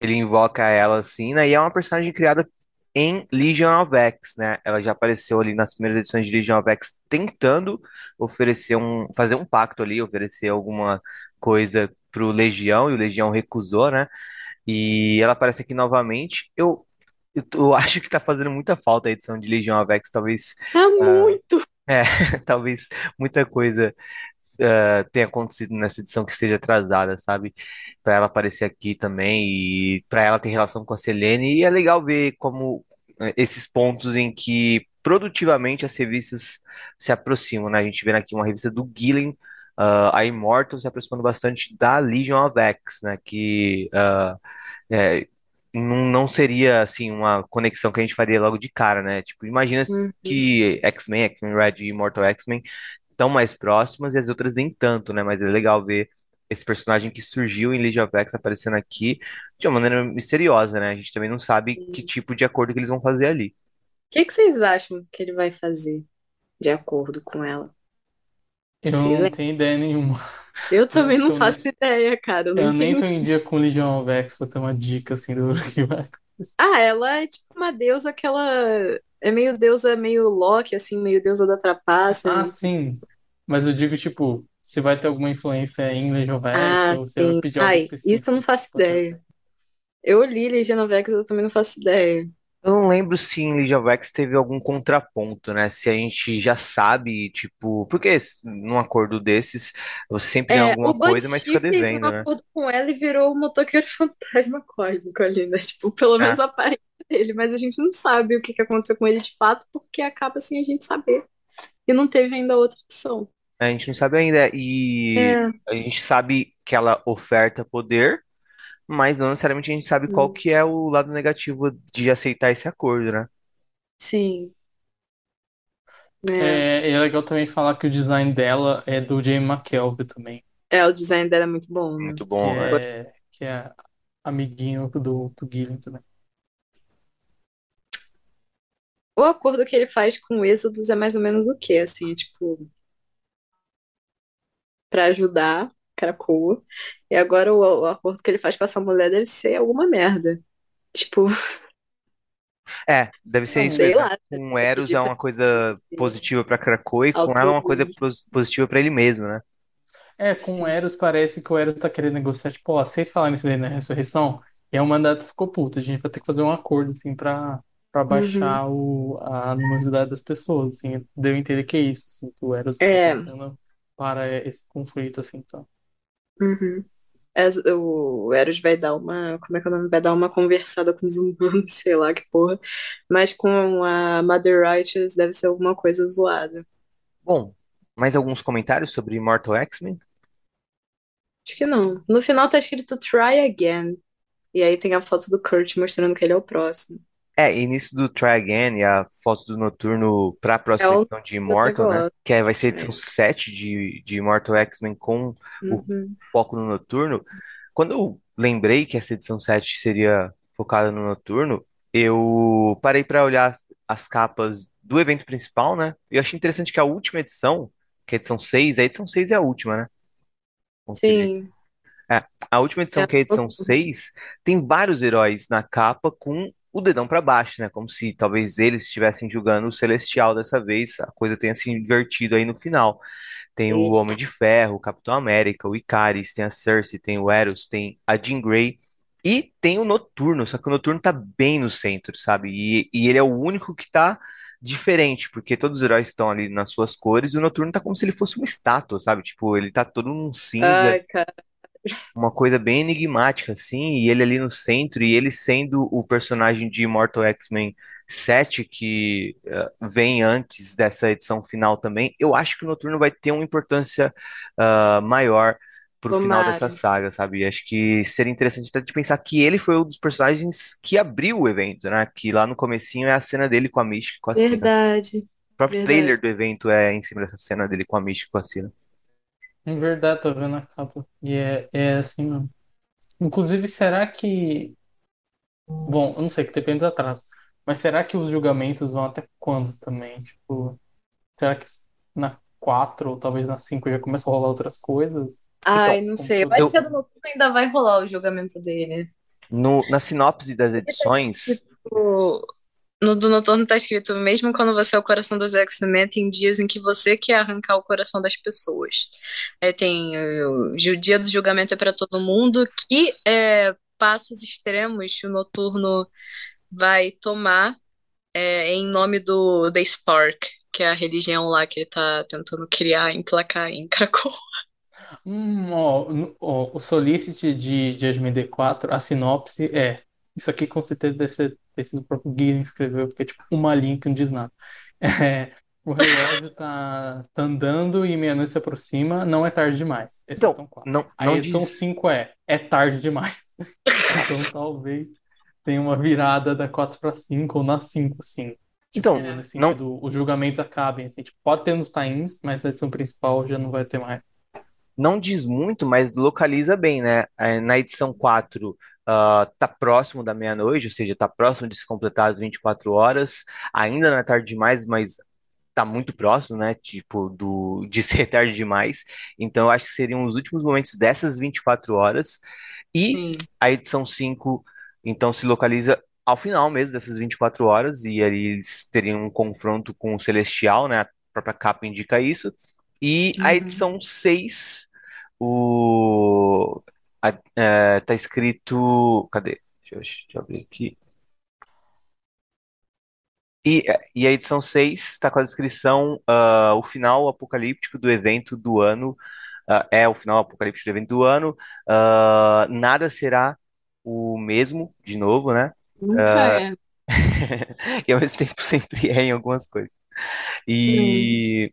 ele invoca ela assim, né? E é uma personagem criada em Legion of X, né? Ela já apareceu ali nas primeiras edições de Legion of X tentando oferecer um, fazer um pacto ali, oferecer alguma coisa pro Legião e o Legião recusou, né? E ela aparece aqui novamente. Eu, eu, eu acho que tá fazendo muita falta a edição de Legion of X, talvez, Tá ah, muito. é, talvez muita coisa ah, tenha acontecido nessa edição que esteja atrasada, sabe? Pra ela aparecer aqui também e pra ela ter relação com a Selene. E é legal ver como eh, esses pontos em que produtivamente as revistas se aproximam, né? A gente vê aqui uma revista do Gillen, ah, a Immortal se aproximando bastante da Legion of X, né? Que ah, é, não, seria assim uma conexão que a gente faria logo de cara, né? Tipo, imagina Uhum. que X-Men, X-Men Red e Immortal X-Men estão mais próximas e as outras nem tanto, né? Mas é legal ver esse personagem que surgiu em Legion of X aparecendo aqui de uma maneira misteriosa, né? A gente também não sabe que O tipo de acordo que eles vão fazer ali. que que vocês acham que ele vai fazer de acordo com ela? Eu não tenho ideia nenhuma. Eu também não faço ideia, cara. Eu nem eu nem tô em dia com Legion of X pra ter uma dica assim do que vai. Ah, ela é tipo uma deusa que ela é meio deusa, meio Loki, assim, meio deusa da trapaça. Ah, sim. Mas eu digo, tipo, se vai ter alguma influência em Legion of X Ah, ou se vai pedir algo Ai, isso eu não faço ideia. Eu li Legion of X, eu também não faço ideia. Eu não lembro se em Legion of X teve algum contraponto, né? Se a gente já sabe, tipo, porque num acordo desses você sempre tem É, alguma coisa, mas fica fez um devendo, né? acordo com ela e virou o motoqueiro fantasma cósmico ali, né? Tipo, pelo É. menos a aparência dele, mas a gente não sabe o que que aconteceu com ele de fato, porque acaba assim a gente saber. E não teve ainda outra edição. A gente não sabe ainda. E É, a gente sabe que ela oferta poder, mas não necessariamente a gente sabe qual hum, que é o lado negativo de aceitar esse acordo, né? sim, é. É, e é legal também falar que o design dela é do Jay McKelvey também, É, o design dela é muito bom, né? Muito que bom, né? é, que é amiguinho do, do Gillian também. O acordo que ele faz com o Êxodos é mais ou menos o quê? Assim, é tipo, pra ajudar Krakoa. E agora o, o acordo que ele faz com essa mulher deve ser alguma merda. Tipo, É, deve ser isso sei mesmo. lá, Com o Eros pedir é uma coisa ser positiva pra Krakoa e com ela é uma coisa positiva pra ele mesmo, né? É, com o Sim. Eros parece que o Eros tá querendo negociar, tipo, ó, vocês falaram isso daí na ressurreição, e aí o mandato ficou puto, a gente vai ter que fazer um acordo, assim, pra, pra Uhum. baixar o, a animosidade das pessoas, assim, deu a entender que é isso, assim, que o Eros tá É. tentando parar esse conflito, assim, então. Uhum. As- O Eros vai dar uma. Como é que é o nome? Vai dar uma conversada com os humanos, sei lá que porra. Mas com a Mother Righteous deve ser alguma coisa zoada. Bom, mais alguns comentários sobre Immortal X-Men? Acho que não. No final tá escrito Try Again. E aí tem a foto do Kurt mostrando que ele é o próximo. É, início do Try Again e a foto do Noturno para a É próxima o edição de Immortal, né? negócio. Que é- vai ser a edição 7 de, de Immortal X-Men com o Uhum. foco no Noturno. Quando eu lembrei que essa edição 7 seria focada no Noturno, eu parei para olhar as, as capas do evento principal, né? E eu achei interessante que a última edição, que é a edição 6, a edição 6 é a última, né? Conferir. Sim. É, a última É edição, que é a edição Noturno. 6, tem vários heróis na capa com o dedão pra baixo, né? Como se talvez eles estivessem julgando o Celestial dessa vez, a coisa tenha se invertido aí no final. Tem o Homem de Ferro, o Capitão América, o Icaris, tem a Cersei, tem o Eros, tem a Jean Grey e tem o Noturno, só que o Noturno tá bem no centro, sabe? E, e ele é o único que tá diferente, porque todos os heróis estão ali nas suas cores e o Noturno tá como se ele fosse uma estátua, sabe? Tipo, ele tá todo num cinza Ai, cara. Uma coisa bem enigmática, assim, e ele ali no centro, e ele sendo o personagem de Immortal X-Men 7, que eh, vem antes dessa edição final também, eu acho que o Noturno vai ter uma importância ah, maior pro final dessa saga, sabe? Acho que seria interessante até de pensar que ele foi um dos personagens que abriu o evento, né? Que lá no comecinho é a cena dele com a Mística e com a Sina. Verdade. O próprio Verdade. trailer do evento é em cima dessa cena dele com a Mística e com a Sina. Em verdade, tô vendo a capa, e é, é assim mesmo. Inclusive, será que... Bom, eu não sei, que depende do atraso, mas será que os julgamentos vão até quando também? Tipo, será que na 4 ou talvez na 5 já começa a rolar outras coisas? Ai, Então, não sei. Eu acho eu, que a do Noturno ainda vai rolar o julgamento dele. no, na sinopse das edições, escrito. No do Noturno tá escrito: mesmo quando você é o coração dos X-Men, tem dias em que você quer arrancar o coração das pessoas. Aí tem o, o dia do julgamento é pra todo mundo, que é passos extremos o Noturno vai tomar é, em nome do The Spark, que é a religião lá que ele tá tentando criar, emplacar em Krakow. Hum, ó, ó, o Solicit de Judgment D4, a sinopse é. Isso aqui com certeza deve ser, ter sido o próprio Guilherme que escreveu, porque é tipo uma linha que não diz nada. É, o relógio tá, tá andando e meia-noite se aproxima, não é tarde demais. Essa é então, edição 4. não, A não edição diz. 5 é, é tarde demais. Então talvez tenha uma virada da 4 para 5 ou na 5, assim. Tipo, Então, nesse não, sentido, os julgamentos acabem, assim. Tipo, pode ter nos times, mas na edição principal já não vai ter mais. não diz muito, mas localiza bem, né? É, Na edição 4, ah, tá próximo da meia-noite, ou seja, tá próximo de se completar as 24 horas. Ainda não é tarde demais, mas tá muito próximo, né? Tipo, do, de ser tarde demais. Então, eu acho que seriam os últimos momentos dessas 24 horas. E Sim. a edição 5, então, se localiza ao final mesmo dessas 24 horas, e aí eles teriam um confronto com o Celestial, né? A própria capa indica isso. E a Uhum. edição 6, o, a- é, tá escrito. Cadê? Deixa eu, deixa eu abrir aqui. E, e a edição 6 está com a descrição, ah, o final apocalíptico do evento do ano, ah, é o final apocalíptico do evento do ano, ah, nada será o mesmo, de novo, né? Nunca é. E ao mesmo tempo sempre é em algumas coisas. E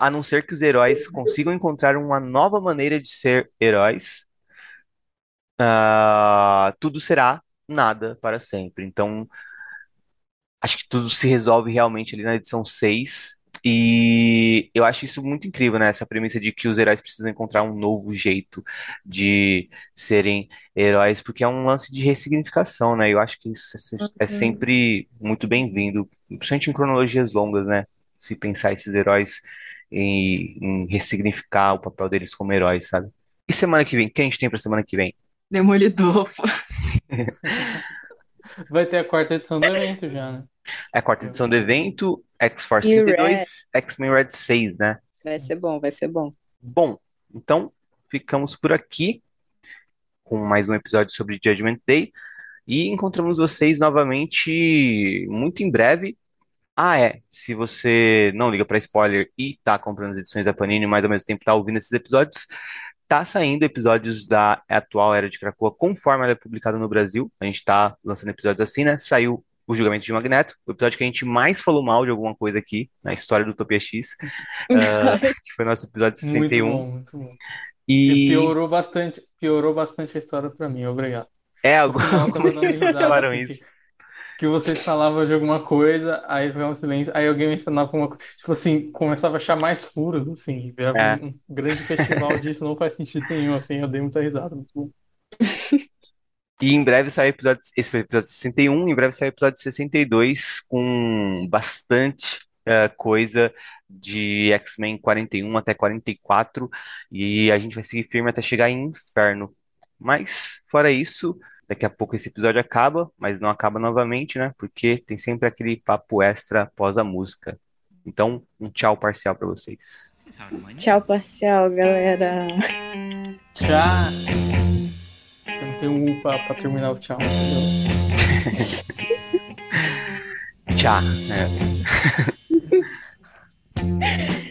a não ser que os heróis consigam encontrar uma nova maneira de ser heróis, ah, tudo será nada para sempre. Então, acho que tudo se resolve realmente ali na edição 6. E eu acho isso muito incrível, né? Essa premissa de que os heróis precisam encontrar um novo jeito de serem heróis, porque é um lance de ressignificação, né? Eu acho que isso é é Uhum. sempre muito bem-vindo, principalmente em cronologias longas, né? Se pensar esses heróis em, em ressignificar o papel deles como heróis, sabe? E semana que vem? O que a gente tem pra semana que vem? Demolidor. pô. Vai ter a quarta edição do evento já, né? É a quarta edição do evento, X-Force E 32, Red. X-Men Red 6, né? Vai ser bom, vai ser bom. Bom, então ficamos por aqui com mais um episódio sobre Judgment Day e encontramos vocês novamente muito em breve. Ah, é, se você não liga para spoiler e tá comprando as edições da Panini, mas ao mesmo tempo tá ouvindo esses episódios, tá saindo episódios da atual Era de Krakoa conforme ela é publicada no Brasil. A gente tá lançando episódios assim, né? Saiu o Julgamento de Magneto, o episódio que a gente mais falou mal de alguma coisa aqui na história do Utopia X, ah, que foi nosso episódio Muito 61. bom, muito bom. E E piorou bastante, piorou bastante a história pra mim, obrigado. é vocês risada, falaram assim, isso? que, que vocês falavam de alguma coisa, aí ficava um silêncio, aí alguém mencionava uma coisa, tipo assim, começava a achar mais furos, assim, É. um, um grande festival disso, não faz sentido nenhum, assim, eu dei muita risada, muito bom. E em breve sai o episódio. Esse foi o episódio 61, em breve sai o episódio 62, com bastante eh, coisa de X-Men 41 até 44. E a gente vai seguir firme até chegar em Inferno. Mas, fora isso, daqui a pouco esse episódio acaba, mas não acaba novamente, né? Porque tem sempre aquele papo extra após a música. Então, um tchau parcial pra vocês. Tchau, parcial, galera. Tchau! Eu não tenho um pra, pra terminar o tchau, entendeu? Tchau. né?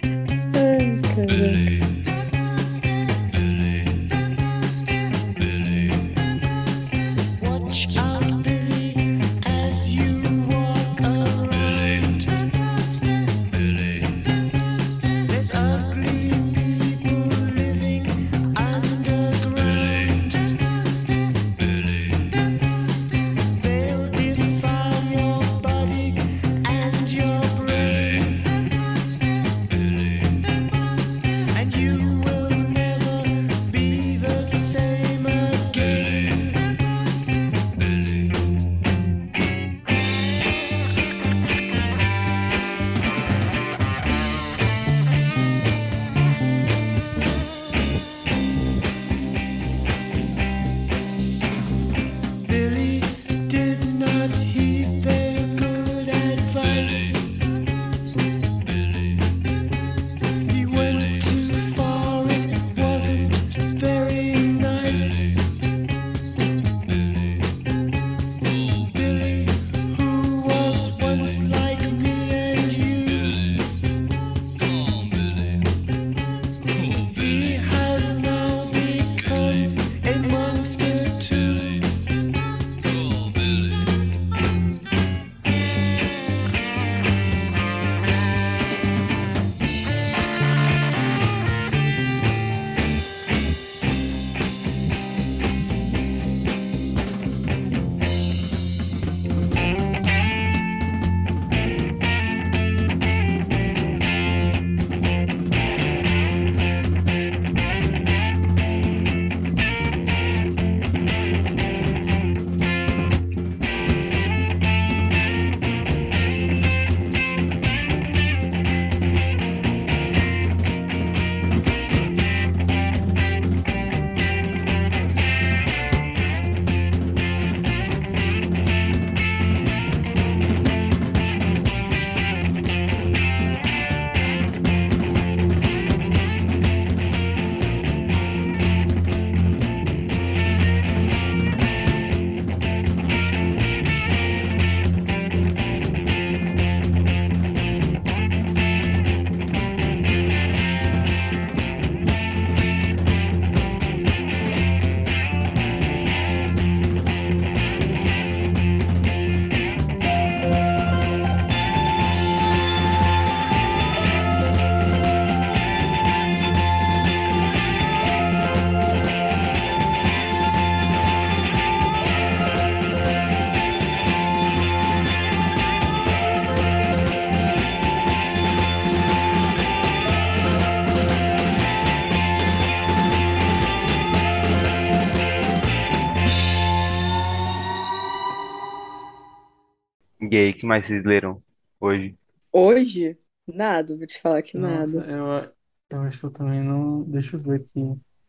E aí, que mais vocês leram hoje? Hoje, nada, vou te falar que Nossa, nada. eu, eu acho que eu também não. Deixa eu ver aqui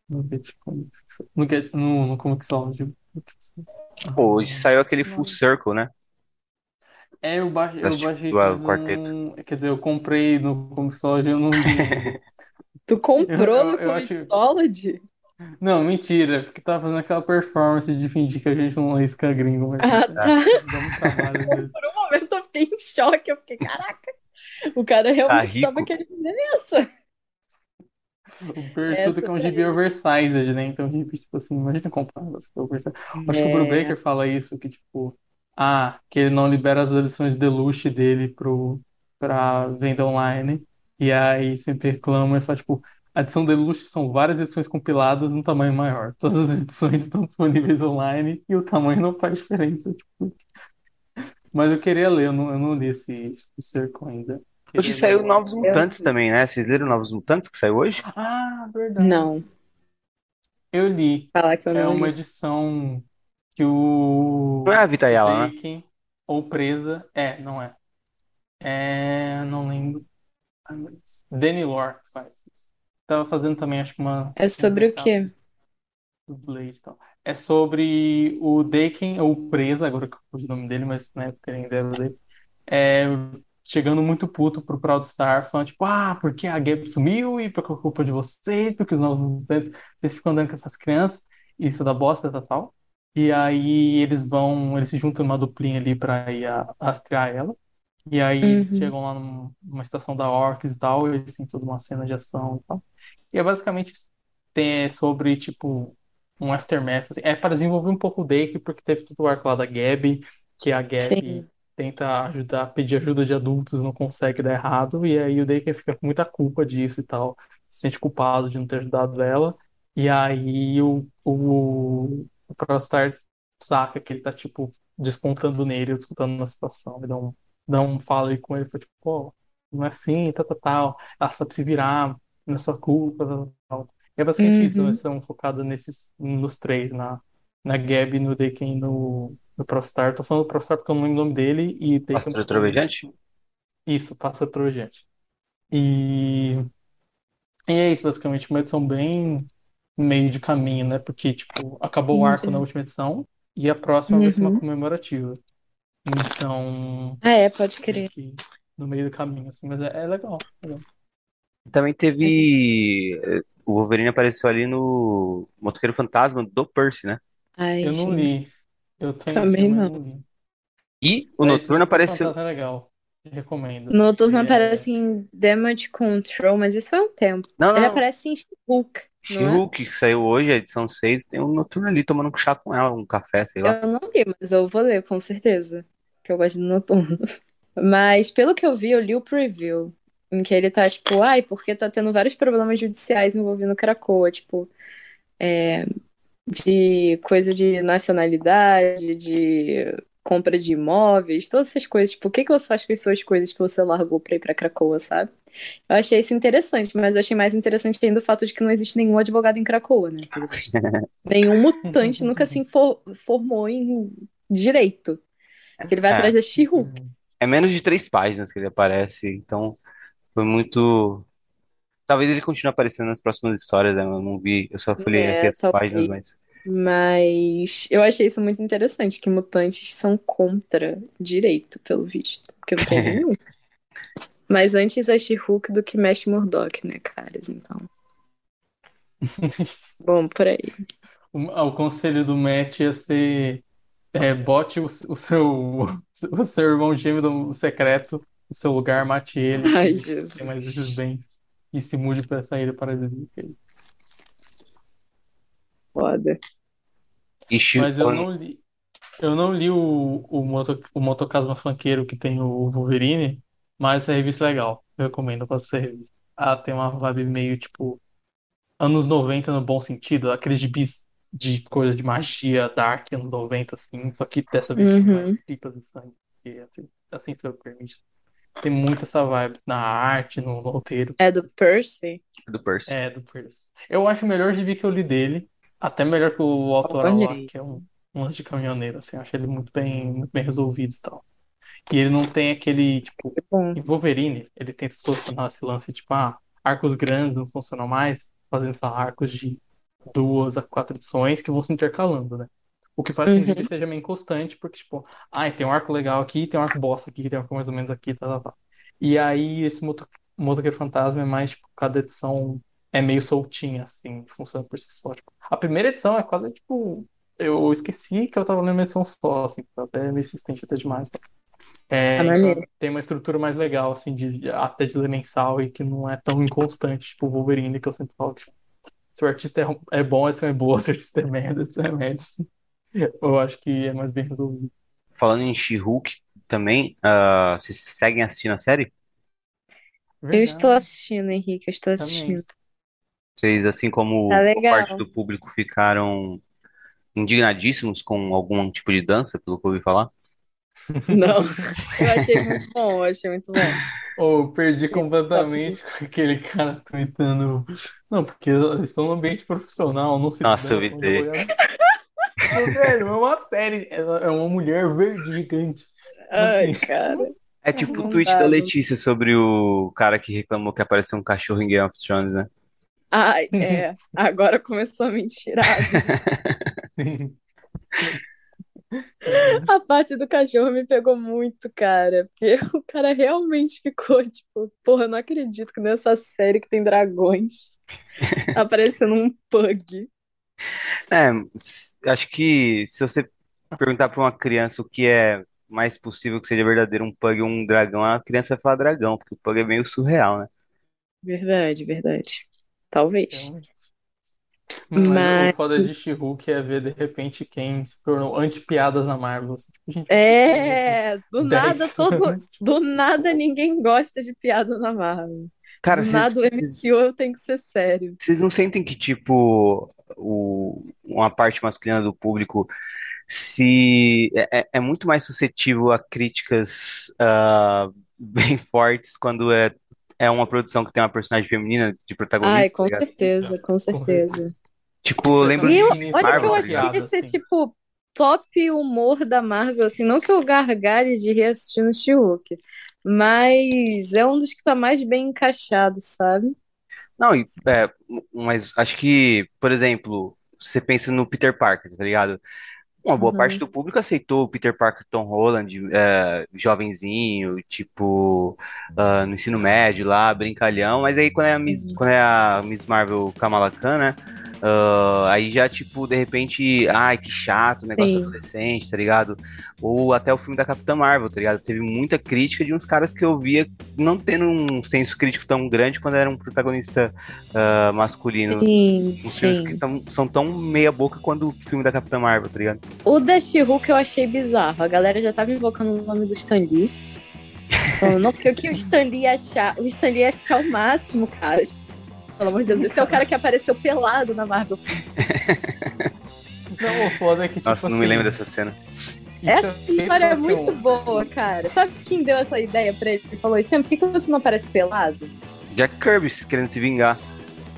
no Get Comics. No, Get, no, no Comixology. Pô, hoje saiu aquele. Full Circle, né? É, eu baixei, eu baixei do mas quarteto. não. Quer dizer, eu comprei no Comixology, eu não li. Tu comprou Eu- no eu acho- Comixology? Não, mentira, porque tava fazendo aquela performance de fingir que a gente não lê isca gringo, mas Ah, é, tá. um. Por um momento eu fiquei em choque, eu fiquei, caraca, o cara realmente rico. estava querendo ler essa. O pior de Essa tudo é que é um gibi oversized, né? Então, gibi, tipo assim, imagina comprar um negócio é oversized. Acho que o Brubaker Baker fala isso, que tipo, ah, que ele não libera as edições deluxe dele pro, pra venda online. E aí sempre reclama e fala, tipo, a edição deluxe são várias edições compiladas num tamanho maior. Todas as edições estão disponíveis online e o tamanho não faz diferença. Tipo. Mas eu queria ler, eu não, eu não li esse, esse cerco ainda. Hoje saiu ler. Novos Mutantes também, né? Vocês leram Novos Mutantes que saiu hoje? Ah, verdade. Não, Eu li. falar que eu É não uma li. edição que o Não é a Vita né? Ou Presa. É, não é. É. Não lembro. Danny Lore faz. Tava fazendo também, acho que uma. É sobre o quê? Do Blade e tal. É sobre o Daken, ou Presa, agora que eu fugi o nome dele, mas na época ele ainda era o Daken. É, chegando muito puto pro Proudstar, falando tipo, ah, porque a Gabi sumiu e por culpa de vocês, porque os novos mutantes, vocês ficam andando com essas crianças, isso dá bosta, tal, tal. E aí eles vão, eles se juntam numa duplinha ali pra ir a- rastrear ela. E aí eles Uhum. chegam lá num- numa estação da Orcs e tal, e eles têm toda uma cena de ação e tal. E é basicamente tem, é sobre, tipo, um aftermath. assim. É para desenvolver um pouco o Dake, porque teve todo o arco lá da Gabi, que a Gabi Sim. tenta ajudar, pedir ajuda de adultos, não consegue dar errado, e aí o Dake fica com muita culpa disso e tal, se sente culpado de não ter ajudado ela. E aí o, o, o Prostar saca que ele tá, tipo, descontando nele, descontando na situação, e dá um, dá um fala aí com ele, foi tipo, pô, não é assim, tal, tal, tal, ela sabe se virar, não é sua culpa, tal, tal. E é basicamente isso, Uhum. eles são focados nesses, nos três, na, na Gabi, no Daken e no, no Prostar. Tô falando do Prostar porque eu não lembro o nome dele e Daken Pássaro porque- Trovejante? Isso, Pássaro Trovejante. E... e é isso, basicamente, uma edição bem meio de caminho, né? Porque, tipo, acabou o arco Entendi. na última edição e a próxima vai ser uma Uhum. comemorativa. Então, Ah, é, pode crer. aqui no meio do caminho, assim, mas é, é legal. legal. Também teve. O Wolverine apareceu ali no Motoqueiro Fantasma do Percy, né? Ai, Eu não gente. li. Eu tenho Também aqui, não. não li. E o Mas Noturno apareceu. Fantasma é legal. Recomendo. Noturno É. aparece em Damage Control, mas isso foi um tempo. Não, Ele não. aparece em She-Hulk, é? She-Hulk, que saiu hoje, a edição 6, tem um Noturno ali tomando um chá com ela, um café, sei lá. Eu não li, mas eu vou ler, com certeza. Que eu gosto do Noturno. Mas, pelo que eu vi, eu li o preview. Em que ele tá, tipo, ai, porque tá tendo vários problemas judiciais envolvendo Krakoa, tipo, é, de coisa de nacionalidade, de compra de imóveis, todas essas coisas. Tipo, o que que você faz com as suas coisas que você largou pra ir pra Krakoa, sabe? Eu achei isso interessante, mas eu achei mais interessante ainda o fato de que não existe nenhum advogado em Krakoa, né? Nenhum mutante nunca se formou em direito. Ele vai É. atrás da She-Hulk. É menos de três páginas que ele aparece, então foi muito. Talvez ele continue aparecendo nas próximas histórias, né? Eu não vi, eu só folhei É, aqui as páginas, mas. Mas eu achei isso muito interessante, que mutantes são contra direito, pelo visto. Porque não tem nenhum. Mas antes a She-Hulk do que Mesh Murdock, né, caras? Então. Bom, por aí. O, o conselho do Matt ia ser é, bote o, o seu o seu irmão gêmeo do secreto no seu lugar, mate ele, Ai, que Jesus. tem mais esses bens e se mude para sair para Foda. E She- Mas eu não li eu não li o, o, moto, o Motocasma Funkeiro que tem o Wolverine, mas essa revista é legal. Eu recomendo pra essa revista. Ah, tem uma vibe meio tipo anos 90 no bom sentido, aqueles gibis de coisa de magia dark anos 90, assim, só que dessa vez Uhum. mais tripas de sangue, que a censura permite. Tem muito essa vibe na arte, no, no roteiro. É do Percy? do Percy. É, do Pierce. Eu acho o melhor gibi que eu li dele, até melhor que o autor lá, que é um, um lance de caminhoneiro, assim, eu acho ele muito bem, muito bem resolvido e tal. E ele não tem aquele, tipo, É em Wolverine, ele tenta solucionar esse lance, tipo, ah, arcos grandes não funcionam mais, fazendo só arcos de duas a quatro edições que vão se intercalando, né? O que faz com que Uhum. ele seja meio inconstante, porque, tipo, ah, tem um arco legal aqui, tem um arco bosta aqui, tem um arco mais ou menos aqui, tá, tá, tá. E aí, esse moto- motoqueiro fantasma é mais, tipo, cada edição é meio soltinha, assim, funciona por si só. Tipo, a primeira edição é quase, tipo, eu esqueci que eu tava lendo uma edição só, assim, até meio insistente até demais. tá? É, então tem uma estrutura mais legal, assim, de, até de ler mensal e que não é tão inconstante, tipo o Wolverine, que eu sempre falo, tipo, se o artista é, é bom, essa é boa, se o artista é merda, essa é merda. Eu acho que é mais bem resolvido. Falando em She-Hulk também, ah, vocês seguem assistindo a série? Eu estou Verdade, assistindo, Henrique, eu estou também. assistindo. Vocês, assim como Tá parte do público, ficaram indignadíssimos com algum tipo de dança, pelo que eu ouvi falar? Não, eu achei muito bom, eu achei muito bom. Ou perdi completamente com aquele cara tweetando. Não, porque eles estão no ambiente profissional, não se Nossa, eu vi advogados. Pô, Velho, é uma série, ela é uma mulher verde gigante. Ai, Assim, cara, É tipo o não tweet dá, da não. Letícia sobre o cara que reclamou que apareceu um cachorro em Game of Thrones, né? Ai, é, agora começou a mentirada. A parte do cachorro me pegou muito, cara. Porque o cara realmente ficou tipo, porra, eu não acredito que nessa série que tem dragões aparecendo um pug. É, acho que se você perguntar pra uma criança o que é mais possível que seja verdadeiro, um pug ou um dragão, a criança vai falar dragão, porque o pug é meio surreal, né? Verdade, verdade. Talvez. Realmente. Mas Mas o foda de She-Hulk é ver de repente quem se tornou anti-piadas na Marvel. Assim, tipo, gente, é, do 10 nada todo, tipo, do nada ninguém gosta de piada na Marvel. Cara, Do vocês nada o MCU tem que ser sério. vocês não sentem que, tipo, o, uma parte masculina do público se é, é- é muito mais suscetível a críticas ah, bem fortes quando é, é uma produção que tem uma personagem feminina de Ai, protagonista, tá com certeza, com certeza. Tipo, eu lembro de olha que eu Marvel, tá acho que ligado? esse assim. tipo top humor da Marvel, assim, não que eu gargalhe de reassistir no She-Hulk, mas é um dos que tá mais bem encaixado, sabe? Não, é, mas acho que, por exemplo, você pensa no Peter Parker, tá ligado? Uma boa parte Uhum. do público aceitou o Peter Parker Tom Holland, é, jovenzinho, tipo, ah, no ensino médio lá, brincalhão, mas aí quando é a Miss, Uhum. quando é a Miss Marvel Kamala Khan, né? Ah, aí já, tipo, de repente, ai, que chato, negócio Sim. adolescente, tá ligado? Ou até o filme da Capitã Marvel, tá ligado? Teve muita crítica de uns caras que eu via não tendo um senso crítico tão grande quando era um protagonista ah, masculino. Sim, Uns filmes que tão- são tão meia boca quanto o filme da Capitã Marvel, tá ligado? O da She-Hulk eu achei bizarro. A galera já tava invocando o nome do Stan Lee. Falando, não, porque o que o Stan Lee achar? O Stan Lee achar o máximo, cara. Pelo amor de Deus, esse é o cara que apareceu pelado na Marvel. Não, o foda é que, tipo Nossa, não me assim, lembro dessa cena. Essa é história é muito boa, cara. Sabe quem deu essa ideia pra ele? Ele falou, Sam, por que, que você não aparece pelado? Jack Kirby querendo se vingar.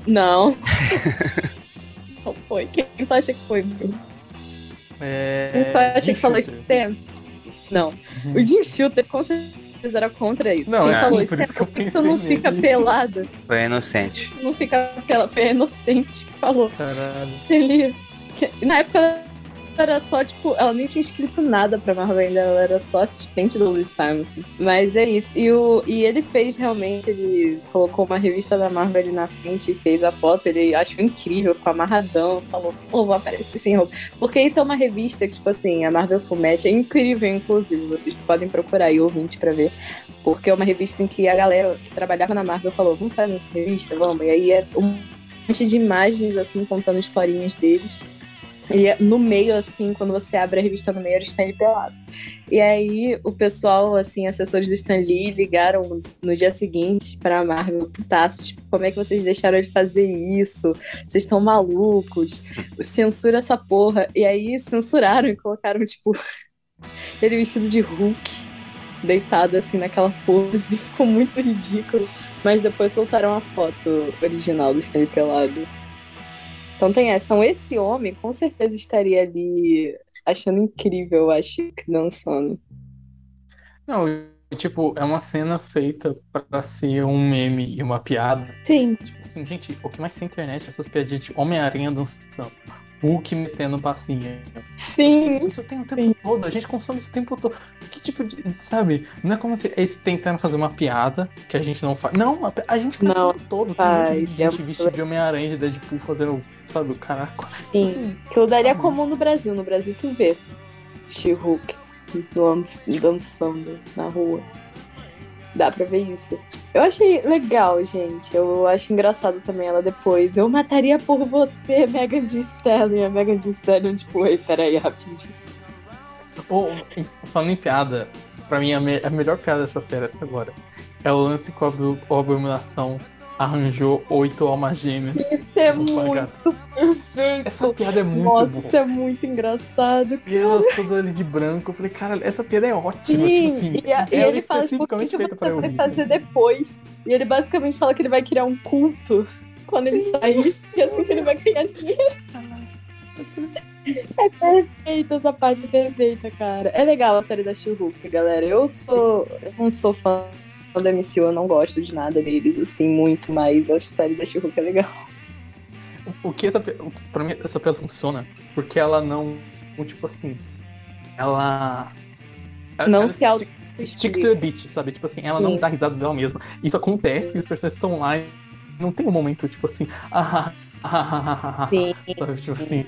Não. Não foi. Quem tu acha que foi, Bruno? É, Quem tu acha Jim que falou isso? Sam? Não. O Jim Shooter com certeza era contra isso. Não, Quem é, falou isso? por isso que eu que tu pensei não nele. fica pelado? Foi inocente. Tu não fica pelado. Foi inocente que falou. Caralho. Ele. Na época era só, tipo, ela nem tinha escrito nada pra Marvel ainda, ela era só assistente do Louis Simonson. Mas é isso. E, o, e ele fez realmente, ele colocou uma revista da Marvel ali na frente e fez a foto. Ele achou incrível, ficou amarradão, falou, pô, vou aparecer sem roupa. Porque isso é uma revista que, tipo assim, a Marvel Fumete é incrível, inclusive. Vocês podem procurar aí, ouvinte, pra ver. Porque é uma revista em que a galera que trabalhava na Marvel falou, vamos fazer essa revista, vamos. E aí é um monte de imagens, assim, contando historinhas deles. E é no meio, assim, quando você abre a revista no meio, era o Stanley pelado. E aí o pessoal, assim, assessores do Stan Lee ligaram no dia seguinte pra Marvel, putaço, tipo, como é que vocês deixaram ele fazer isso? Vocês estão malucos? Censura essa porra. E aí censuraram e colocaram, tipo, ele vestido de Hulk, deitado assim naquela pose, ficou muito ridículo. Mas depois soltaram a foto original do Stanley pelado. Então tem essa. Então esse homem com certeza estaria ali achando incrível a Chic dançando. Não, tipo, é uma cena feita pra ser um meme e uma piada. Sim. Tipo assim, gente, o que mais tem na internet é essas piadinhas de Homem-Aranha dançando. Hulk metendo passinha. Sim. Isso tem o tempo Sim. todo, a gente consome isso o tempo todo. Que tipo de. Sabe? Não é como se eles tentando fazer uma piada que a gente não faz. Não, a, a gente faz Não, o tempo todo. Tem faz, de é gente muito vestida de. Homem-Aranha de Deadpool fazendo, sabe, o caraca. Sim. Aquilo daria comum no Brasil. No Brasil tu vê. She-Hulk dan- dançando na rua. Dá pra ver isso. Eu achei legal, gente. Eu acho engraçado também ela depois. Eu mataria por você, Megan Thee Stallion. A Megan Thee Stallion, tipo, ei, peraí, rapidinho. Em- falando em piada, pra mim a, me- a melhor piada dessa série até agora é o lance com a, Abu- a Abominação arranjou oito almas gêmeas. Isso é muito perfeito. Essa piada é muito Nossa, boa. é muito engraçado. E elas todas ali de branco. Eu falei, cara, essa piada é ótima. Sim, tipo assim, e, a- e ela ele fala, tipo, o que, que você eu vai rir. fazer depois? E ele basicamente fala que ele vai criar um culto quando ele sair. E assim que ele vai ganhar dinheiro. É perfeita essa parte perfeita, cara. É legal a série da She-Hulk, galera. Eu sou. Eu não sou fã do MCU, eu não gosto de nada deles, assim, muito, mas a série da She-Hulk é legal. O que essa, pra mim, essa piada funciona porque ela não, tipo assim, ela... ela- Não ela se auto- stick, to the beat, sabe? Tipo assim, ela não dá risada dela mesma. Isso acontece, os personagens estão lá e não tem um momento, tipo assim, ah, ah, ah, ah, ah, ah, sabe? Tipo assim,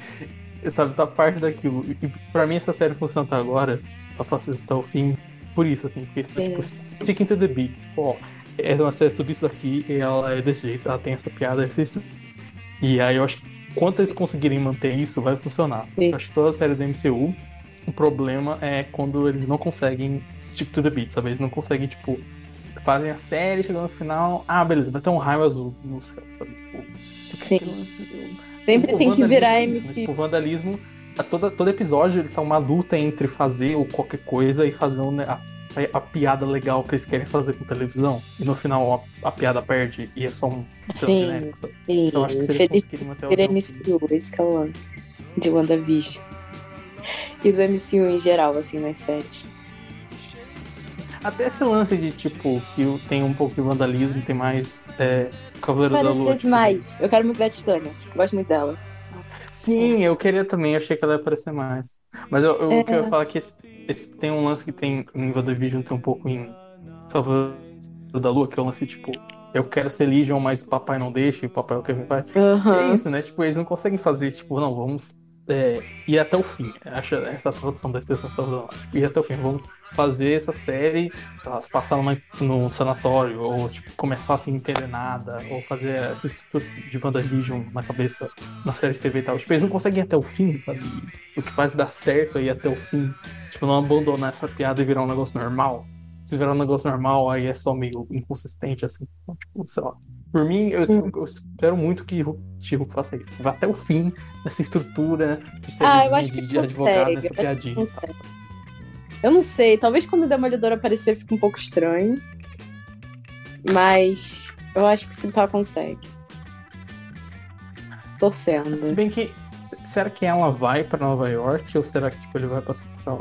sabe, tá parte daquilo. E pra mim essa série funciona até agora, faço isso até o fim, por isso, assim, porque isso, Sim. tipo, sticking to the beat, tipo, ó, é uma série sobre isso daqui e ela é desse jeito, ela tem essa piada. E aí eu acho que quanto eles conseguirem manter isso, vai funcionar. Sim. Eu acho que toda a série da MCU, o problema é quando eles não conseguem stick to the beat, sabe? Eles não conseguem, tipo, fazem a série, chegando no final, ah, beleza, vai ter um raio azul nos caras, sabe? Tipo, Sim. assim, Sempre tem que virar né? MC. Tipo, vandalismo, a toda, todo episódio ele tá uma luta entre fazer ou qualquer coisa e fazer um, né, a, a piada legal que eles querem fazer com televisão. E no final a, a piada perde e é só um Sim. genérico, sabe? Sim, Então acho que se eles feliz conseguirem manter o o MCU, esse que é o lance de WandaVision. E do MCU em geral, assim, nas séries. Até esse lance de, tipo, que o- tem um pouco de vandalismo, tem mais é, Cavaleiro da Lua. Tipo, demais. Eu quero muito ver a Titânia. Gosto muito dela. Sim, eu queria também, achei que ela ia aparecer mais. Mas eu, eu- o que eu ia falar é que esse, esse- tem um lance que tem em WandaVision, tem um pouco em Cavaleiro da Lua, que é o lance, tipo, eu quero ser Legion, mas o papai não deixa, e o papai é o Kevin faz. Que é isso, né? Tipo, eles não conseguem fazer, tipo, não, vamos é, ir até o fim. Acho essa tradução da expressão Tipo, ir até o fim. Vamos fazer essa série, elas passar numa, no sanatório, ou tipo, começar sem entender nada, ou fazer essa estrutura de WandaVision na cabeça na série de TV e tal. Tipo, eles não conseguem ir até o fim, sabe? O que faz dar certo é ir até o fim. Tipo, não abandonar essa piada e virar um negócio normal. Se virar um negócio normal, aí é só meio inconsistente, assim. Então, tipo, sei lá. Por mim, eu, eu espero muito que She-Hulk faça isso. Vá até o fim nessa estrutura de série Ah, eu de, de advogado, nessa piadinha e consegue. sabe? Eu não sei, talvez quando o Demolidor aparecer fique um pouco estranho. Mas eu acho que se pá consegue. Torcendo. Se bem que. se- Será que ela vai pra Nova York? Ou será que tipo, ele vai lá,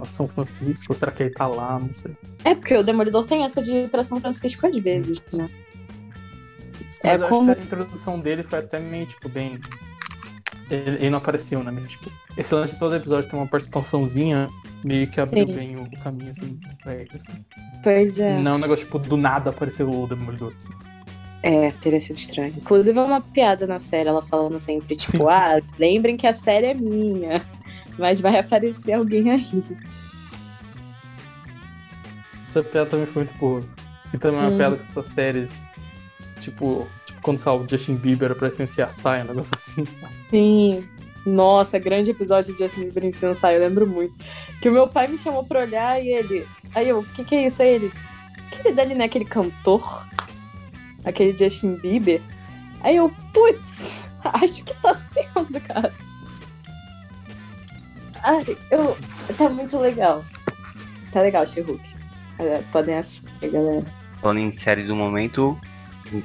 São Francisco? Ou será que ele tá lá? Não sei. É porque o Demolidor tem essa de ir pra São Francisco às vezes, né? É Mas eu como- acho que a introdução dele foi até meio, tipo, bem. Ele, ele não apareceu, né? Meio, tipo, esse lance de todo episódio tem uma participaçãozinha meio que abriu Sim. bem o caminho, assim, pra ele, assim. Pois é. Não é um negócio, tipo, do nada apareceu o Demolidor, assim. É, teria sido estranho. Inclusive é uma piada na série, ela falando sempre, tipo, Sim. ah, lembrem que a série é minha, mas vai aparecer alguém aí. Essa piada também foi muito boa. E também é uma Hum. piada com essas séries, tipo, tipo quando saiu o Justin Bieber apareceu em CSI, um negócio assim, sabe? Sim. Nossa, grande episódio de Justin Bieber em Sai, eu lembro muito. Que o meu pai me chamou pra olhar e ele. Aí eu, o que, que é isso? Aí ele. Aquele dali não é aquele cantor? Aquele Justin Bieber? Aí eu, putz, acho que tá sendo, cara. Ai, eu. Tá muito legal. Tá legal, She-Hulk. Podem assistir, galera. Falando em série do momento,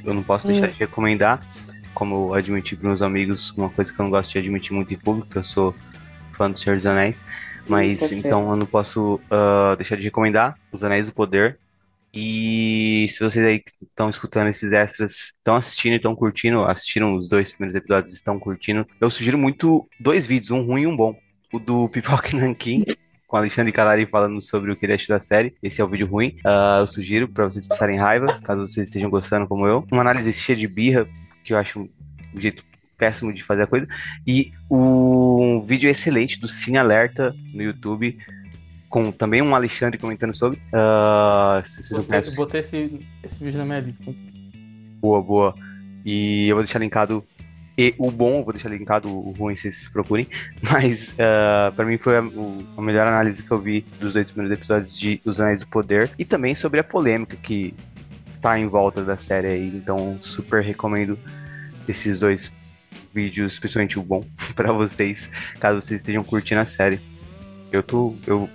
eu não posso deixar Hum. de recomendar, como eu admiti para meus amigos, uma coisa que eu não gosto de admitir muito em público, que eu sou fã do Senhor dos Anéis, Mas Eita, então eu não posso ah, deixar de recomendar Os Anéis do Poder. E se vocês aí que estão escutando esses extras, estão assistindo e estão curtindo, assistiram os dois primeiros episódios e estão curtindo, eu sugiro muito dois vídeos, um ruim e um bom. O do Pipoca Nanquim, com Alexandre Calari falando sobre o que ele achou da série. Esse é o vídeo ruim. Ah, eu sugiro pra vocês passarem raiva, caso vocês estejam gostando como eu. Uma análise cheia de birra, que eu acho um jeito péssimo de fazer a coisa. E um vídeo excelente do Cine Alerta no YouTube, com também um Alexandre comentando sobre. Ah, se vocês não Botei, conhecem, botei esse, esse vídeo na minha lista. boa, boa. E eu vou deixar linkado. E o bom, vou deixar linkado, o ruim vocês procurem. Mas ah, pra mim foi a, a melhor análise que eu vi dos dois primeiros episódios de Os Anéis do Poder. E também sobre a polêmica que tá em volta da série aí. Então, super recomendo esses dois vídeos, principalmente o bom, pra vocês, caso vocês estejam curtindo a série. Eu tô. Eu.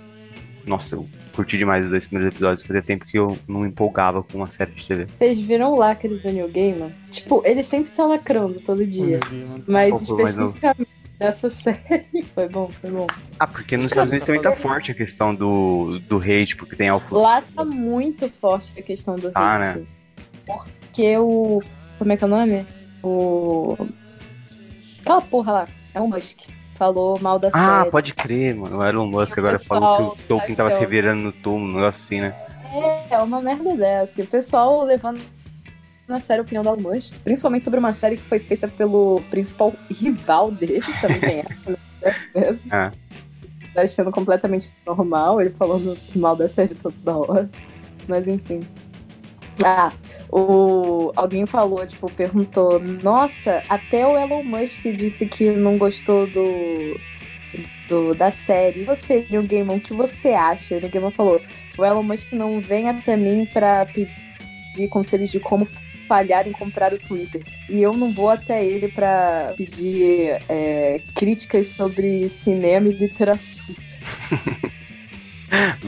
Nossa, eu curti demais os dois primeiros episódios. Fazia tempo que eu não empolgava com uma série de TV. Vocês viram o lacre do Neil Gaiman? Tipo, ele sempre tá lacrando todo dia. Mas Qual foi o mais novo? especificamente nessa série. Foi bom, foi bom. Ah, porque nos Estados Unidos também tá forte a questão do, do hate, porque tem alfa. Lá tá muito forte a questão do hate. Ah, né? Porque o. Como é que é o nome? O. Aquela porra lá. É o Musk. Falou mal da Ah, série. pode crer, mano. O Elon Musk O agora falou que o Tolkien tava se achou. revirando no túmulo, um negócio assim, né? É, uma merda dessa. O pessoal levando na série a opinião do Elon Musk, principalmente sobre uma série que foi feita pelo principal rival dele, também tem essa, né? É. Tá achando completamente normal, ele falando mal da série toda hora. Mas enfim. Ah, o... alguém falou, tipo, perguntou, nossa, até o Elon Musk disse que não gostou do, do da série. E você, Neil Gaiman, o que você acha? O Neil Gaiman falou, o Elon Musk não vem até mim pra pedir conselhos de como falhar em comprar o Twitter. E eu não vou até ele pra pedir é, críticas sobre cinema e literatura.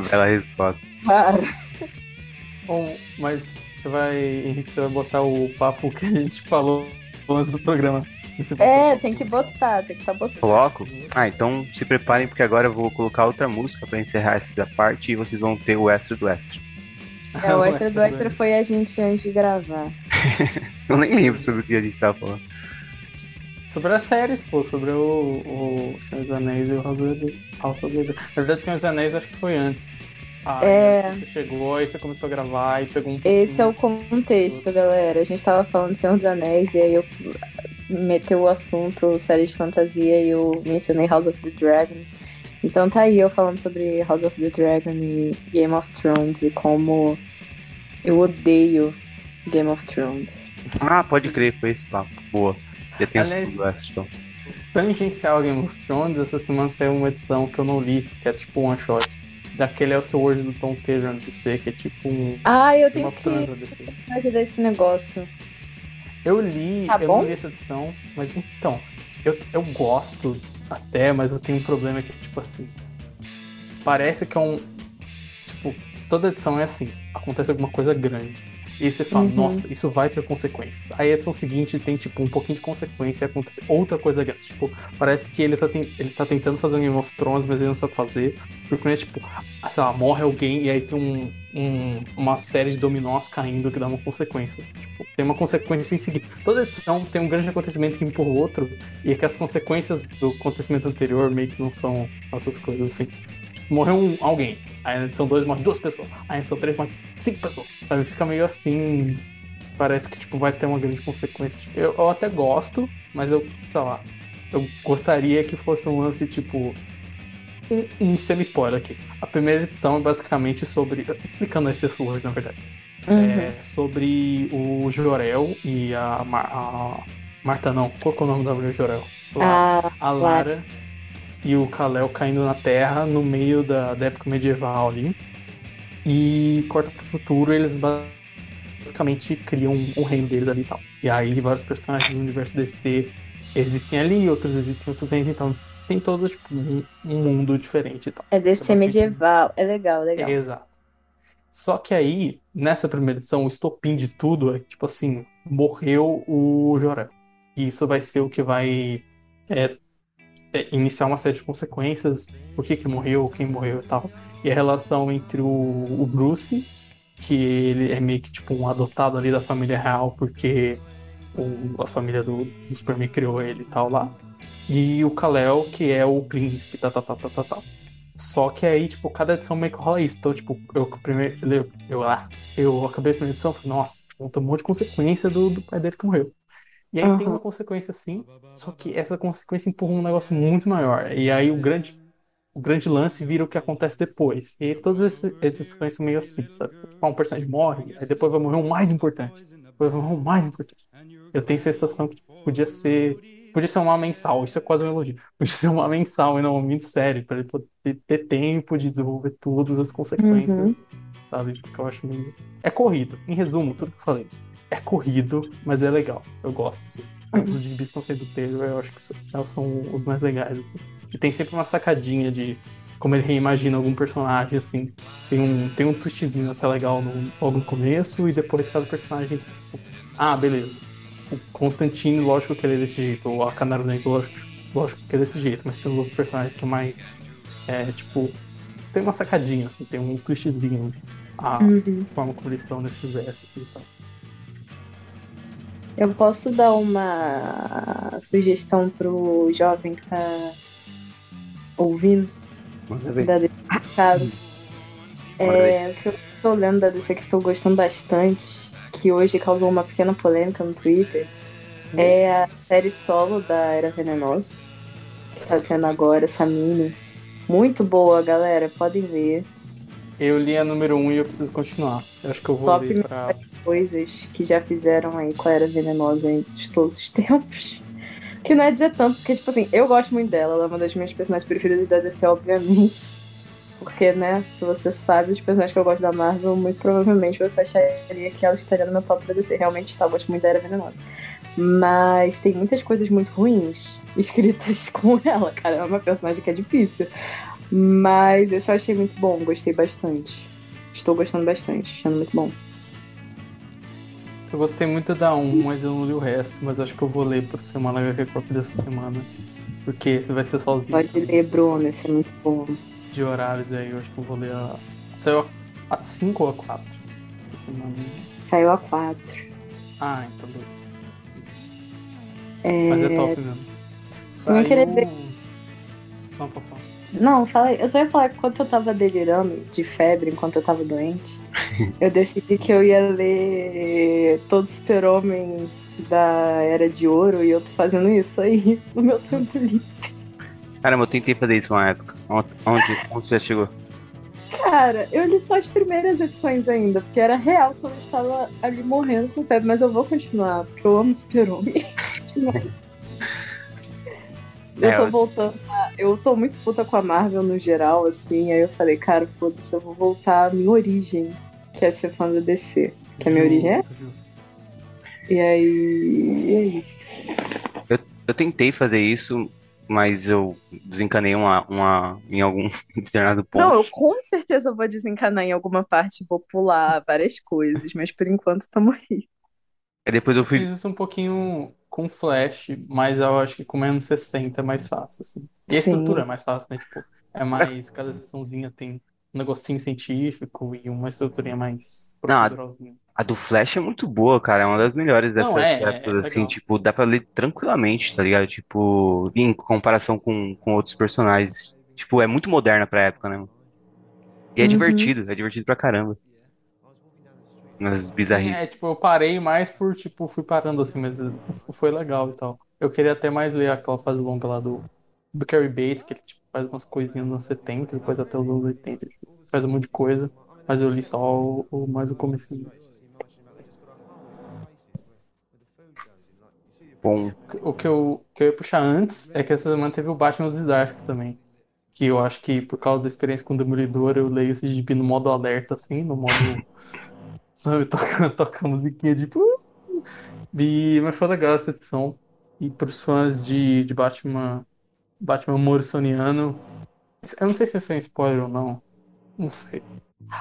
Bela resposta. Cara, Bom, mas você vai, Henrique, você vai botar o papo que a gente falou antes do programa. Você é, tem que botar, tem que estar botando. Coloco? Ah, então se preparem, porque agora eu vou colocar outra música pra encerrar essa parte e vocês vão ter o extra do extra. É, o extra do extra foi a gente antes de gravar. Eu nem lembro sobre o que a gente tava falando. Sobre as séries, pô, sobre o, o Senhor dos Anéis e o House of the House of the Dragon. Na verdade, o Senhor dos Anéis acho que foi antes. Ah, É. Você chegou, aí você começou a gravar e pegou um pouquinho. Esse é o contexto, galera. A gente tava falando de Senhor dos Anéis e aí eu meteu o assunto série de fantasia e eu mencionei House of the Dragon. Então tá aí eu falando sobre House of the Dragon e Game of Thrones e como eu odeio Game of Thrones. Ah, pode crer, foi esse papo. Boa. Já tem o Aliás- então. Tangencial Game of Thrones, essa semana saiu uma edição que eu não li, que é tipo um one shot. Daquele é o seu Word do Tom Taylor na DC, que é tipo um Ah, eu tenho que ajudar esse negócio. Eu li, Tá eu bom? não li essa edição, mas então, eu, eu gosto até, mas eu tenho um problema que, tipo assim, parece que é um. Tipo, toda edição é assim, acontece alguma coisa grande. E você fala, Uhum. nossa, isso vai ter consequências. Aí a edição seguinte tem, tipo, um pouquinho de consequência e acontece outra coisa grande. Tipo, parece que ele tá, ele tá tentando fazer um Game of Thrones, mas ele não sabe fazer. Porque é tipo, ah, sei lá, morre alguém e aí tem um, um- uma série de dominós caindo que dá uma consequência. Tipo, tem uma consequência em seguida. Toda edição tem um grande acontecimento que empurra o outro, e é que as consequências do acontecimento anterior meio que não são essas coisas assim. Morreu um- alguém, aí na edição 2 morre duas pessoas, aí na edição 3 morre cinco pessoas. Sabe? Fica meio assim. Parece que tipo, vai ter uma grande consequência. Tipo, eu, eu até gosto, mas eu, sei lá, eu gostaria que fosse um lance tipo. Um, um semi-spoiler aqui. A primeira edição é basicamente sobre. Explicando esse Sword, na verdade. Uhum. É sobre o Jorel e a, Mar- a Marta, não. Qual que é o nome da mulher Jorel? Ah, a Lara e o Kalel caindo na Terra no meio da, da época medieval ali. E corta pro futuro, eles ba- basicamente criam um, um reino deles ali e tal. E aí vários personagens do universo DC existem ali, outros existem em outros reinos, então tem todo tipo, um, mundo diferente e tal. é desse bastante- medieval. É legal, é legal. É, exato. Só que aí, nessa primeira edição, o estopim de tudo é tipo assim, morreu o Jorel. E isso vai ser o que vai é, é, iniciar uma série de consequências, por que que morreu, quem morreu e tal. E a relação entre o, o Bruce, que ele é meio que tipo um adotado ali da família real, porque o- a família do, do Superman criou ele e tal lá. E o Kal-El, que é o príncipe, tá, tá, tá, tá, tá, tá. Só que aí, tipo, cada edição meio que rola isso. Então, tipo, eu primeiro. Eu, eu, ah, eu acabei a primeira edição e falei, nossa, tem um monte de consequência do, do pai dele que morreu. E aí tem Aham. uma consequência sim, só que essa consequência empurra um negócio muito maior. E aí o grande, o grande lance vira o que acontece depois. E todas essas edições são meio assim, sabe? Tipo, um personagem morre, aí depois vai morrer o mais importante. Depois vai morrer o mais importante. Eu tenho a sensação que tipo, podia ser. Podia ser uma mensal, isso é quase um elogio. Podia ser uma mensal e não uma minissérie, pra ele poder ter tempo de desenvolver todas as consequências, sabe? Porque eu acho meio. É corrido. Em resumo, tudo que eu falei. É corrido, mas é legal. Eu gosto, assim. Os gibis estão saindo do Taylor, eu acho que são, elas são os mais legais, assim. E tem sempre uma sacadinha de como ele reimagina algum personagem, assim. Tem um, tem um twistzinho até legal no, logo no começo, e depois cada personagem. Tipo, ah, beleza. O Constantine, lógico que ele é desse jeito. Ou a Canário Negro, lógico, lógico que é desse jeito. Mas tem os outros personagens que é mais. É, tipo. Tem uma sacadinha, assim, tem um twistzinho. A Uhum. forma como eles estão nesse universo, assim e tal. Eu posso dar uma sugestão pro jovem que tá ouvindo Manda ver. da DC Caros. Manda É, o que eu tô lendo da DC que estou gostando bastante, que hoje causou uma pequena polêmica no Twitter, é a série solo da Era Venenosa. Que tá tendo agora essa mini. Muito boa, galera. Podem ver. Eu li a número 1 um e eu preciso continuar. Eu acho que eu vou Top ler pra. Coisas que já fizeram aí com a Era Venenosa em todos os tempos. Que não é dizer tanto, porque, tipo assim, eu gosto muito dela. Ela é uma das minhas personagens preferidas da DC, obviamente. Porque, né, se você sabe os personagens que eu gosto da Marvel, muito provavelmente você acharia que ela estaria no meu top da DC. Realmente está, eu gosto muito da Era Venenosa. Mas tem muitas coisas muito ruins escritas com ela, cara. É uma personagem que é difícil. Mas esse eu achei muito bom, gostei bastante. Estou gostando bastante, achando muito bom. Eu gostei muito da 1, mas eu não li o resto. Mas acho que eu vou ler por semana HQ Pop dessa semana. Porque você vai ser sozinho Pode também, ler, Bruno, esse é muito bom. de horários aí. Eu acho que eu vou ler a. Saiu a 5 ou a 4 essa semana. Saiu a 4. Ah, então beleza. É... Mas é top mesmo. Eu não queria Saiu- dizer- Não, pode falar. Não, falei, eu só ia falar que enquanto eu tava delirando de febre, enquanto eu tava doente, eu decidi que eu ia ler todo Super-Homem da Era de Ouro e eu tô fazendo isso aí no meu tempo livre. Caramba, eu tentei fazer isso uma época. Onde, onde, você chegou? Cara, eu li só as primeiras edições ainda, porque era real quando eu estava ali morrendo com febre, mas eu vou continuar, porque eu amo Super-Homem. Eu É, tô eu- voltando. a- Eu tô muito puta com a Marvel no geral, assim. Aí eu falei, cara, foda-se, eu vou voltar à minha origem, que é ser fã da DC. Que a minha origem é. E aí. É isso. Eu tentei fazer isso, mas eu desencanei uma, uma, em algum determinado ponto. Não, eu com certeza vou desencanar em alguma parte, vou pular várias coisas, mas por enquanto tamo aí. Aí depois eu Eu fui. fiz isso um pouquinho com Flash, mas eu acho que com menos 60 é mais fácil, assim. E a Sim. estrutura é mais fácil, né? Tipo, é mais. Cada sessãozinha tem um negocinho científico e uma estruturinha mais Não, a- proceduralzinha. A do Flash é muito boa, cara. É uma das melhores Não, dessas é, é, épocas, é assim. legal. Tipo, dá pra ler tranquilamente, tá ligado? Tipo, em comparação com, com outros personagens. Tipo, é muito moderna pra época, né? E é Uhum. divertido, é divertido pra caramba. Nas Sim, é, bizarrices. tipo, eu parei mais por, tipo, fui parando assim, mas foi legal e tal. Eu queria até mais ler aquela fase longa lá do, do Carrie Bates, que ele tipo, faz umas coisinhas nos anos 70, depois até os anos 80, tipo, faz um monte de coisa, mas eu li só o, o mais o comecinho. Bom, O que eu, que eu ia puxar antes é que essa semana teve o Batman dos Zdarsky também. Que eu acho que por causa da experiência com o Demolidor, eu leio esse gibi no modo alerta, assim, no modo. sabe, toca, toca a musiquinha de. "Uh". E, mas foi legal essa edição. E pros fãs de, de Batman. Batman Morrisoniano. Eu não sei se isso é um spoiler ou não. Não sei.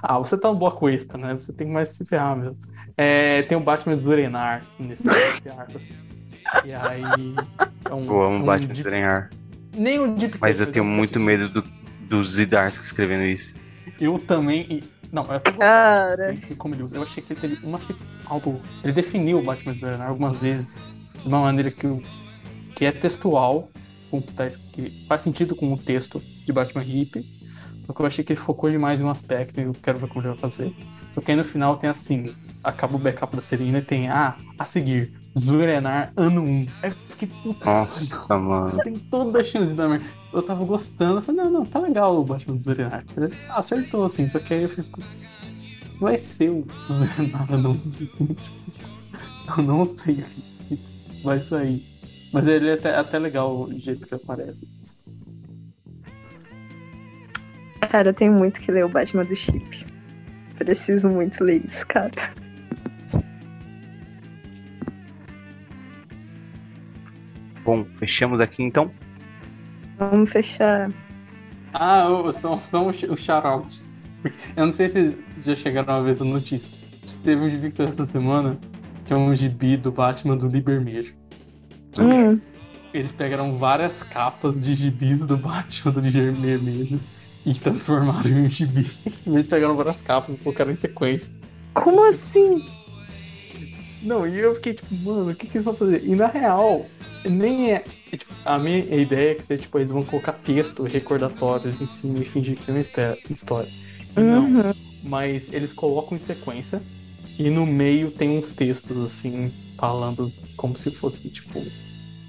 Ah, você tá no bloco extra, né? Você tem que mais se ferrar mesmo. É, tem o Batman Zurenar nesse, arco, assim. E aí. É um, eu amo um Batman de- Serenhar. Nem o Deep Mas eu tenho muito sentido. medo do, do Zidarsky escrevendo isso. Eu também. Não, eu gostando Cara, de como ele usa. Eu achei que ele teve uma algo. Ele definiu o Batman Zero algumas vezes de uma maneira que, que é textual, com que, tá, que faz sentido com o texto de Batman Hip. Só que eu achei que ele focou demais em um aspecto e eu quero ver como ele vai fazer. Só que aí no final tem assim: acaba o backup da Serena e tem, ah, a seguir, Zurenar ano 1. Aí eu fiquei, putz, Nossa, mano. você tem toda a chance de dar merda. Eu tava gostando, eu falei, não, não, tá legal o Batman do Zurenar. Ele Acertou, assim, só que aí eu fico. Vai ser o Zurenar, eu não. Eu não sei o que vai sair. Mas ele é até, até legal o jeito que aparece. cara, eu tenho muito que ler o Batman do Chip. Preciso muito ler isso, cara. Bom, fechamos aqui então. Vamos fechar. Ah, ô, são, são o sh- o shout-out. Eu não sei se já chegaram uma vez a notícia. Teve um gibi que saiu essa semana, que é um gibi do Batman do Libermejo. Hum, Eles pegaram várias capas de gibis do Batman do Vermelho e transformaram em um gibi. Eles pegaram várias capas e colocaram em sequência. como assim? Não, e eu fiquei tipo, mano, o que, que eles vão fazer? E na real, nem é. é, tipo, a minha ideia é que tipo, eles vão colocar texto, recordatórios em cima e fingir que tem uma histó- história. Não, Uhum. mas eles colocam em sequência e no meio tem uns textos assim falando como se fosse tipo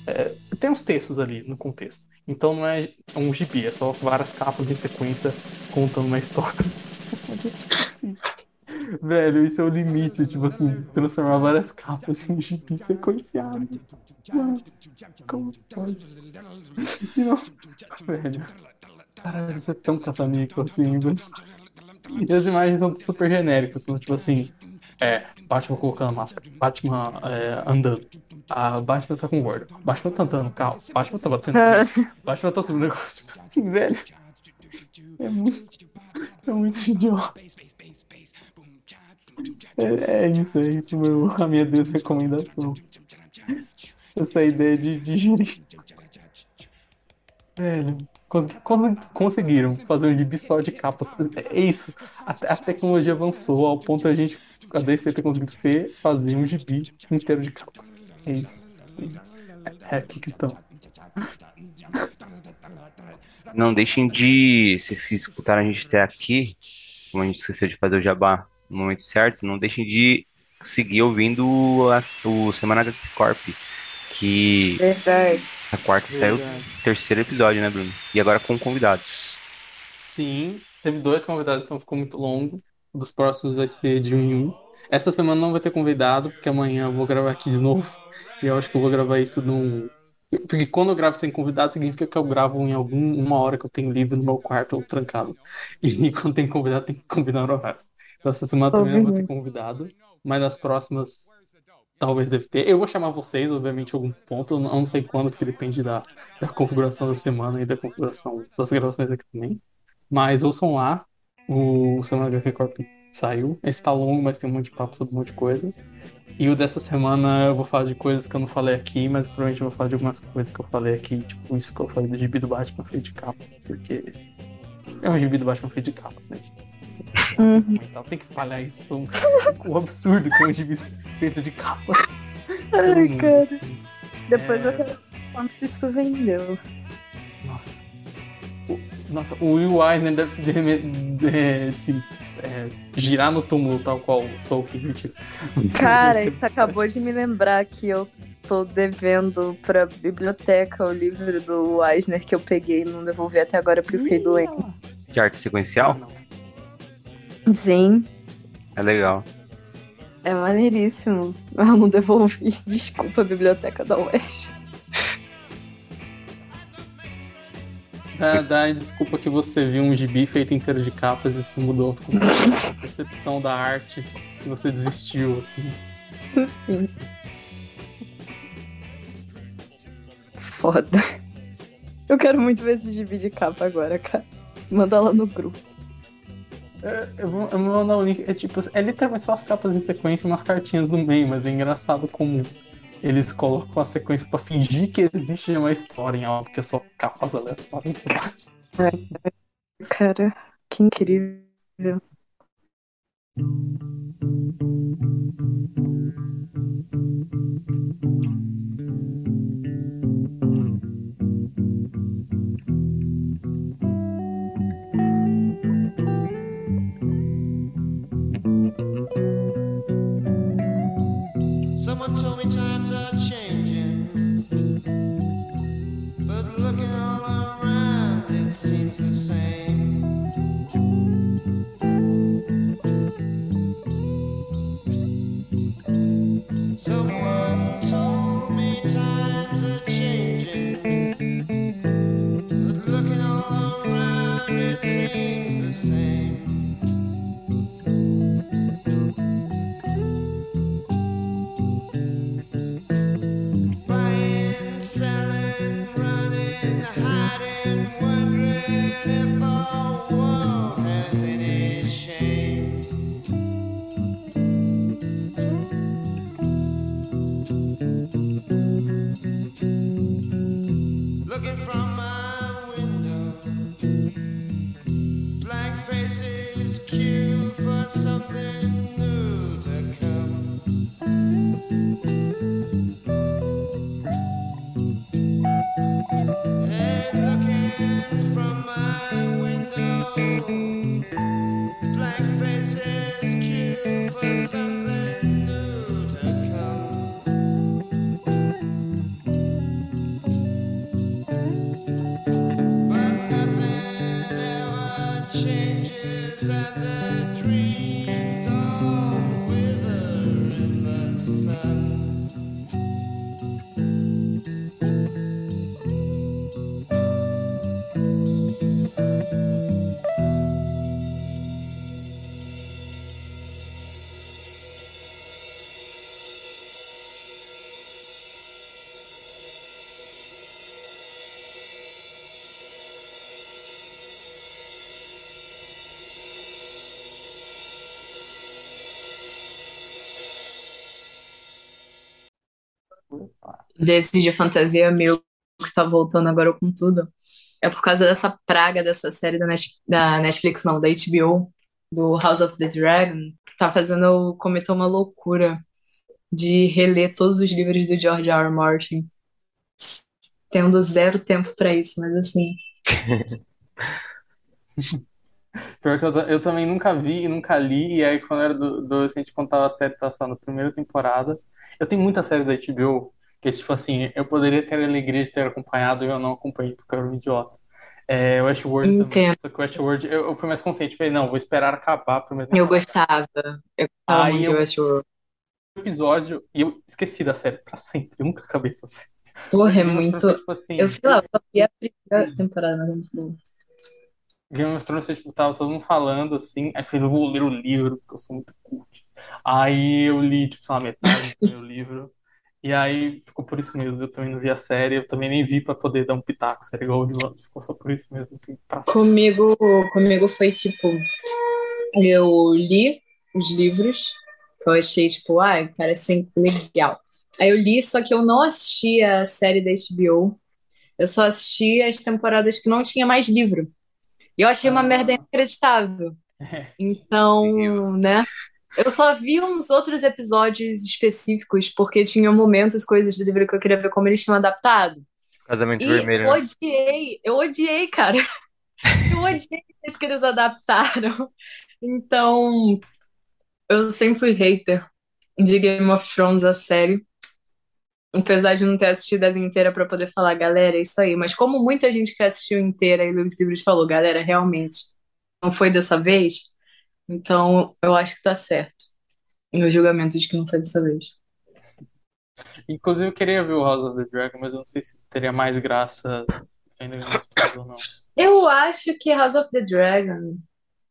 é, tem uns textos ali no contexto então não é um gibi é só várias capas em sequência contando uma história velho isso é o limite tipo assim transformar várias capas em um gibi sequenciado Mano, como pode E não- velho caralho isso é tão caça-níquel assim mas... E as imagens são super genéricas, são tipo assim, é, Batman colocando máscara, Batman é, andando, a Batman tá com gordo, Batman tá andando no carro, Batman tá batendo, Batman tá subindo negócio, tipo assim, velho. É muito, é muito idiota. É, é isso, é isso, meu, a minha desrecomendação. Essa ideia de, de gerir. Velho, con- conseguiram fazer um gibi só de capas. É isso. A, a tecnologia avançou ao ponto da gente, a DC ter conseguido fazer um gibi inteiro de capas. É isso. É, é aqui que estão. Não deixem de, se escutaram a gente até aqui, como a gente esqueceu de fazer o jabá no momento certo, não deixem de seguir ouvindo a- o Semana HQ Corp, que Verdade. a quarta saiu o Verdade. terceiro episódio, né, Bruno? E agora com convidados. Sim, teve dois convidados, então ficou muito longo. Um dos próximos vai ser de um em um. Essa semana não vai ter convidado, porque amanhã eu vou gravar aqui de novo. E eu acho que eu vou gravar isso num. Porque quando eu gravo sem convidado, significa que eu gravo em algum uma hora que eu tenho livre no meu quarto ou trancado. E quando tem convidado, tem que combinar horários. Então essa semana também não vou ter convidado. Mas nas próximas talvez deve ter. Eu vou chamar vocês, obviamente, em algum ponto. Eu não eu não sei quando, porque depende da, da configuração da semana e da configuração das gravações aqui também. Mas ouçam lá. O Semana HQ Corp saiu. Esse tá longo, mas tem um monte de papo sobre um monte de coisa. E o dessa semana eu vou falar de coisas que eu não falei aqui, mas provavelmente eu vou falar de algumas coisas que eu falei aqui, tipo isso que eu falei do gibi do Batman feito de capas, porque é um gibi do Batman feito de capas, né? Uhum. Então tem que espalhar isso. Foi um, um absurdo que é um gibi feito de capas. Todo Ai, mundo, cara. assim. Depois É. eu quero quanto isso vendeu. Nossa. O, nossa, o Will Eisner deve se, de- se é, girar no túmulo, tal qual o Tolkien. Mentira. Cara, isso acabou de me lembrar que eu tô devendo pra biblioteca o livro do Eisner que eu peguei e não devolvi até agora porque eu fiquei doente. De arte sequencial? Sim, É legal. é maneiríssimo. Eu não devolvi. Desculpa, biblioteca da Oeste. Dá, dá desculpa que você viu um gibi feito inteiro de capas e isso mudou a percepção da arte e você desistiu, assim. Sim. Foda. Eu quero muito ver esse gibi de capa agora, cara. Manda lá no grupo. É, Eu vou, eu vou mandar o link. É tipo, é literalmente só as capas em sequência e umas cartinhas no meio, mas é engraçado como eles colocam uma sequência pra fingir que existe uma história em algo que é só capas aleatórias. Cara, que incrível. Desse de fantasia meu que tá voltando agora com tudo. É por causa dessa praga dessa série da, Net- da Netflix, não, da HBO, do House of the Dragon, que tá fazendo eu cometer uma loucura de reler todos os livros do George R. R. Martin. Tendo zero tempo pra isso, mas assim. Pior que eu, eu também nunca vi e nunca li, e aí quando era do- adolescente, quando tava a série tá só na primeira temporada. Eu tenho muita série da HBO, que tipo assim, eu poderia ter a alegria de ter acompanhado e eu não acompanhei porque eu era um idiota. É, Westworld também. Entendo. Só que Westworld, eu, eu fui mais consciente, falei, não, vou esperar acabar a primeira Eu temporada. gostava. Eu gostava Aí muito de eu- Westworld. episódio e eu esqueci da série pra sempre. Eu nunca acabei essa série. Porra, é muito. Foi, tipo assim, Eu sei lá, eu só vi a primeira temporada, mas é muito boa. Game of Thrones, tipo, tava todo mundo falando assim, aí eu falei, eu vou ler o livro, porque eu sou muito cult. Aí eu li, tipo, sei lá, metade do meu livro. E aí ficou por isso mesmo. Eu também não vi a série, eu também nem vi pra poder dar um pitaco. Série igual o de Londres, ficou só por isso mesmo, assim. Comigo, comigo foi tipo, eu li os livros, que eu achei tipo, ai, parece legal. Aí eu li, só que eu não assisti a série da HBO. Eu só assisti as temporadas que não tinha mais livro. E eu achei uma Ah. merda inacreditável. É. Então, né? Eu só vi uns outros episódios específicos porque tinha momentos, coisas do livro que eu queria ver como eles tinham adaptado. Casamento E Vermelho, eu né? odiei, eu odiei, cara. Eu odiei o jeito que eles adaptaram. Então, eu sempre fui hater de Game of Thrones, a série. Apesar de não ter assistido ela inteira pra poder falar, galera, é isso aí. Mas como muita gente que assistiu inteira e os livros falou, galera, realmente não foi dessa vez, então eu acho que tá certo. No julgamento de que não foi dessa vez. Inclusive, eu queria ver o House of the Dragon, mas eu não sei se teria mais graça Thrones ou não. Eu acho que House of the Dragon.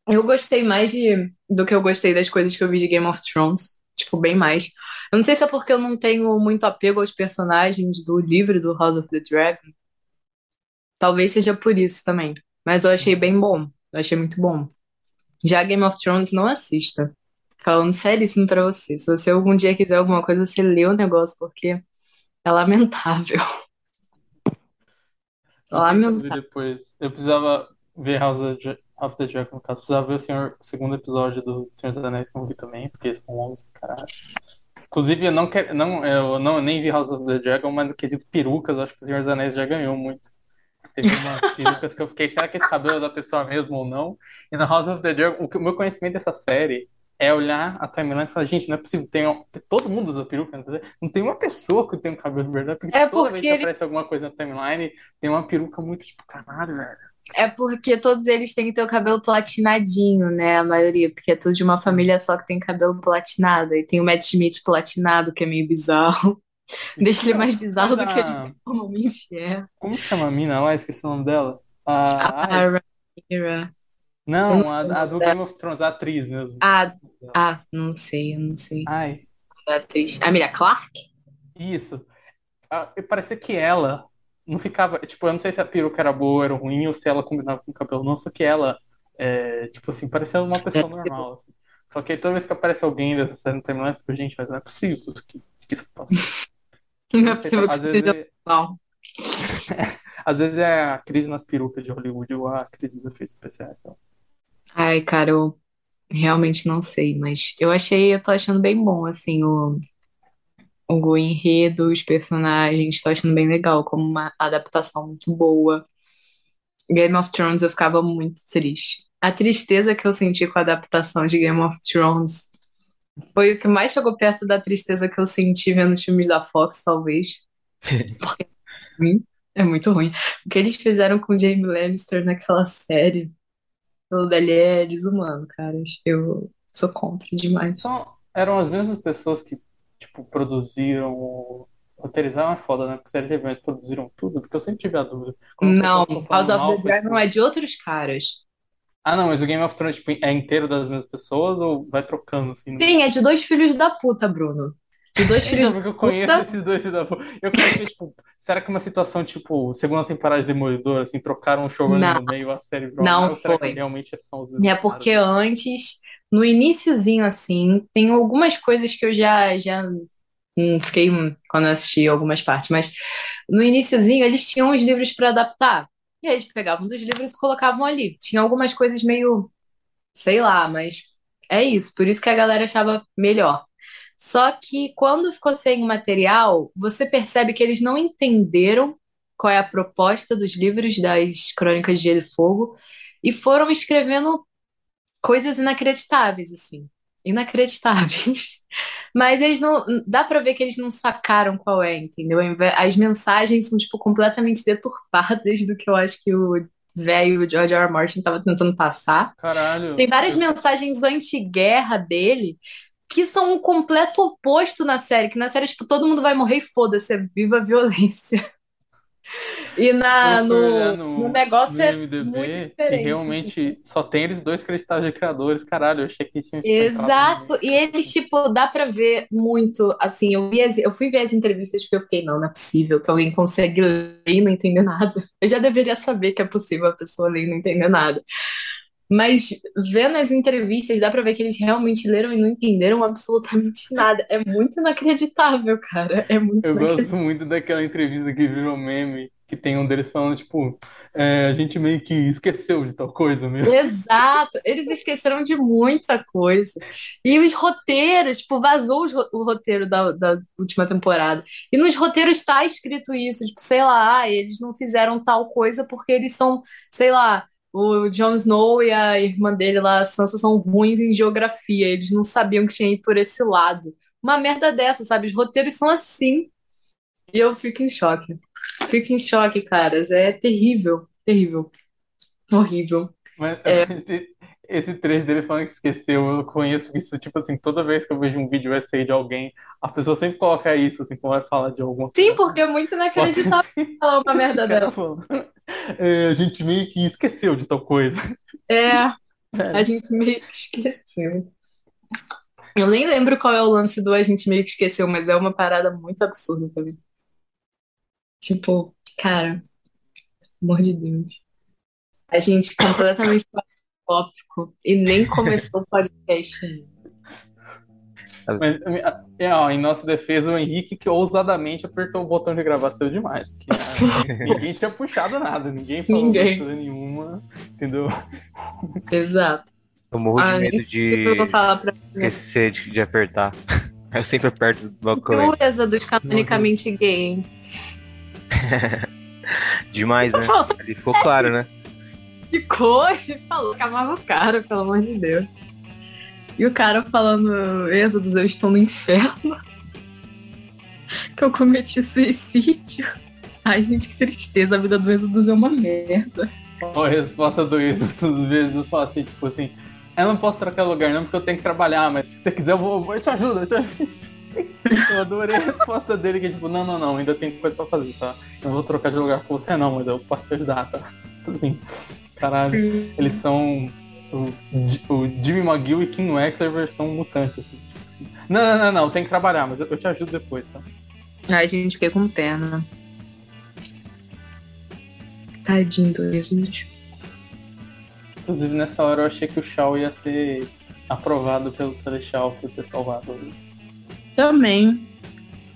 Eu gostei mais de, do que eu gostei das coisas que eu vi de Game of Thrones. Tipo, bem mais. Eu não sei se é porque eu não tenho muito apego aos personagens do livro do House of the Dragon. Talvez seja por isso também. Mas eu achei bem bom. Eu achei muito bom. Já Game of Thrones, não assista. Falando seríssimo pra você. Se você algum dia quiser alguma coisa, você lê o negócio, porque É lamentável. Eu ver depois. Eu precisava ver House of the Dragon, no caso. Precisava ver o, senhor, o segundo episódio do Senhor dos Anéis que eu vi também, porque são longos, caralho. Inclusive, eu não, quero, não, eu não nem vi House of the Dragon, mas no quesito perucas, acho que o Senhor dos Anéis já ganhou muito. Teve umas perucas que eu fiquei, será que esse cabelo é da pessoa mesmo ou não? E no House of the Dragon, o, meu conhecimento dessa série é olhar a timeline e falar, gente, não é possível, tem, todo mundo usa peruca, não, não tem uma pessoa que tem um cabelo de verdade, porque É toda porque vez que ele- aparece alguma coisa na timeline, tem uma peruca muito tipo, caralho, velho. É porque todos eles têm que ter o cabelo platinadinho, né? A maioria, porque é tudo de uma família só que tem cabelo platinado. E tem o Matt Smith platinado, que é meio bizarro. Deixa ele mais bizarro do que ele normalmente é. Como chama a mina lá? Esqueci o nome dela. A... A Rhaenyra. Não, não a, a do. Game of Thrones, a atriz mesmo. Ah, ah, não sei, eu não sei. Ai, A atriz. A Emilia Clarke? isso. Ah, parecia que ela não ficava. Tipo, eu não sei se a peruca era boa ou era ruim, ou se ela combinava com o cabelo, não. Só que ela, é, tipo assim, parecia uma pessoa normal. assim. Só que aí toda vez que aparece alguém dessa série no timeline, eu fico, gente, mas não é possível que, que isso passa. Não é possível que vezes, seja normal. às vezes é a crise nas perucas de Hollywood ou a crise dos efeitos especiais. então. Ai, cara, eu realmente não sei, mas eu achei, eu tô achando bem bom, assim, o, o enredo, os personagens, tô achando bem legal, como uma adaptação muito boa. Game of Thrones eu ficava muito triste. A tristeza que eu senti com a adaptação de Game of Thrones foi o que mais chegou perto da tristeza que eu senti vendo os filmes da Fox, talvez. Porque é ruim, é muito ruim. O que eles fizeram com o Jaime Lannister naquela série, pelo dali é desumano, cara. Eu sou contra demais. São, eram as mesmas pessoas que, tipo, produziram. o- Roteirizaram é foda, né? Porque série TV, mas produziram tudo, porque eu sempre tive a dúvida. Quando Não, House of the Dragon tipo, é de outros caras. Ah, não, mas o Game of Thrones tipo, é inteiro das mesmas pessoas ou vai trocando, assim? Sim, é de dois filhos da puta, Bruno. De dois filhos Então, da porque eu conheço puta. esses dois filhos da puta. Eu conheço, tipo, será que é uma situação, tipo, segunda temporada de Demolidor, assim, trocaram o Não. no meio, a série virou Não foi. realmente são os mesmos É porque caras? antes, no iniciozinho, assim, tem algumas coisas que eu já, já hum, fiquei hum, quando eu assisti algumas partes, mas no iniciozinho eles tinham os livros para adaptar. E aí eles pegavam dos livros e colocavam ali. Tinha algumas coisas meio, sei lá, mas é isso. Por isso que a galera achava melhor. Só que quando ficou sem o material, você percebe que eles não entenderam qual é a proposta dos livros das Crônicas de Gelo e Fogo e foram escrevendo coisas inacreditáveis, assim. Inacreditáveis. Mas eles não. Dá pra ver que eles não sacaram qual é, entendeu? As mensagens são, tipo, completamente deturpadas do que eu acho que o velho George R. R. Martin tava tentando passar. Caralho. Tem várias eu- mensagens anti-guerra dele que são um completo oposto na série. Que na série, tipo, todo mundo vai morrer e foda-se, é viva a violência. E na, no, no, no negócio no é muito e diferente. realmente só tem eles dois creditados de criadores. Caralho, eu achei que tipo, entrado Exato, e eles, tipo, dá pra ver muito, assim, eu vi as- eu fui ver as entrevistas porque eu fiquei, não, não é possível que alguém consegue ler e não entender nada. Eu já deveria saber que é possível a pessoa ler e não entender nada. Mas vendo as entrevistas, dá pra ver que eles realmente leram e não entenderam absolutamente nada. É muito inacreditável, cara. É muito Eu gosto muito daquela entrevista que virou meme, que tem um deles falando, tipo, é, a gente meio que esqueceu de tal coisa mesmo. Exato, eles esqueceram de muita coisa. E os roteiros, tipo, vazou ro- o roteiro da, da última temporada. E nos roteiros está escrito isso, tipo, sei lá, ah, eles não fizeram tal coisa porque eles são, sei lá, o Jon Snow e a irmã dele lá, a Sansa, são ruins em geografia. Eles não sabiam que tinha ir por esse lado. Uma merda dessa, sabe? Os roteiros são assim. E eu fico em choque. Fico em choque, caras. É terrível, terrível. Horrível. Mas É. esse, trecho dele falando que esqueceu, eu conheço isso, tipo assim, toda vez que eu vejo um vídeo vai de alguém, a pessoa sempre coloca isso, assim, quando vai falar de alguma Sim, coisa. porque é muito inacreditável falar uma merda falando, é, a gente meio que esqueceu de tal coisa. É, a gente meio que esqueceu. Eu nem lembro qual é o lance do a gente meio que esqueceu, mas é uma parada muito absurda mim. Tipo, cara, pelo amor de Deus. A gente completamente tópico e nem começou o podcast ainda. Mas, é, ó, em nossa defesa, o Henrique que ousadamente apertou o botão de gravar cedo demais. Porque ah, ninguém tinha puxado nada, ninguém falou Ninguém. nenhuma, entendeu? Exato. Eu morro de Ah, medo de esquecer de, de apertar. Eu sempre aperto do balcão. Beleza dos canonicamente gay? Demais, né? Ali ficou claro, né? Ficou e falou que amava o cara, pelo amor de Deus. E o cara falando, Êxodos, eu estou no inferno. Que eu cometi suicídio. Ai, gente, que tristeza. A vida do Êxodos é uma merda. A resposta do Iso, às vezes, eu falo assim, tipo assim, eu não posso trocar lugar não, porque eu tenho que trabalhar, mas se você quiser, eu, vou, eu te ajudo, eu te ajudo. Eu adorei a resposta dele, que é tipo, não, não, não, ainda tem coisa pra fazer, tá? Eu não vou trocar de lugar com você não, mas eu posso te ajudar, tá? Assim, caralho, eles são o, o Jimmy McGill e King Wexler versão mutante, assim, tipo assim. Não, não, não, não, tem que trabalhar, mas eu, eu te ajudo depois, tá? Ai, gente, fiquei com pena. Tadinho do Êxodos. Inclusive, nessa hora eu achei que o Shaw ia ser aprovado pelo Celestial por ter salvado ele. Também.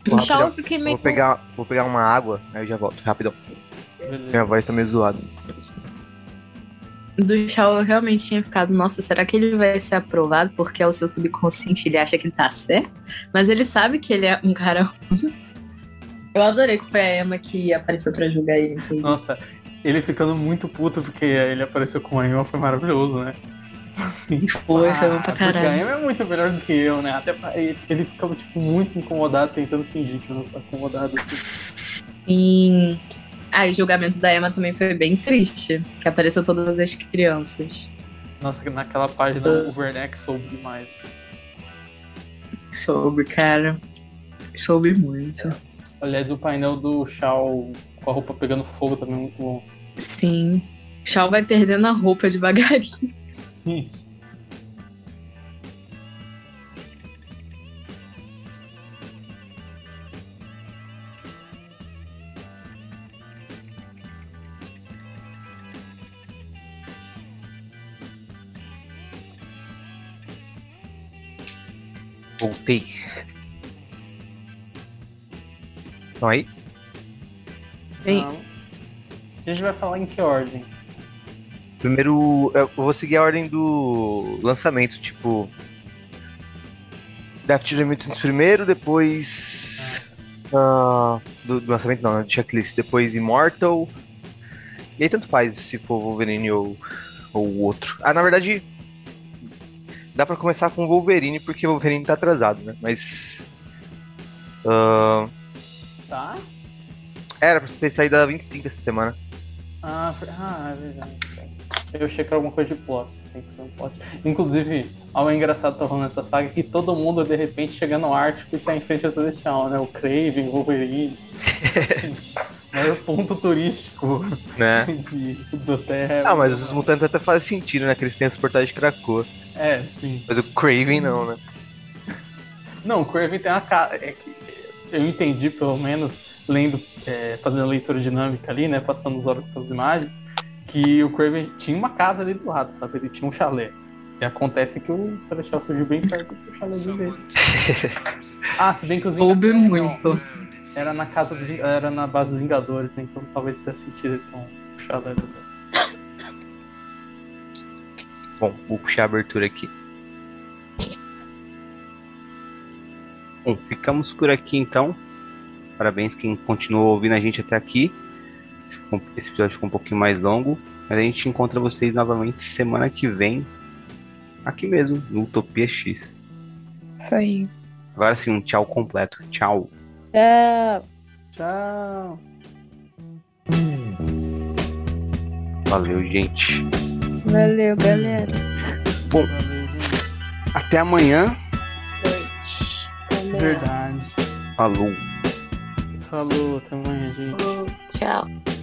Vou O Shaw eu fiquei meio Vou pegar, vou pegar uma água, aí eu já volto, rapidão. Beleza. Minha voz tá meio zoada. Do Shaw eu realmente tinha ficado, nossa, será que ele vai ser aprovado porque é o seu subconsciente, ele acha que ele tá certo? Mas ele sabe que ele é um cara ruim. Eu adorei que foi a Emma que apareceu pra julgar ele. inclusive. Nossa, ele ficando muito puto porque ele apareceu com a Emma foi maravilhoso, né? Assim, Foi, foi bom pra Porque a caralho. Emma é muito melhor do que eu, né? Até ele, ele ficava, tipo, muito incomodado, tentando fingir que não está incomodado. assim. Sim. Ah, e o julgamento da Emma também foi bem triste. Que apareceu todas as crianças. Nossa, naquela página o Werneck soube demais. Soube, cara. Soube muito. Aliás, o painel do Shaw com a roupa pegando fogo também é muito bom. Sim. Shaw vai perdendo a roupa devagarinho. Sim. Voltei. Então aí? Sim. Então, a gente vai falar em que ordem? Primeiro, eu vou seguir a ordem do lançamento, tipo. Daft Remix primeiro, depois. ah, do, do lançamento não, né, do checklist. Depois Immortal. E aí tanto faz se for Wolverine ou ou o outro. Ah, na verdade. Dá pra começar com Wolverine, porque o Wolverine tá atrasado, né? Mas. ah, Tá? era pra ter saído a 25 essa semana. Ah, ah, é verdade. Eu achei que era alguma coisa de plot, assim, um plot. Inclusive, algo engraçado tá rolando nessa saga é que todo mundo, de repente, chega no Ártico e tá em frente ao Celestial, né? O Craven, o Wolverine. Assim, maior ponto turístico Né? de, do Terra. Ah, mas os mutantes até fazem sentido, né? Que eles têm as portais de Krakoa. É, sim. Mas o Craven não, né? Não, o Craven tem uma cara. É que eu entendi, pelo menos, lendo, é, fazendo a leitura dinâmica ali, né? Passando os olhos pelas imagens, que o Craven tinha uma casa ali do lado, sabe? Ele tinha um chalé. E acontece que o Celestial surgiu bem perto do chalézinho dele. Ah, se bem que os Vingadores- muito. Era na casa dos era na base dos Vingadores, né? Então talvez fizesse sentido ele ter um chalé do lado. Bom, vou puxar a abertura aqui. Bom, ficamos por aqui então. Parabéns quem continuou ouvindo a gente até aqui. Esse episódio ficou um pouquinho mais longo. Mas a gente encontra vocês novamente semana que vem. Aqui mesmo, no Utopia X. Isso aí. Agora sim, um tchau completo. Tchau. Tchau. Tchau! Valeu, gente. Valeu, galera. Valeu, gente. Até amanhã. Noite. Galera. Verdade. Falou. Falou, até amanhã, gente. Tchau.